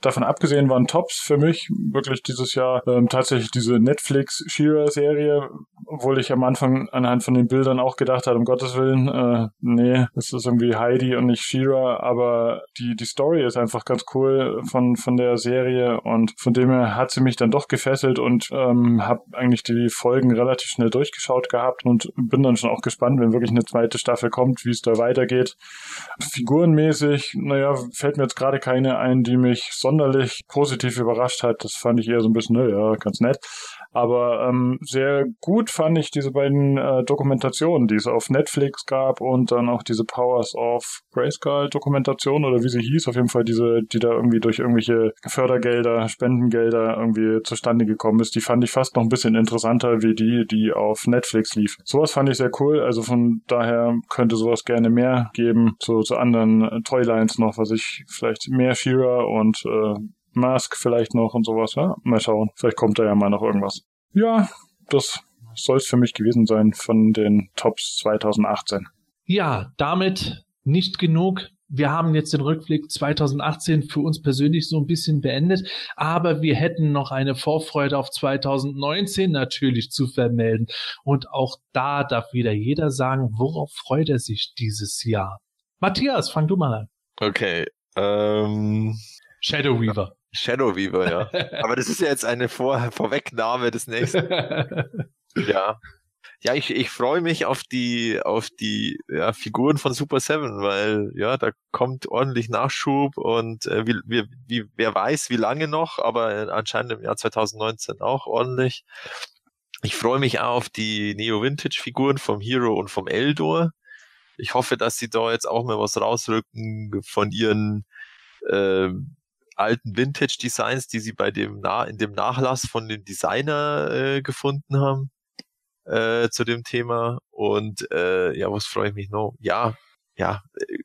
Davon abgesehen waren Tops für mich wirklich dieses Jahr ähm, tatsächlich diese Netflix Shira-Serie, obwohl ich am Anfang anhand von den Bildern auch gedacht habe, um Gottes Willen, äh, nee, das ist irgendwie Heidi und nicht Shira, aber die, die Story ist einfach ganz cool von, von der Serie und von dem her hat sie mich dann doch gefesselt und ähm, habe eigentlich die Folgen relativ schnell durchgeschaut gehabt und bin dann schon auch gespannt, wenn wirklich eine zweite Staffel kommt, wie es da weitergeht. Figurenmäßig, naja, fällt mir jetzt gerade keine ein, die mich so sonderlich positiv überrascht hat. Das fand ich eher so ein bisschen, naja, ganz nett. Aber ähm, sehr gut fand ich diese beiden äh, Dokumentationen, die es auf Netflix gab und dann auch diese Powers of Grayskull Dokumentation oder wie sie hieß, auf jeden Fall diese, die da irgendwie durch irgendwelche Fördergelder, Spendengelder irgendwie zustande gekommen ist. Die fand ich fast noch ein bisschen interessanter wie die, die auf Netflix lief. Sowas fand ich sehr cool. Also von daher könnte sowas gerne mehr geben zu, zu anderen Toylines noch, was ich vielleicht mehr Shira und äh, Mask vielleicht noch und sowas. Ja? Mal schauen. Vielleicht kommt da ja mal noch irgendwas. Ja, das soll es für mich gewesen sein von den Tops 2018. Ja, damit nicht genug. wir haben jetzt den Rückblick 2018 für uns persönlich so ein bisschen beendet, aber wir hätten noch eine Vorfreude auf 2019 natürlich zu vermelden. Und auch da darf wieder jeder sagen, worauf freut er sich dieses Jahr? Matthias, fang du mal an. Okay. Ähm, Shadow Weaver. Shadow Weaver, ja. Aber das ist ja jetzt eine Vor Vorwegnahme des nächsten. ja. Ja, ich, ich freue mich auf die, auf die ja, Figuren von Super Seven, weil ja, da kommt ordentlich Nachschub und äh, wie, wie, wie, wer weiß, wie lange noch, aber anscheinend im Jahr 2019 auch ordentlich. Ich freue mich auch auf die Neo-Vintage-Figuren vom Hero und vom Eldor. Ich hoffe, dass sie da jetzt auch mal was rausrücken von ihren äh, alten Vintage-Designs, die sie bei dem Na in dem Nachlass von dem Designer äh, gefunden haben äh, zu dem Thema. Und äh, ja, was freue ich mich noch? Ja, ja, äh,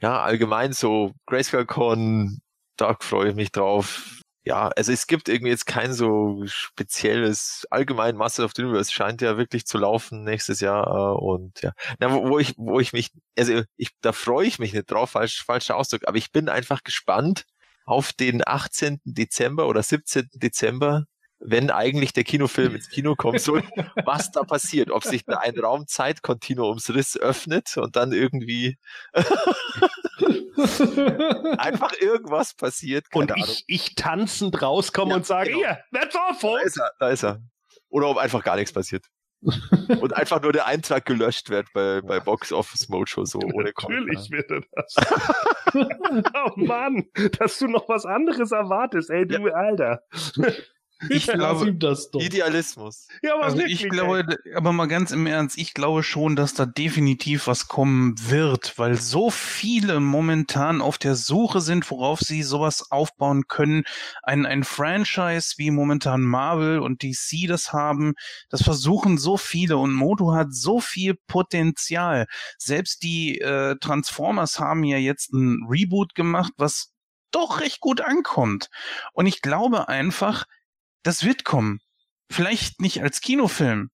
ja, allgemein so Grayscale Con, da freue ich mich drauf. Ja, also es gibt irgendwie jetzt kein so spezielles, allgemein Master of the Universe scheint ja wirklich zu laufen nächstes Jahr äh, und ja, Na, wo, wo ich, wo ich mich, also ich, da freue ich mich nicht drauf, falsch, falscher Ausdruck, aber ich bin einfach gespannt auf den 18. Dezember oder 17. Dezember, wenn eigentlich der Kinofilm ins Kino kommen soll, was da passiert, ob sich da ein Raum-Zeit-Kontinuumsriss öffnet und dann irgendwie einfach irgendwas passiert. und ich, ich tanzend rauskomme Ja, und sage, genau. hier, that's all, Da ist er, da ist er. Oder ob einfach gar nichts passiert. Und einfach nur der Eintrag gelöscht wird bei, bei Box Office Mojo, so ohne Natürlich wird er das. oh Mann, dass du noch was anderes erwartest, ey, du Alter. Ich Lass glaube, das doch. Idealismus. Ja, aber Also wirklich, ich glaube, aber mal ganz im Ernst, ich glaube schon, dass da definitiv was kommen wird, weil so viele momentan auf der Suche sind, worauf sie sowas aufbauen können. Ein, ein Franchise wie momentan Marvel und DC das haben, das versuchen so viele und Moto hat so viel Potenzial. Selbst die äh, Transformers haben ja jetzt ein Reboot gemacht, was doch recht gut ankommt. Und ich glaube einfach, das wird kommen. Vielleicht nicht als Kinofilm,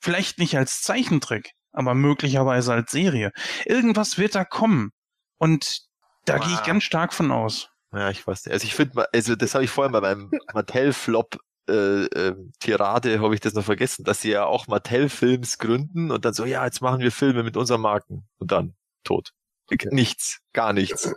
vielleicht nicht als Zeichentrick, aber möglicherweise als Serie. Irgendwas wird da kommen. Und da gehe ich Wow. ganz stark von aus. Ja, ich weiß nicht. Also ich finde, also das habe ich vorhin bei meinem Mattel-Flop äh, äh, Tirade habe ich das noch vergessen, dass sie ja auch Mattel-Films gründen und dann so, ja, jetzt machen wir Filme mit unseren Marken und dann tot. Nichts, gar nichts.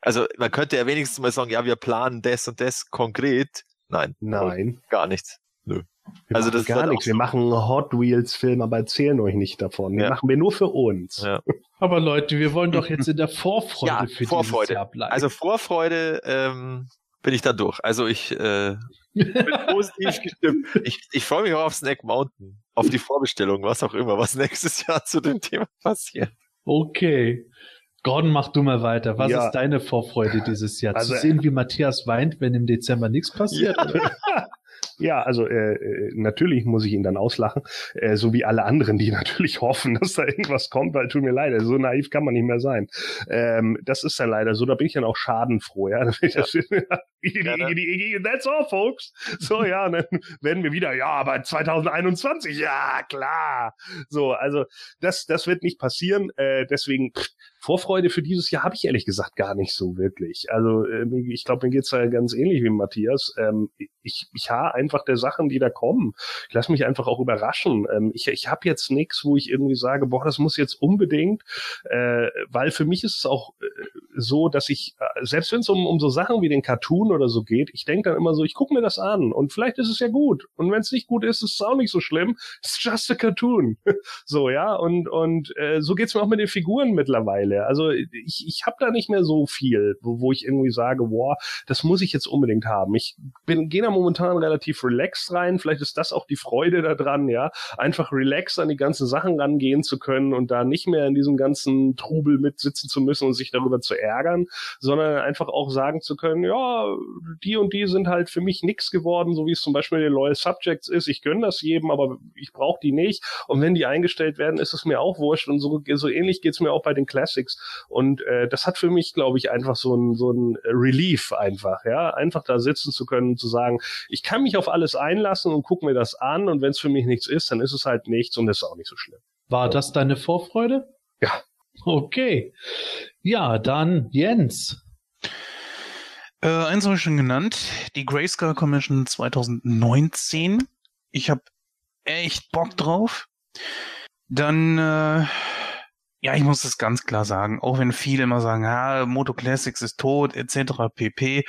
Also man könnte ja wenigstens mal sagen, ja, wir planen das und das konkret. Nein, Nein, gar nichts. wir Also das gar wird nichts. Wir machen einen Hot Wheels Film, aber erzählen euch nicht davon. Den Ja. machen wir nur für uns. Ja. Aber Leute, wir wollen doch jetzt in der Vorfreude Ja, für dieses Vorfreude. Jahr bleiben. Also Vorfreude ähm, bin ich dann durch. Also ich äh, bin positiv gestimmt. Ich, ich freue mich auch auf Snack Mountain, auf die Vorbestellung, was auch immer, was nächstes Jahr zu dem Thema passiert. Okay. Gordon, mach du mal weiter. Was Ja. ist deine Vorfreude dieses Jahr? Also- Zu sehen, wie Matthias weint, wenn im Dezember nichts passiert? oder? Ja, also äh, äh, natürlich muss ich ihn dann auslachen, äh, so wie alle anderen, die natürlich hoffen, dass da irgendwas kommt, weil tut mir leid, so naiv kann man nicht mehr sein. Ähm, das ist dann leider so, da bin ich dann auch schadenfroh, ja. Gerne. That's all, folks. So, ja, und dann werden wir wieder, ja, aber 2021, ja, klar. So, also das, das wird nicht passieren, äh, deswegen pff, Vorfreude für dieses Jahr habe ich ehrlich gesagt gar nicht so wirklich. Also äh, ich glaube, mir geht's da ganz ähnlich wie Matthias. Ähm, ich, ich habe einfach der Sachen, die da kommen. Ich lasse mich einfach auch überraschen. Ähm, ich ich habe jetzt nichts, wo ich irgendwie sage, boah, das muss jetzt unbedingt, äh, weil für mich ist es auch äh, so, dass ich, äh, selbst wenn es um, um so Sachen wie den Cartoon oder so geht, ich denke dann immer so, ich gucke mir das an und vielleicht ist es ja gut. Und wenn es nicht gut ist, ist es auch nicht so schlimm. It's just a cartoon. so, ja, und, und äh, so geht's mir auch mit den Figuren mittlerweile. Also ich, ich habe da nicht mehr so viel, wo, wo ich irgendwie sage, boah, das muss ich jetzt unbedingt haben. Ich bin gehe da momentan relativ relaxed rein. Vielleicht ist das auch die Freude daran, ja, einfach relaxed an die ganzen Sachen rangehen zu können und da nicht mehr in diesem ganzen Trubel mitsitzen zu müssen und sich darüber zu ärgern, sondern einfach auch sagen zu können, ja, die und die sind halt für mich nix geworden, so wie es zum Beispiel den Loyal Subjects ist. Ich gönne das jedem, aber ich brauche die nicht. Und wenn die eingestellt werden, ist es mir auch wurscht. Und so, so ähnlich geht's mir auch bei den Classics. Und äh, das hat für mich, glaube ich, einfach so ein, so ein Relief einfach, ja, einfach da sitzen zu können und zu sagen, ich kann mich auf alles einlassen und gucke mir das an und wenn es für mich nichts ist, dann ist es halt nichts und das ist auch nicht so schlimm. War das deine Vorfreude? Ja. Okay. Ja, dann Jens. Äh, eins habe ich schon genannt, die Grayscale Commission 2019. Ich habe echt Bock drauf. Dann, äh, ja, ich muss das ganz klar sagen, auch wenn viele immer sagen, ah, Moto Classics ist tot, etc. pp.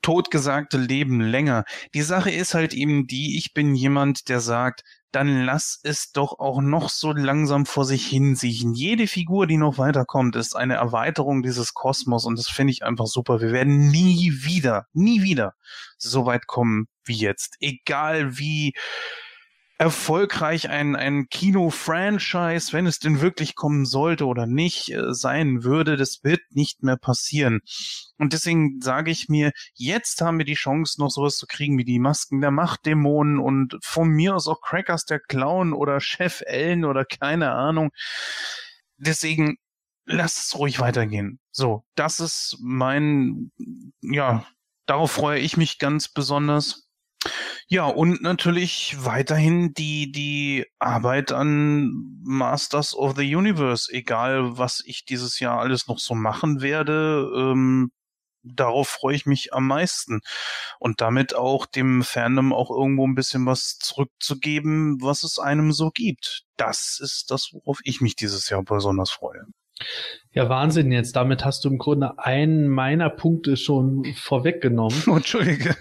Totgesagte leben länger. Die Sache ist halt eben die, ich bin jemand, der sagt, dann lass es doch auch noch so langsam vor sich hinsiechen. Jede Figur, die noch weiterkommt, ist eine Erweiterung dieses Kosmos und das finde ich einfach super. Wir werden nie wieder, nie wieder so weit kommen wie jetzt. Egal wie erfolgreich ein, ein Kino-Franchise, wenn es denn wirklich kommen sollte oder nicht äh, sein würde, das wird nicht mehr passieren. Und deswegen sage ich mir, jetzt haben wir die Chance, noch sowas zu kriegen wie die Masken der Machtdämonen und von mir aus auch Crackers der Clown oder Chef Ellen oder keine Ahnung. Deswegen lasst es ruhig weitergehen. So, das ist mein, ja, darauf freue ich mich ganz besonders. Ja, und natürlich weiterhin die, die Arbeit an Masters of the Universe, egal was ich dieses Jahr alles noch so machen werde, ähm, darauf freue ich mich am meisten. Und damit auch dem Fandom auch irgendwo ein bisschen was zurückzugeben, was es einem so gibt. Das ist das, worauf ich mich dieses Jahr besonders freue. Ja, Wahnsinn jetzt. Damit hast du im Grunde einen meiner Punkte schon vorweggenommen. Oh, Entschuldige.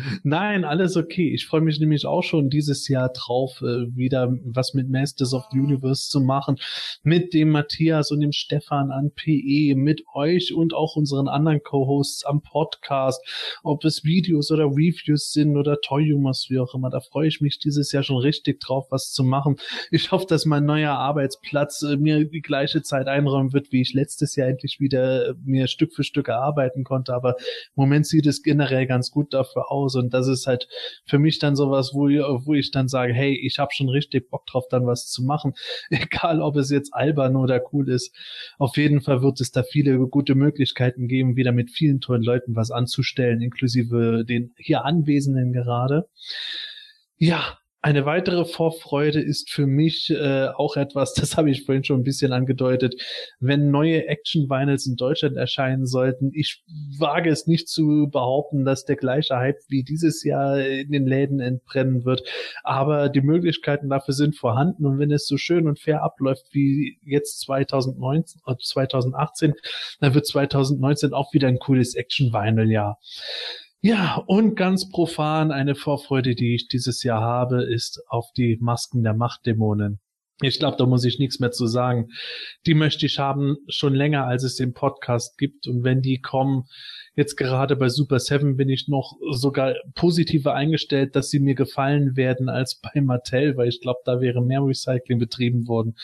Nein, alles okay. Ich freue mich nämlich auch schon dieses Jahr drauf, äh, wieder was mit Masters of the Universe zu machen. Mit dem Matthias und dem Stefan an PE, mit euch und auch unseren anderen Co-Hosts am Podcast. Ob es Videos oder Reviews sind oder Toy Humors, wie auch immer. Da freue ich mich dieses Jahr schon richtig drauf, was zu machen. Ich hoffe, dass mein neuer Arbeitsplatz äh, mir die gleiche Zeit einräumen wird, wie ich letztes Jahr endlich wieder mir Stück für Stück erarbeiten konnte. Aber im Moment sieht es generell ganz gut dafür aus. Und das ist halt für mich dann sowas, wo, wo ich dann sage, hey, ich habe schon richtig Bock drauf, dann was zu machen. Egal, ob es jetzt albern oder cool ist. Auf jeden Fall wird es da viele gute Möglichkeiten geben, wieder mit vielen tollen Leuten was anzustellen, inklusive den hier Anwesenden gerade. Ja, eine weitere Vorfreude ist für mich äh, auch etwas, das habe ich vorhin schon ein bisschen angedeutet, wenn neue Action Vinyls in Deutschland erscheinen sollten. Ich wage es nicht zu behaupten, dass der gleiche Hype wie dieses Jahr in den Läden entbrennen wird, aber die Möglichkeiten dafür sind vorhanden und wenn es so schön und fair abläuft wie jetzt 2019 oder 2018, dann wird 2019 auch wieder ein cooles Action Vinyl Jahr. Ja, und ganz profan eine Vorfreude, die ich dieses Jahr habe, ist auf die Masken der Machtdämonen. Ich glaube, da muss ich nichts mehr zu sagen. Die möchte ich haben schon länger, als es den Podcast gibt. Und wenn die kommen, jetzt gerade bei Super Seven bin ich noch sogar positiver eingestellt, dass sie mir gefallen werden als bei Mattel, weil ich glaube, da wäre mehr Recycling betrieben worden.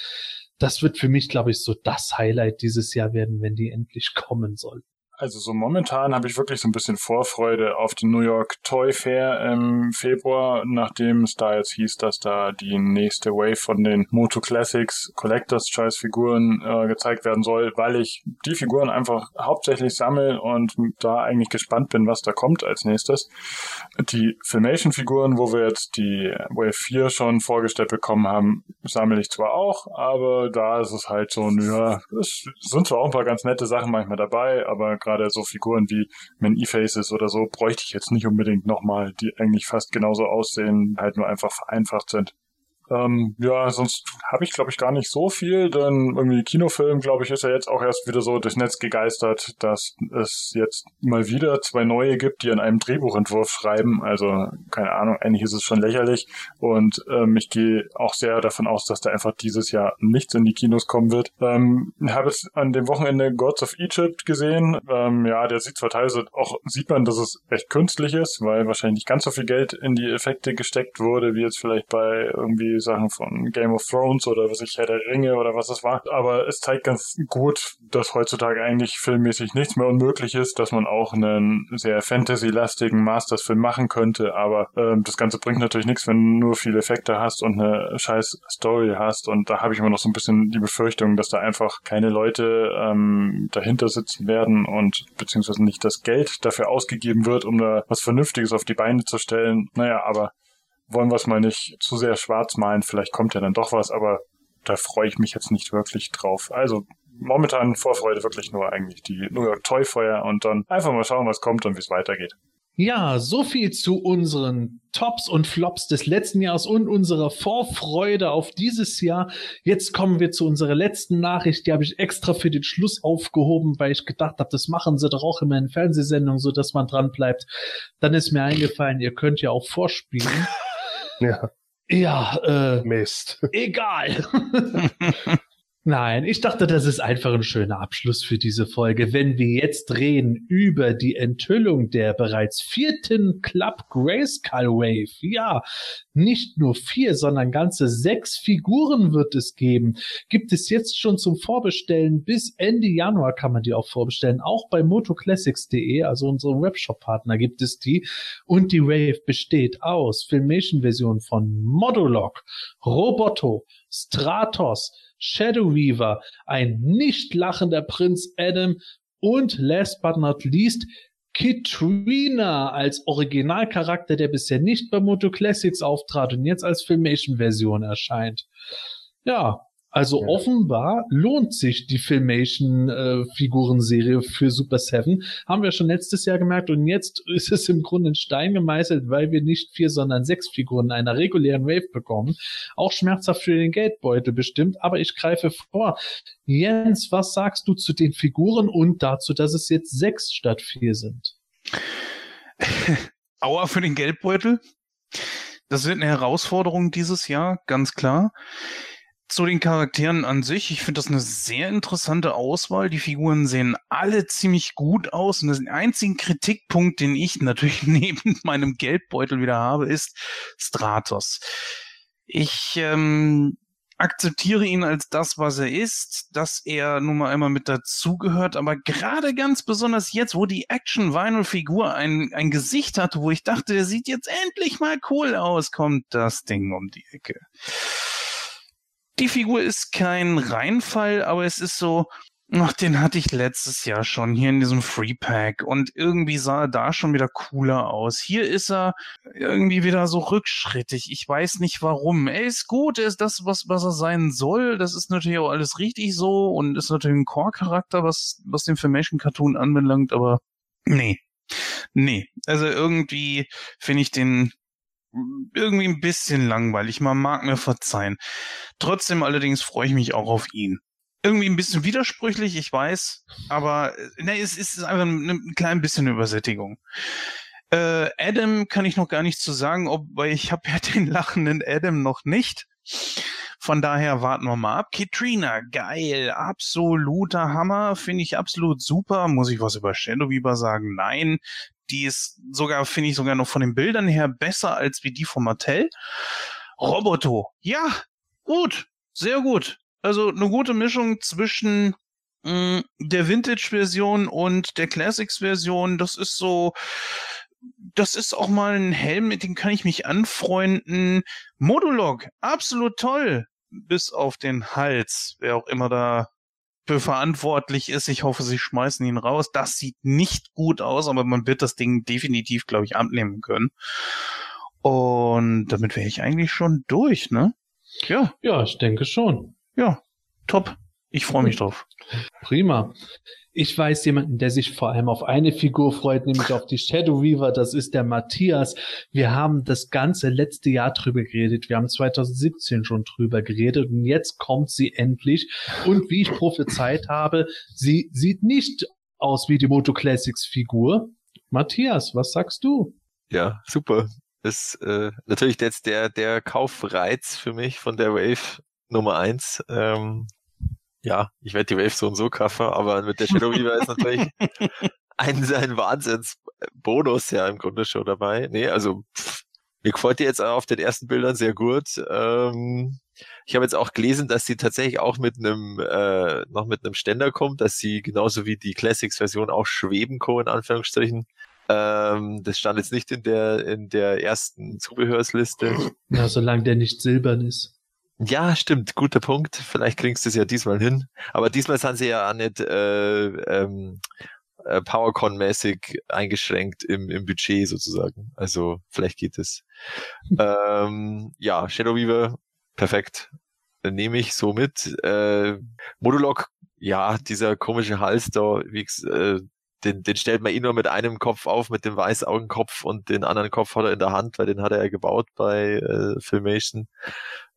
Das wird für mich, glaube ich, so das Highlight dieses Jahr werden, wenn die endlich kommen sollten. Also so momentan habe ich wirklich so ein bisschen Vorfreude auf den New York Toy Fair im Februar, nachdem es da jetzt hieß, dass da die nächste Wave von den Moto Classics Collectors Choice Figuren äh, gezeigt werden soll, weil ich die Figuren einfach hauptsächlich sammle und da eigentlich gespannt bin, was da kommt als nächstes. Die Filmation Figuren, wo wir jetzt die Wave 4 schon vorgestellt bekommen haben, sammle ich zwar auch, aber da ist es halt so, ja, es sind zwar auch ein paar ganz nette Sachen manchmal dabei, aber gerade so Figuren wie Man E-Faces oder so bräuchte ich jetzt nicht unbedingt nochmal, die eigentlich fast genauso aussehen, halt nur einfach vereinfacht sind. Ähm, ja, sonst habe ich, glaube ich, gar nicht so viel, denn irgendwie Kinofilm, glaube ich, ist ja jetzt auch erst wieder so durchs Netz gegeistert, dass es jetzt mal wieder zwei neue gibt, die an einem Drehbuchentwurf schreiben. Also, keine Ahnung, eigentlich ist es schon lächerlich. Und ähm, ich gehe auch sehr davon aus, dass da einfach dieses Jahr nichts in die Kinos kommen wird. Ähm, habe es an dem Wochenende Gods of Egypt gesehen. Ähm, ja, der sieht zwar teilweise auch, sieht man, dass es echt künstlich ist, weil wahrscheinlich nicht ganz so viel Geld in die Effekte gesteckt wurde, wie jetzt vielleicht bei irgendwie Sachen von Game of Thrones oder was ich Herr der Ringe oder was es war. Aber es zeigt ganz gut, dass heutzutage eigentlich filmmäßig nichts mehr unmöglich ist, dass man auch einen sehr Fantasy-lastigen Masters-Film machen könnte. Aber ähm, das Ganze bringt natürlich nichts, wenn du nur viele Effekte hast und eine scheiß Story hast. Und da habe ich immer noch so ein bisschen die Befürchtung, dass da einfach keine Leute ähm, dahinter sitzen werden und beziehungsweise nicht das Geld dafür ausgegeben wird, um da was Vernünftiges auf die Beine zu stellen. Naja, aber wollen wir es mal nicht zu sehr schwarz malen. Vielleicht kommt ja dann doch was, aber da freue ich mich jetzt nicht wirklich drauf. Also momentan Vorfreude wirklich nur eigentlich die New York Toy Feuer und dann einfach mal schauen, was kommt und wie es weitergeht. Ja, so viel zu unseren Tops und Flops des letzten Jahres und unserer Vorfreude auf dieses Jahr. Jetzt kommen wir zu unserer letzten Nachricht. Die habe ich extra für den Schluss aufgehoben, weil ich gedacht habe, das machen sie doch auch immer in Fernsehsendungen, so dass man dran bleibt. Dann ist mir eingefallen, ihr könnt ja auch vorspielen. Ja. Ja, äh, Mist. egal. Nein, ich dachte, das ist einfach ein schöner Abschluss für diese Folge. Wenn wir jetzt reden über die Enthüllung der bereits vierten Club Grayskull Wave. Ja, nicht nur vier, sondern ganze sechs Figuren wird es geben. Gibt es jetzt schon zum Vorbestellen. Bis Ende Januar kann man die auch vorbestellen. Auch bei motoclassics.de, also unserem Webshop-Partner, gibt es die. Und die Wave besteht aus Filmation-Version von Modulok, Roboto, Stratos, Shadow Weaver, ein nicht lachender Prinz Adam und last but not least Katrina als Originalcharakter, der bisher nicht bei Moto Classics auftrat und jetzt als Filmation-Version erscheint. Ja, also Ja. offenbar lohnt sich die Filmation-Figurenserie für Super Seven. Haben wir schon letztes Jahr gemerkt und jetzt ist es im Grunde in Stein gemeißelt, weil wir nicht vier, sondern sechs Figuren in einer regulären Wave bekommen. Auch schmerzhaft für den Geldbeutel bestimmt, aber ich greife vor. Jens, was sagst du zu den Figuren und dazu, dass es jetzt sechs statt vier sind? Aua für den Geldbeutel. Das wird eine Herausforderung dieses Jahr, ganz klar. Zu den Charakteren an sich, ich finde das eine sehr interessante Auswahl. Die Figuren sehen alle ziemlich gut aus und das einzige Kritikpunkt, den ich natürlich neben meinem Geldbeutel wieder habe, ist Stratos. Ich ähm, akzeptiere ihn als das, was er ist, dass er nun mal einmal mit dazugehört, aber gerade ganz besonders jetzt, wo die Action-Vinyl-Figur ein, ein Gesicht hatte, wo ich dachte, der sieht jetzt endlich mal cool aus, kommt das Ding um die Ecke. Die Figur ist kein Reinfall, aber es ist so, ach, den hatte ich letztes Jahr schon hier in diesem Free Pack und irgendwie sah er da schon wieder cooler aus. Hier ist er irgendwie wieder so rückschrittig. Ich weiß nicht warum. Er ist gut, er ist das, was, was er sein soll. Das ist natürlich auch alles richtig so und ist natürlich ein Core-Charakter, was, was den Filmation Cartoon anbelangt, aber nee. Nee. Also irgendwie finde ich den irgendwie ein bisschen langweilig. Man mag mir verzeihen. Trotzdem allerdings freue ich mich auch auf ihn. Irgendwie ein bisschen widersprüchlich, ich weiß, aber äh, ne, es ist einfach ein, ein klein bisschen Übersättigung. Äh, Adam kann ich noch gar nicht zu sagen, ob, weil ich habe ja den lachenden Adam noch nicht. Von daher warten wir mal ab. Katrina, geil, absoluter Hammer, finde ich absolut super. Muss ich was über Shadow Weaver sagen? Nein, die ist sogar, finde ich sogar noch von den Bildern her besser als wie die von Mattel. Roboto, ja, gut, sehr gut. Also eine gute Mischung zwischen mh, der Vintage-Version und der Classics-Version. Das ist so, das ist auch mal ein Helm, mit dem kann ich mich anfreunden. Modulog, absolut toll. Bis auf den Hals, wer auch immer da für verantwortlich ist. Ich hoffe, sie schmeißen ihn raus. Das sieht nicht gut aus, aber man wird das Ding definitiv, glaube ich, abnehmen können. Und damit wäre ich eigentlich schon durch, ne? Ja, Ja, ich denke schon. ja, top. Ich freue mich drauf. Prima. Ich weiß jemanden, der sich vor allem auf eine Figur freut, nämlich auf die Shadow Weaver. Das ist der Matthias. Wir haben das ganze letzte Jahr drüber geredet. Wir haben 2017 schon drüber geredet und jetzt kommt sie endlich. Und wie ich prophezeit habe, sie sieht nicht aus wie die Moto Classics Figur. Matthias, was sagst du? Ja, super. Ist äh, natürlich jetzt der, der Kaufreiz für mich von der Wave Nummer eins. Ähm, ja, ich werde die Wave so und so kaufen, aber mit der Shadow Weaver ist natürlich ein, ein Wahnsinnsbonus ja im Grunde schon dabei. Nee, also pff, mir gefällt die jetzt auf den ersten Bildern sehr gut. Ähm, ich habe jetzt auch gelesen, dass sie tatsächlich auch mit einem äh, noch mit einem Ständer kommt, dass sie genauso wie die Classics-Version auch schweben kann, in Anführungsstrichen. Ähm, das stand jetzt nicht in der in der ersten Zubehörsliste. Ja, solange der nicht silbern ist. Ja, stimmt, guter Punkt. Vielleicht kriegst du es ja diesmal hin. Aber diesmal sind sie ja auch nicht äh, ähm, äh, PowerCon-mäßig eingeschränkt im, im Budget sozusagen. Also vielleicht geht es. ähm, ja, Shadow Weaver, perfekt. Nehme ich so mit. Äh, Modulok ja, dieser komische Hals da, wie, äh, den, den stellt man eh nur mit einem Kopf auf, mit dem Weißaugenkopf und den anderen Kopf hat er in der Hand, weil den hat er ja gebaut bei äh, Filmation.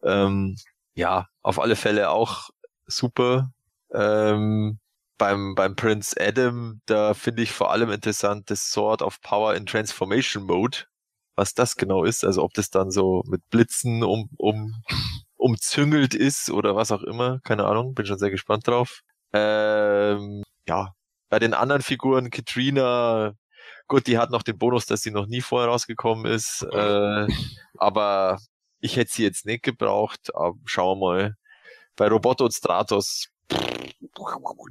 Ähm, ja, auf alle Fälle auch super. Ähm, beim, beim Prince Adam, da finde ich vor allem interessant das Sword of Power in Transformation Mode. Was das genau ist, also ob das dann so mit Blitzen um, um, umzüngelt ist oder was auch immer, keine Ahnung, bin schon sehr gespannt drauf. Ähm, ja, bei den anderen Figuren, Katrina, gut, die hat noch den Bonus, dass sie noch nie vorher rausgekommen ist, äh, aber ich hätte sie jetzt nicht gebraucht, aber schauen wir mal. Bei Roboto und Stratos,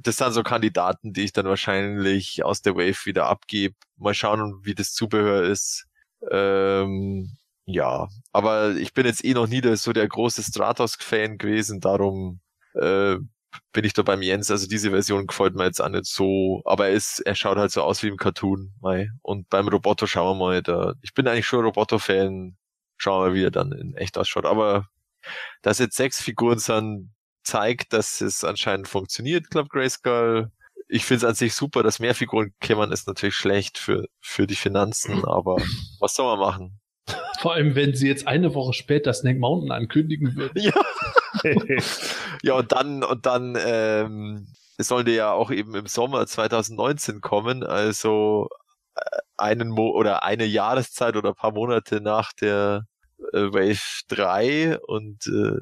das sind so Kandidaten, die ich dann wahrscheinlich aus der Wave wieder abgebe. Mal schauen, wie das Zubehör ist. Ähm, ja, aber ich bin jetzt eh noch nie so der große Stratos-Fan gewesen, darum äh, bin ich da beim Jens. Also diese Version gefällt mir jetzt auch nicht so, aber er ist, er schaut halt so aus wie im Cartoon. Mai. Und beim Roboter schauen wir mal. Da, ich bin eigentlich schon Roboter-Fan. Schauen wir mal, wie er dann in echt ausschaut. Aber dass jetzt sechs Figuren sind, zeigt, dass es anscheinend funktioniert, Club Grayskull. Ich finde es an sich super, dass mehr Figuren kämmern, ist natürlich schlecht für, für die Finanzen, aber was soll man machen? Vor allem, wenn sie jetzt eine Woche später Snake Mountain ankündigen würden. Ja. ja, und dann, und dann, ähm, es sollte ja auch eben im Sommer 2019 kommen, also äh, einen Mo oder eine Jahreszeit oder ein paar Monate nach der äh, Wave 3 und äh,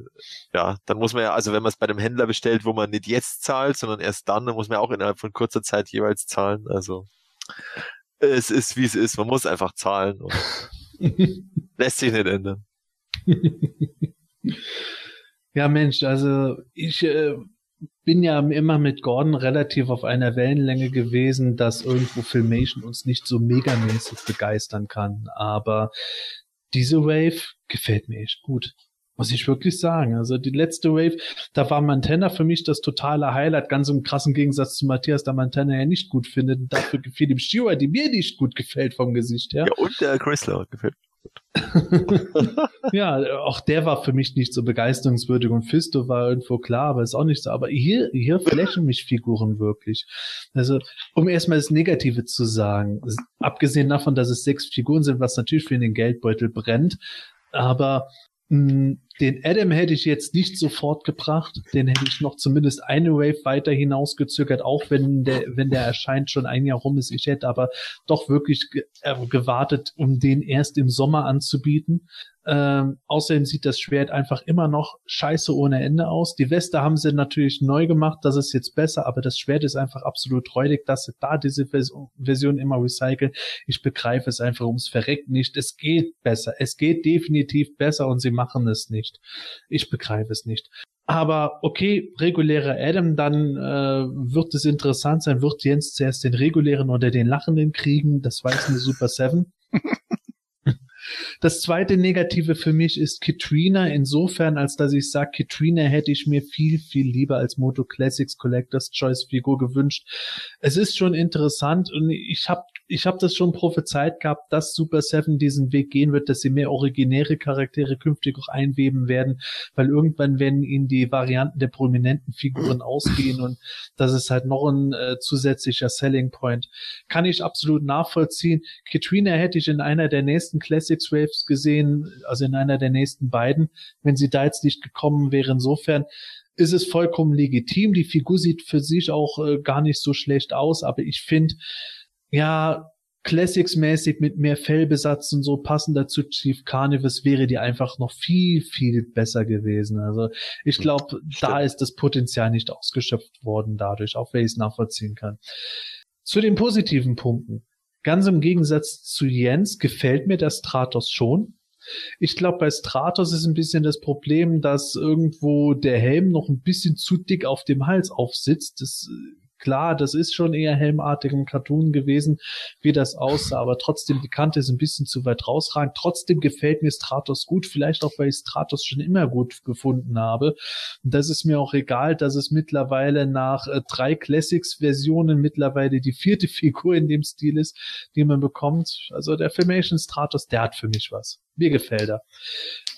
ja, dann muss man ja, also wenn man es bei einem Händler bestellt, wo man nicht jetzt zahlt, sondern erst dann, dann muss man ja auch innerhalb von kurzer Zeit jeweils zahlen. Also es ist wie es ist, man muss einfach zahlen und lässt sich nicht ändern. Ja, Mensch, also ich äh, bin ja immer mit Gordon relativ auf einer Wellenlänge gewesen, dass irgendwo Filmation uns nicht so megamäßig begeistern kann. Aber diese Wave gefällt mir echt gut. Muss ich wirklich sagen. Also die letzte Wave, da war Montana für mich das totale Highlight, ganz im krassen Gegensatz zu Matthias, der Montana ja nicht gut findet. Und dafür gefiel ihm Stewart, die mir nicht gut gefällt vom Gesicht her. Ja, und der Chrysler gefällt ja, auch der war für mich nicht so begeisterungswürdig und Fisto war irgendwo klar, aber ist auch nicht so. Aber hier, hier flashen mich Figuren wirklich. Also, um erstmal das Negative zu sagen, abgesehen davon, dass es sechs Figuren sind, was natürlich für den Geldbeutel brennt, aber den Adam hätte ich jetzt nicht sofort gebracht. Den hätte ich noch zumindest eine Wave weiter hinausgezögert, auch wenn der, wenn der erscheint schon ein Jahr rum ist. Ich hätte aber doch wirklich äh, gewartet, um den erst im Sommer anzubieten. Ähm, außerdem sieht das Schwert einfach immer noch scheiße ohne Ende aus. Die Weste haben sie natürlich neu gemacht, das ist jetzt besser, aber das Schwert ist einfach absolut räudig, dass sie da diese Version immer recyceln. Ich begreife es einfach ums Verreckt nicht. Es geht besser. Es geht definitiv besser und sie machen es nicht. Ich begreife es nicht. Aber okay, regulärer Adam, dann äh, wird es interessant sein, wird Jens zuerst den regulären oder den lachenden kriegen. Das weiß eine Super Seven. Das zweite Negative für mich ist Katrina insofern, als dass ich sage, Katrina hätte ich mir viel, viel lieber als Moto Classics Collectors Choice Figur gewünscht. Es ist schon interessant und ich habe ich hab das schon prophezeit gehabt, dass Super Seven diesen Weg gehen wird, dass sie mehr originäre Charaktere künftig auch einweben werden, weil irgendwann werden ihnen die Varianten der prominenten Figuren ausgehen und das ist halt noch ein äh, zusätzlicher Selling Point. Kann ich absolut nachvollziehen. Katrina hätte ich in einer der nächsten Classics Waves gesehen, also in einer der nächsten beiden, wenn sie da jetzt nicht gekommen wäre. Insofern ist es vollkommen legitim. Die Figur sieht für sich auch äh, gar nicht so schlecht aus, aber ich finde, ja, Classics-mäßig mit mehr Fellbesatz und so passend dazu Chief Carnivus wäre die einfach noch viel, viel besser gewesen. Also ich hm, glaube, da ist das Potenzial nicht ausgeschöpft worden dadurch, auch wenn ich es nachvollziehen kann. Zu den positiven Punkten. Ganz im Gegensatz zu Jens gefällt mir der Stratos schon. Ich glaube, bei Stratos ist ein bisschen das Problem, dass irgendwo der Helm noch ein bisschen zu dick auf dem Hals aufsitzt. Das Klar, das ist schon eher helmartig im Cartoon gewesen, wie das aussah, aber trotzdem, die Kante ist ein bisschen zu weit rausragend. Trotzdem gefällt mir Stratos gut, vielleicht auch, weil ich Stratos schon immer gut gefunden habe. Und das ist mir auch egal, dass es mittlerweile nach äh, drei Classics-Versionen mittlerweile die vierte Figur in dem Stil ist, die man bekommt. Also der Filmation Stratos, der hat für mich was. Mir gefällt er.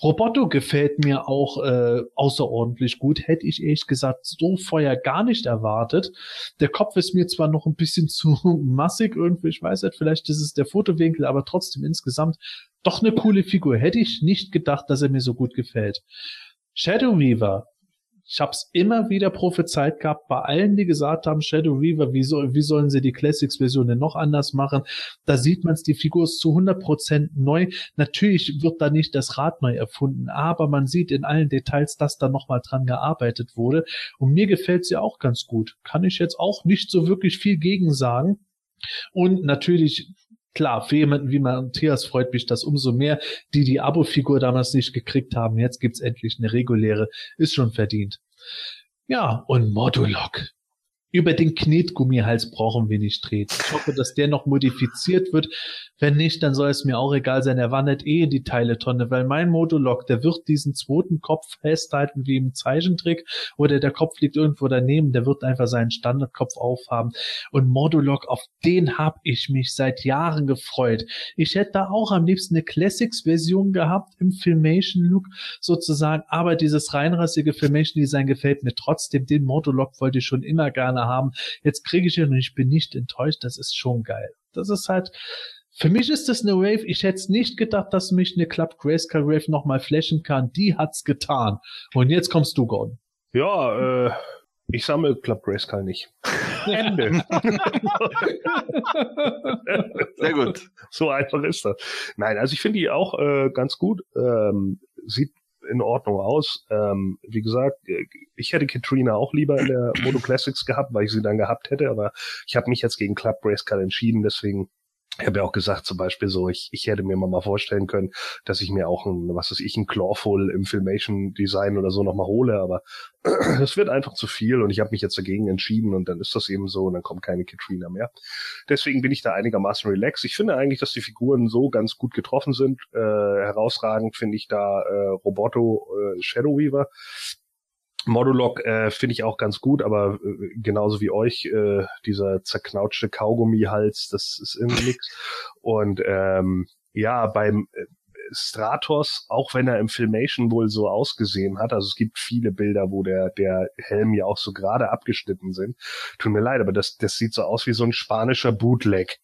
Roboto gefällt mir auch äh, außerordentlich gut. Hätte ich ehrlich gesagt so vorher gar nicht erwartet. Der Kopf ist mir zwar noch ein bisschen zu massig irgendwie, ich weiß nicht, vielleicht ist es der Fotowinkel, aber trotzdem insgesamt doch eine coole Figur. Hätte ich nicht gedacht, dass er mir so gut gefällt. Shadow Weaver ich habe es immer wieder prophezeit gehabt, bei allen, die gesagt haben, Shadow Reaver, wie, soll, wie sollen sie die Classics-Version denn noch anders machen? Da sieht man es, die Figur ist zu 100% neu. Natürlich wird da nicht das Rad neu erfunden, aber man sieht in allen Details, dass da nochmal dran gearbeitet wurde. Und mir gefällt sie auch ganz gut. Kann ich jetzt auch nicht so wirklich viel gegen sagen. Und natürlich klar, für jemanden wie Matthias freut mich das umso mehr, die die Abo-Figur damals nicht gekriegt haben. Jetzt gibt's endlich eine reguläre, ist schon verdient. Ja, und Modulok. Über den Knetgummihals brauchen wir nicht reden. Ich hoffe, dass der noch modifiziert wird. Wenn nicht, dann soll es mir auch egal sein. Er wandert eh in die Teiletonne, weil mein Modulok, der wird diesen zweiten Kopf festhalten wie im Zeichentrick oder der Kopf liegt irgendwo daneben, der wird einfach seinen Standardkopf aufhaben. Und Modulok, auf den habe ich mich seit Jahren gefreut. Ich hätte da auch am liebsten eine Classics-Version gehabt im Filmation-Look sozusagen, aber dieses reinrassige Filmation-Design gefällt mir trotzdem. Den Modulok wollte ich schon immer gerne haben. Jetzt kriege ich ihn und ich bin nicht enttäuscht. Das ist schon geil. Das ist halt, für mich ist das eine Wave. Ich hätte nicht gedacht, dass mich eine Club Grayscale Wave nochmal flashen kann. Die hat's getan. Und jetzt kommst du, Gordon. Ja, äh, ich sammle Club Grayscale nicht. Ende. Sehr gut. So einfach ist das. Nein, also ich finde die auch äh, ganz gut. Ähm, sieht in Ordnung aus. Ähm, wie gesagt, ich hätte Katrina auch lieber in der Moto Classics gehabt, weil ich sie dann gehabt hätte, aber ich habe mich jetzt gegen Club Grayscale entschieden, deswegen ich habe ja auch gesagt, zum Beispiel so, ich, ich hätte mir mal vorstellen können, dass ich mir auch ein, was weiß ich, ein Clawful im Filmation Design oder so nochmal hole, aber es wird einfach zu viel und ich habe mich jetzt dagegen entschieden und dann ist das eben so und dann kommt keine Katrina mehr. Deswegen bin ich da einigermaßen relaxed. Ich finde eigentlich, dass die Figuren so ganz gut getroffen sind. Äh, herausragend finde ich da äh, Roboto äh, Shadow Weaver. Modulok äh, finde ich auch ganz gut, aber äh, genauso wie euch, äh, dieser zerknautschte Kaugummihals, das ist irgendwie nix. Und ähm, ja, beim äh, Stratos, auch wenn er im Filmation wohl so ausgesehen hat, also es gibt viele Bilder, wo der, der Helm ja auch so gerade abgeschnitten sind. Tut mir leid, aber das, das sieht so aus wie so ein spanischer Bootleg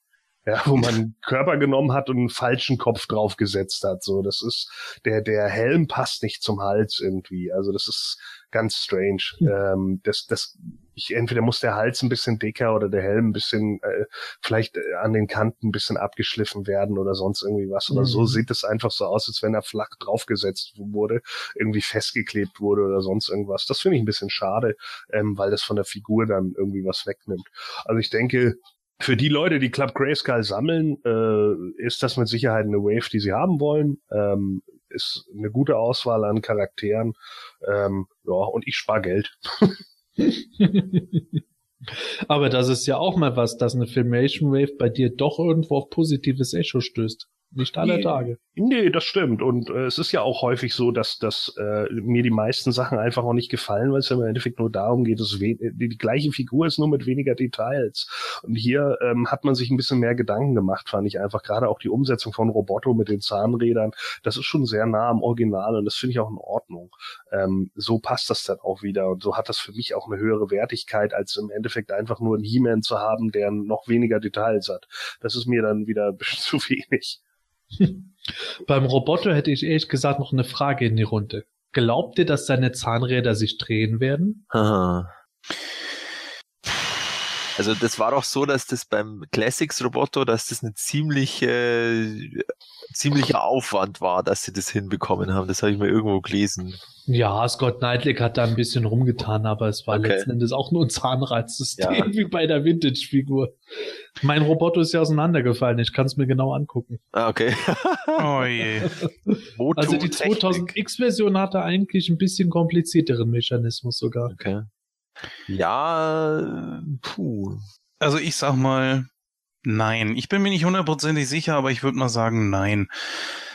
ja, wo man Körper genommen hat und einen falschen Kopf draufgesetzt hat. So, das ist der der Helm passt nicht zum Hals irgendwie. Also das ist ganz strange. Mhm. Ähm, das das ich entweder muss der Hals ein bisschen dicker oder der Helm ein bisschen äh, vielleicht äh, an den Kanten ein bisschen abgeschliffen werden oder sonst irgendwie was. Oder mhm. so sieht es einfach so aus, als wenn er flach draufgesetzt wurde, irgendwie festgeklebt wurde oder sonst irgendwas. Das finde ich ein bisschen schade, ähm, weil das von der Figur dann irgendwie was wegnimmt. Also ich denke, für die Leute, die Club Grayskull sammeln, äh, ist das mit Sicherheit eine Wave, die sie haben wollen. Ähm, ist eine gute Auswahl an Charakteren. Ähm, ja, und ich spare Geld. Aber das ist ja auch mal was, dass eine Filmation Wave bei dir doch irgendwo auf positives Echo stößt. Nicht alle nee, Tage. Nee, das stimmt. Und äh, es ist ja auch häufig so, dass, dass äh, mir die meisten Sachen einfach auch nicht gefallen, weil es ja im Endeffekt nur darum geht, dass die, die gleiche Figur ist nur mit weniger Details. Und hier ähm, hat man sich ein bisschen mehr Gedanken gemacht, fand ich einfach. Gerade auch die Umsetzung von Roboto mit den Zahnrädern, das ist schon sehr nah am Original und das finde ich auch in Ordnung. Ähm, so passt das dann auch wieder und so hat das für mich auch eine höhere Wertigkeit, als im Endeffekt einfach nur einen He-Man zu haben, der noch weniger Details hat. Das ist mir dann wieder ein bisschen zu wenig. Beim Roboter hätte ich ehrlich gesagt noch eine Frage in die Runde. Glaubt ihr, dass seine Zahnräder sich drehen werden? Aha. Also das war auch so, dass das beim Classics Roboter, dass das eine ziemliche, ziemlicher Aufwand war, dass sie das hinbekommen haben. Das habe ich mir irgendwo gelesen. Ja, Scott Knightley hat da ein bisschen rumgetan, aber es war okay. letzten Endes auch nur ein Zahnreizsystem ja. wie bei der Vintage-Figur. Mein Roboter ist ja auseinandergefallen, ich kann es mir genau angucken. Ah, okay. oh je. also die 2000X-Version hatte eigentlich ein bisschen komplizierteren Mechanismus sogar. Okay. Ja, puh. Also ich sag mal, nein. Ich bin mir nicht hundertprozentig sicher, aber ich würde mal sagen, nein.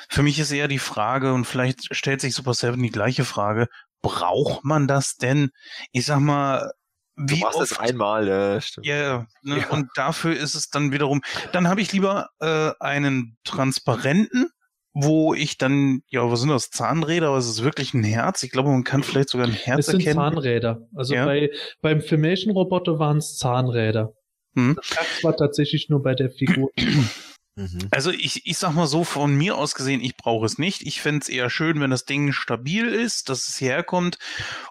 Für mich ist eher die Frage, und vielleicht stellt sich Super Seven die gleiche Frage, braucht man das denn? Ich sag mal, wie du machst oft, es einmal, ja, stimmt. Yeah, ne, ja, und dafür ist es dann wiederum, dann habe ich lieber äh, einen transparenten wo ich dann, ja, was sind das, Zahnräder, aber es ist wirklich ein Herz? Ich glaube, man kann vielleicht sogar ein Herz Es sind erkennen. Zahnräder. Also Ja. bei, beim Filmation-Roboter waren es Zahnräder. Hm. Das Herz war tatsächlich nur bei der Figur. Mhm. Also ich, ich sag mal so, von mir aus gesehen, ich brauche es nicht. Ich fänd's eher schön, wenn das Ding stabil ist, dass es herkommt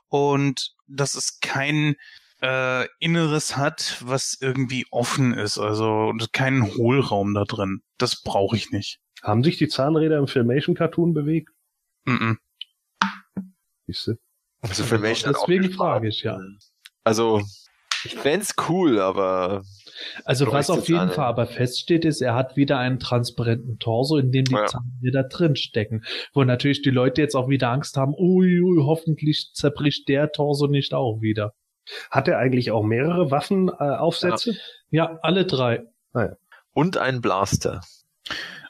und dass es kein äh, Inneres hat, was irgendwie offen ist, also und keinen Hohlraum da drin. Das brauche ich nicht. Haben sich die Zahnräder im Filmation-Cartoon bewegt? Mm Siehste? Also Filmation Deswegen frage ich ja. Also, ich fänd's cool, aber Also was auf jeden. Fall aber feststeht, ist, er hat wieder einen transparenten Torso, in dem die Ja. Zahnräder drin stecken. Wo natürlich die Leute jetzt auch wieder Angst haben, ui, ui, hoffentlich zerbricht der Torso nicht auch wieder. Hat er eigentlich auch mehrere Waffenaufsätze? Äh, Aufsätze? Ja, alle drei. und ein Blaster.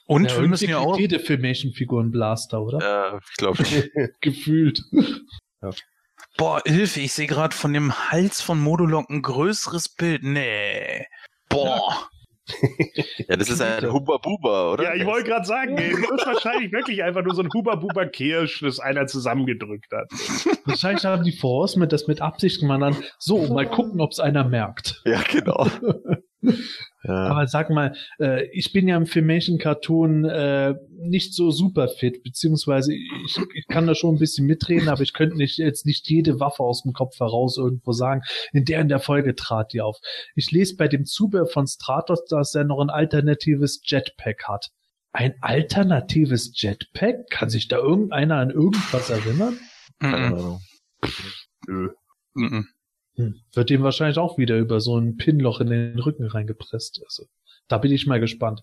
Und ja, wir müssen ja auch, jede Filmation-Figur einen Blaster, oder? Ja, ich glaube, Gefühlt. boah, Hilfe, ich sehe gerade von dem Hals von Modulok ein größeres Bild. Nee. Boah. ja, das ist ein Hubba Buba, oder? Ja, ich wollte gerade sagen, ey, das ist wahrscheinlich wirklich einfach nur so ein Huber-Buber-Kirsch, das einer zusammengedrückt hat. Wahrscheinlich haben die Force mit das mit Absicht gemacht. Dann, so, mal gucken, ob es einer merkt. Ja, genau. ja. Aber sag mal, äh, ich bin ja im Filmation Cartoon äh, nicht so super fit, beziehungsweise ich, ich kann da schon ein bisschen mitreden, aber ich könnte nicht jetzt nicht jede Waffe aus dem Kopf heraus irgendwo sagen. In der in der Folge trat die auf. Ich lese bei dem Zubehör von Stratos, dass er noch ein alternatives Jetpack hat. Ein alternatives Jetpack? Kann sich da irgendeiner an irgendwas erinnern? Keine Mm Ahnung. Nö. -mm. Hm. Wird ihm wahrscheinlich auch wieder über so ein Pinloch in den Rücken reingepresst. Also, da bin ich mal gespannt.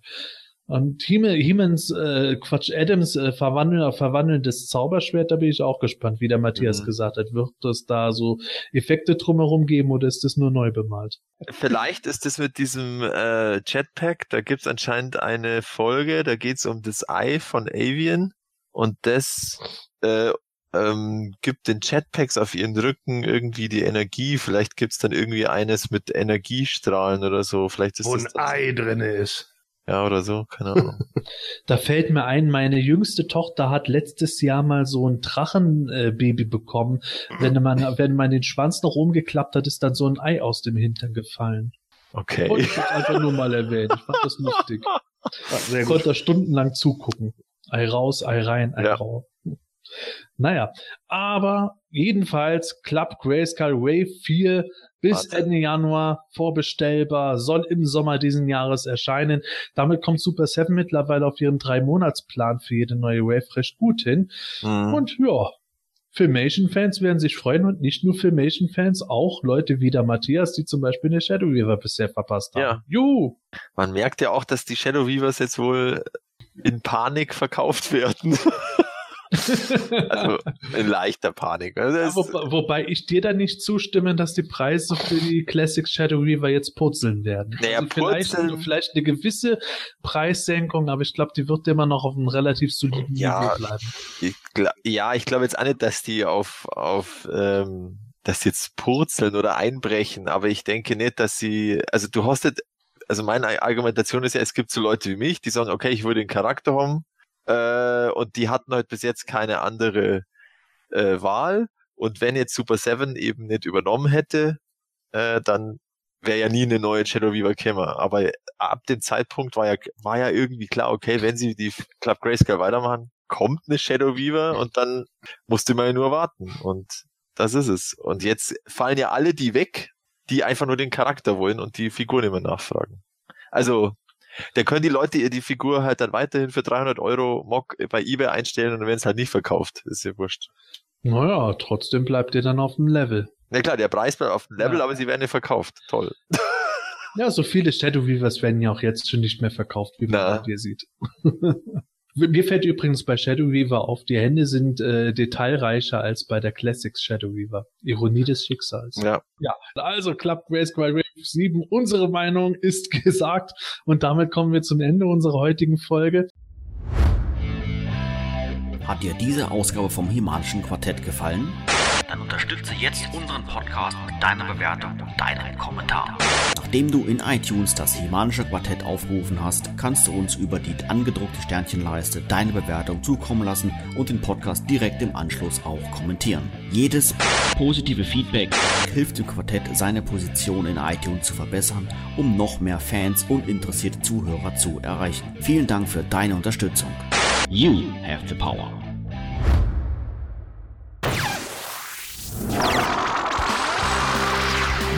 Und Hemans, äh, Quatsch, Adams äh, verwandeln, verwandelndes Zauberschwert, da bin ich auch gespannt, wie der Matthias Mhm. gesagt hat. Wird es da so Effekte drumherum geben oder ist das nur neu bemalt? Vielleicht ist es mit diesem äh, Jetpack, da gibt's anscheinend eine Folge, da geht's um das Ei von Avian und das äh, ähm, gibt den Jetpacks auf ihren Rücken irgendwie die Energie. Vielleicht gibt's dann irgendwie eines mit Energiestrahlen oder so. Vielleicht ist Wo das ein Ei drinne ist. Ja, oder so, keine Ahnung. Da fällt mir ein, meine jüngste Tochter hat letztes Jahr mal so ein Drachenbaby äh, Baby bekommen. Wenn man, wenn man den Schwanz noch umgeklappt hat, ist dann so ein Ei aus dem Hintern gefallen. Wollte Okay. ich jetzt einfach nur mal erwähnen. Ich fand das lustig. Ich konnte da stundenlang zugucken. Ei raus, Ei rein, Ei Ja. raus. Naja, aber jedenfalls Club Grayskull Wave 4 bis Warte. Ende Januar vorbestellbar, soll im Sommer diesen Jahres erscheinen. Damit kommt Super 7 mittlerweile auf ihren drei-Monats-Plan für jede neue Wave recht gut hin. Mhm. Und ja, Filmation-Fans werden sich freuen und nicht nur Filmation-Fans, auch Leute wie der Matthias, die zum Beispiel eine Shadow Weaver bisher verpasst haben. Ja. Juhu! Man merkt ja auch, dass die Shadow Weavers jetzt wohl in Panik verkauft werden. Also in leichter Panik. Also Ja, das, wobei, ich dir da nicht zustimme, dass die Preise für die Classic Shadow Weaver jetzt purzeln werden. Naja, also vielleicht, purzeln- vielleicht eine gewisse Preissenkung, aber ich glaube, die wird immer noch auf einem relativ soliden Ja. Niveau bleiben. ich gla- ja, ich glaube jetzt auch nicht, dass die auf, auf ähm, dass die jetzt purzeln oder einbrechen, aber ich denke nicht, dass sie, also du hast jetzt, also meine Argumentation ist ja, es gibt so Leute wie mich, die sagen, okay, ich würde den Charakter haben, äh, und die hatten halt bis jetzt keine andere äh, Wahl. Und wenn jetzt Super 7 eben nicht übernommen hätte, äh, dann wäre ja nie eine neue Shadow Weaver gekommen. Aber ab dem Zeitpunkt war ja, war ja irgendwie klar, okay, wenn sie die Club Grayscale weitermachen, kommt eine Shadow Weaver und dann musste man ja nur warten. Und das ist es. Und jetzt fallen ja alle die weg, die einfach nur den Charakter wollen und die Figur nicht mehr nachfragen. Also, da können die Leute ihr die Figur halt dann weiterhin für 300 Euro Mock bei eBay einstellen und wenn es halt nicht verkauft, ist ja wurscht. Naja, trotzdem bleibt ihr dann auf dem Level. Na klar, der Preis bleibt auf dem Level, Ja. aber sie werden ja verkauft. Toll. Ja, so viele Shadow Weavers werden ja auch jetzt schon nicht mehr verkauft, wie man dir sieht. Mir fällt übrigens bei Shadow Weaver auf, die Hände sind äh, detailreicher als bei der Classics Shadow Weaver. Ironie des Schicksals. Ja. Ja, also Club Grayskull Wave 7, unsere Meinung ist gesagt und damit kommen wir zum Ende unserer heutigen Folge. Hat dir diese Ausgabe vom Himalischen Quartett gefallen? Dann unterstütze jetzt unseren Podcast mit deiner Bewertung und deinem Kommentar. Nach Nachdem du in iTunes das Himanische Quartett aufgerufen hast, kannst du uns über die angedruckte Sternchenleiste deine Bewertung zukommen lassen und den Podcast direkt im Anschluss auch kommentieren. Jedes positive Feedback hilft dem Quartett, seine Position in iTunes zu verbessern, um noch mehr Fans und interessierte Zuhörer zu erreichen. Vielen Dank für deine Unterstützung. You have the power.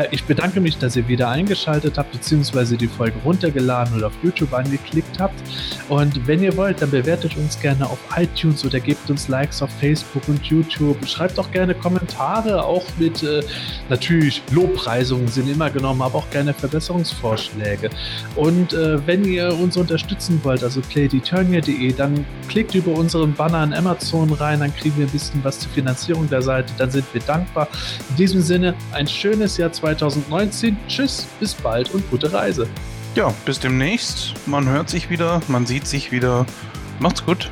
Ja, ich bedanke mich, dass ihr wieder eingeschaltet habt, beziehungsweise die Folge runtergeladen oder auf YouTube angeklickt habt. Und wenn ihr wollt, dann bewertet uns gerne auf iTunes oder gebt uns Likes auf Facebook und YouTube. Schreibt auch gerne Kommentare, auch mit äh, natürlich Lobpreisungen sind immer genommen, aber auch gerne Verbesserungsvorschläge. Und äh, wenn ihr uns unterstützen wollt, also playdeturnier.de, dann klickt über unseren Banner an Amazon rein, dann kriegen wir ein bisschen was zur Finanzierung der Seite, dann sind wir dankbar. In diesem Sinne, ein schönes Jahr 2019. Tschüss, bis bald und gute Reise. Ja, bis demnächst. Man hört sich wieder, man sieht sich wieder. Macht's gut.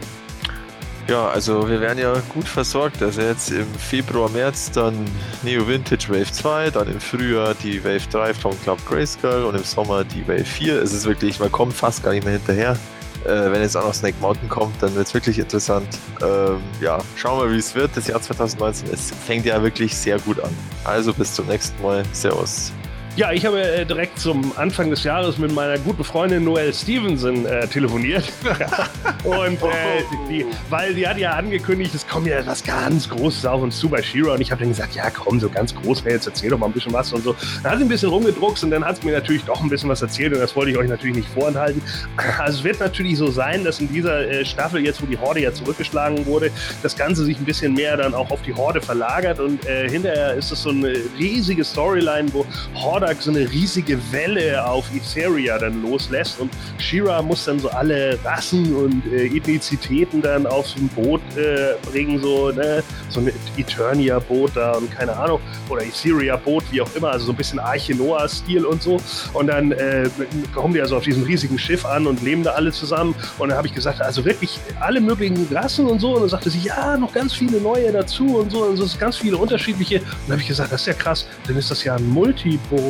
Ja, also wir werden ja gut versorgt. Also jetzt im Februar, März dann Neo Vintage Wave 2, dann im Frühjahr die Wave 3 vom Club Grayskull und im Sommer die Wave 4. Es ist wirklich, man kommt fast gar nicht mehr hinterher. Äh, wenn jetzt auch noch Snake Mountain kommt, dann wird es wirklich interessant. Ähm, ja, schauen wir, wie es wird. Das Jahr 2019, es fängt ja wirklich sehr gut an. Also bis zum nächsten Mal. Servus. Ja, ich habe äh, direkt zum Anfang des Jahres mit meiner guten Freundin Noelle Stevenson äh, telefoniert. und äh, die, weil die hat ja angekündigt, es kommt ja etwas ganz Großes auf uns zu bei Shira. Und ich habe dann gesagt, ja komm, so ganz groß, hey, jetzt erzähl doch mal ein bisschen was und so. Dann hat sie ein bisschen rumgedruckst und dann hat sie mir natürlich doch ein bisschen was erzählt und das wollte ich euch natürlich nicht vorenthalten. Also es wird natürlich so sein, dass in dieser äh, Staffel, jetzt wo die Horde ja zurückgeschlagen wurde, das Ganze sich ein bisschen mehr dann auch auf die Horde verlagert und äh, hinterher ist es so eine riesige Storyline, wo Horde so eine riesige Welle auf Etheria dann loslässt und Shira muss dann so alle Rassen und äh, Ethnizitäten dann auf so ein Boot äh, bringen, so, ne? so ein Eternia-Boot da und keine Ahnung, oder Etheria-Boot, wie auch immer, also so ein bisschen Arche Noah-Stil und so. Und dann äh, kommen die also auf diesem riesigen Schiff an und leben da alle zusammen. Und dann habe ich gesagt, also wirklich alle möglichen Rassen und so. Und dann sagte sie, ja, noch ganz viele neue dazu und so. Und so ist ganz viele unterschiedliche. Und dann habe ich gesagt, das ist ja krass, dann ist das ja ein Multiboot.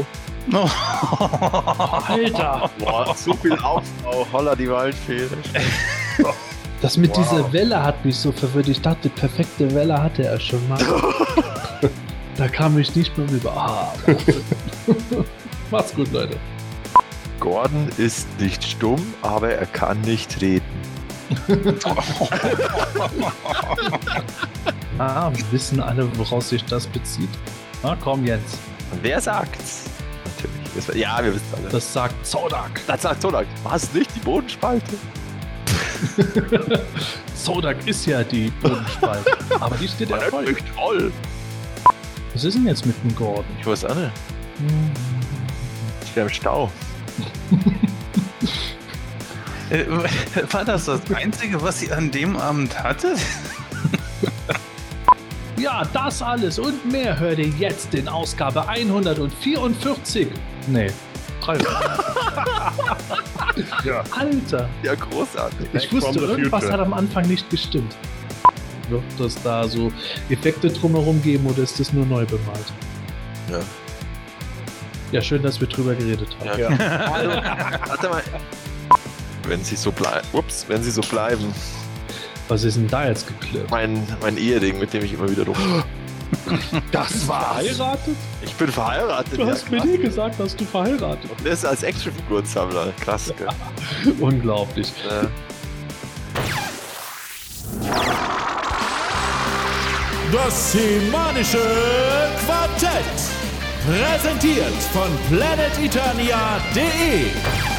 Oh. Alter! Boah, zu viel Aufbau. Holla die Waldfee. Das mit Wow. dieser Welle hat mich so verwirrt. Ich dachte, perfekte Welle hatte er schon mal. da kam ich nicht mehr rüber. Ah. Macht's gut, Leute. Gordon ist nicht stumm, aber er kann nicht reden. Ah, wissen alle, woraus sich das bezieht. Na komm jetzt. Wer sagt's? Natürlich. Das, ja, wir wissen alle. Das sagt Zodak. Das sagt Zodak. Was nicht die Bodenspalte? Zodak ist ja die Bodenspalte. Aber die steht ja voll. toll. Was ist denn jetzt mit dem Gordon? Ich weiß auch nicht. Ich wäre im Stau. Äh, War das das Einzige, was sie an dem Abend hatte? Ja, das alles und mehr hört ihr jetzt in Ausgabe 144. Nee, 300. Ja. Alter, Ja, großartig. ich wusste, irgendwas hat am Anfang nicht gestimmt. Wird das da so Effekte drumherum geben oder ist das nur neu bemalt? Ja. Ja, schön, dass wir drüber geredet haben. Ja. Hallo. Warte mal. Wenn sie so bleiben. Ups, wenn sie so bleiben. Was ist denn da jetzt geklirrt? Mein, mein Ehering, mit dem ich immer wieder rum. Das war verheiratet? Ich bin verheiratet. Du ja, hast mir krass. nie gesagt, dass du verheiratet Und das als Actionfigurensammler. Krass, gell? bist. Unglaublich. Ja. Das Semanische Quartett. Präsentiert von planeteternia.de.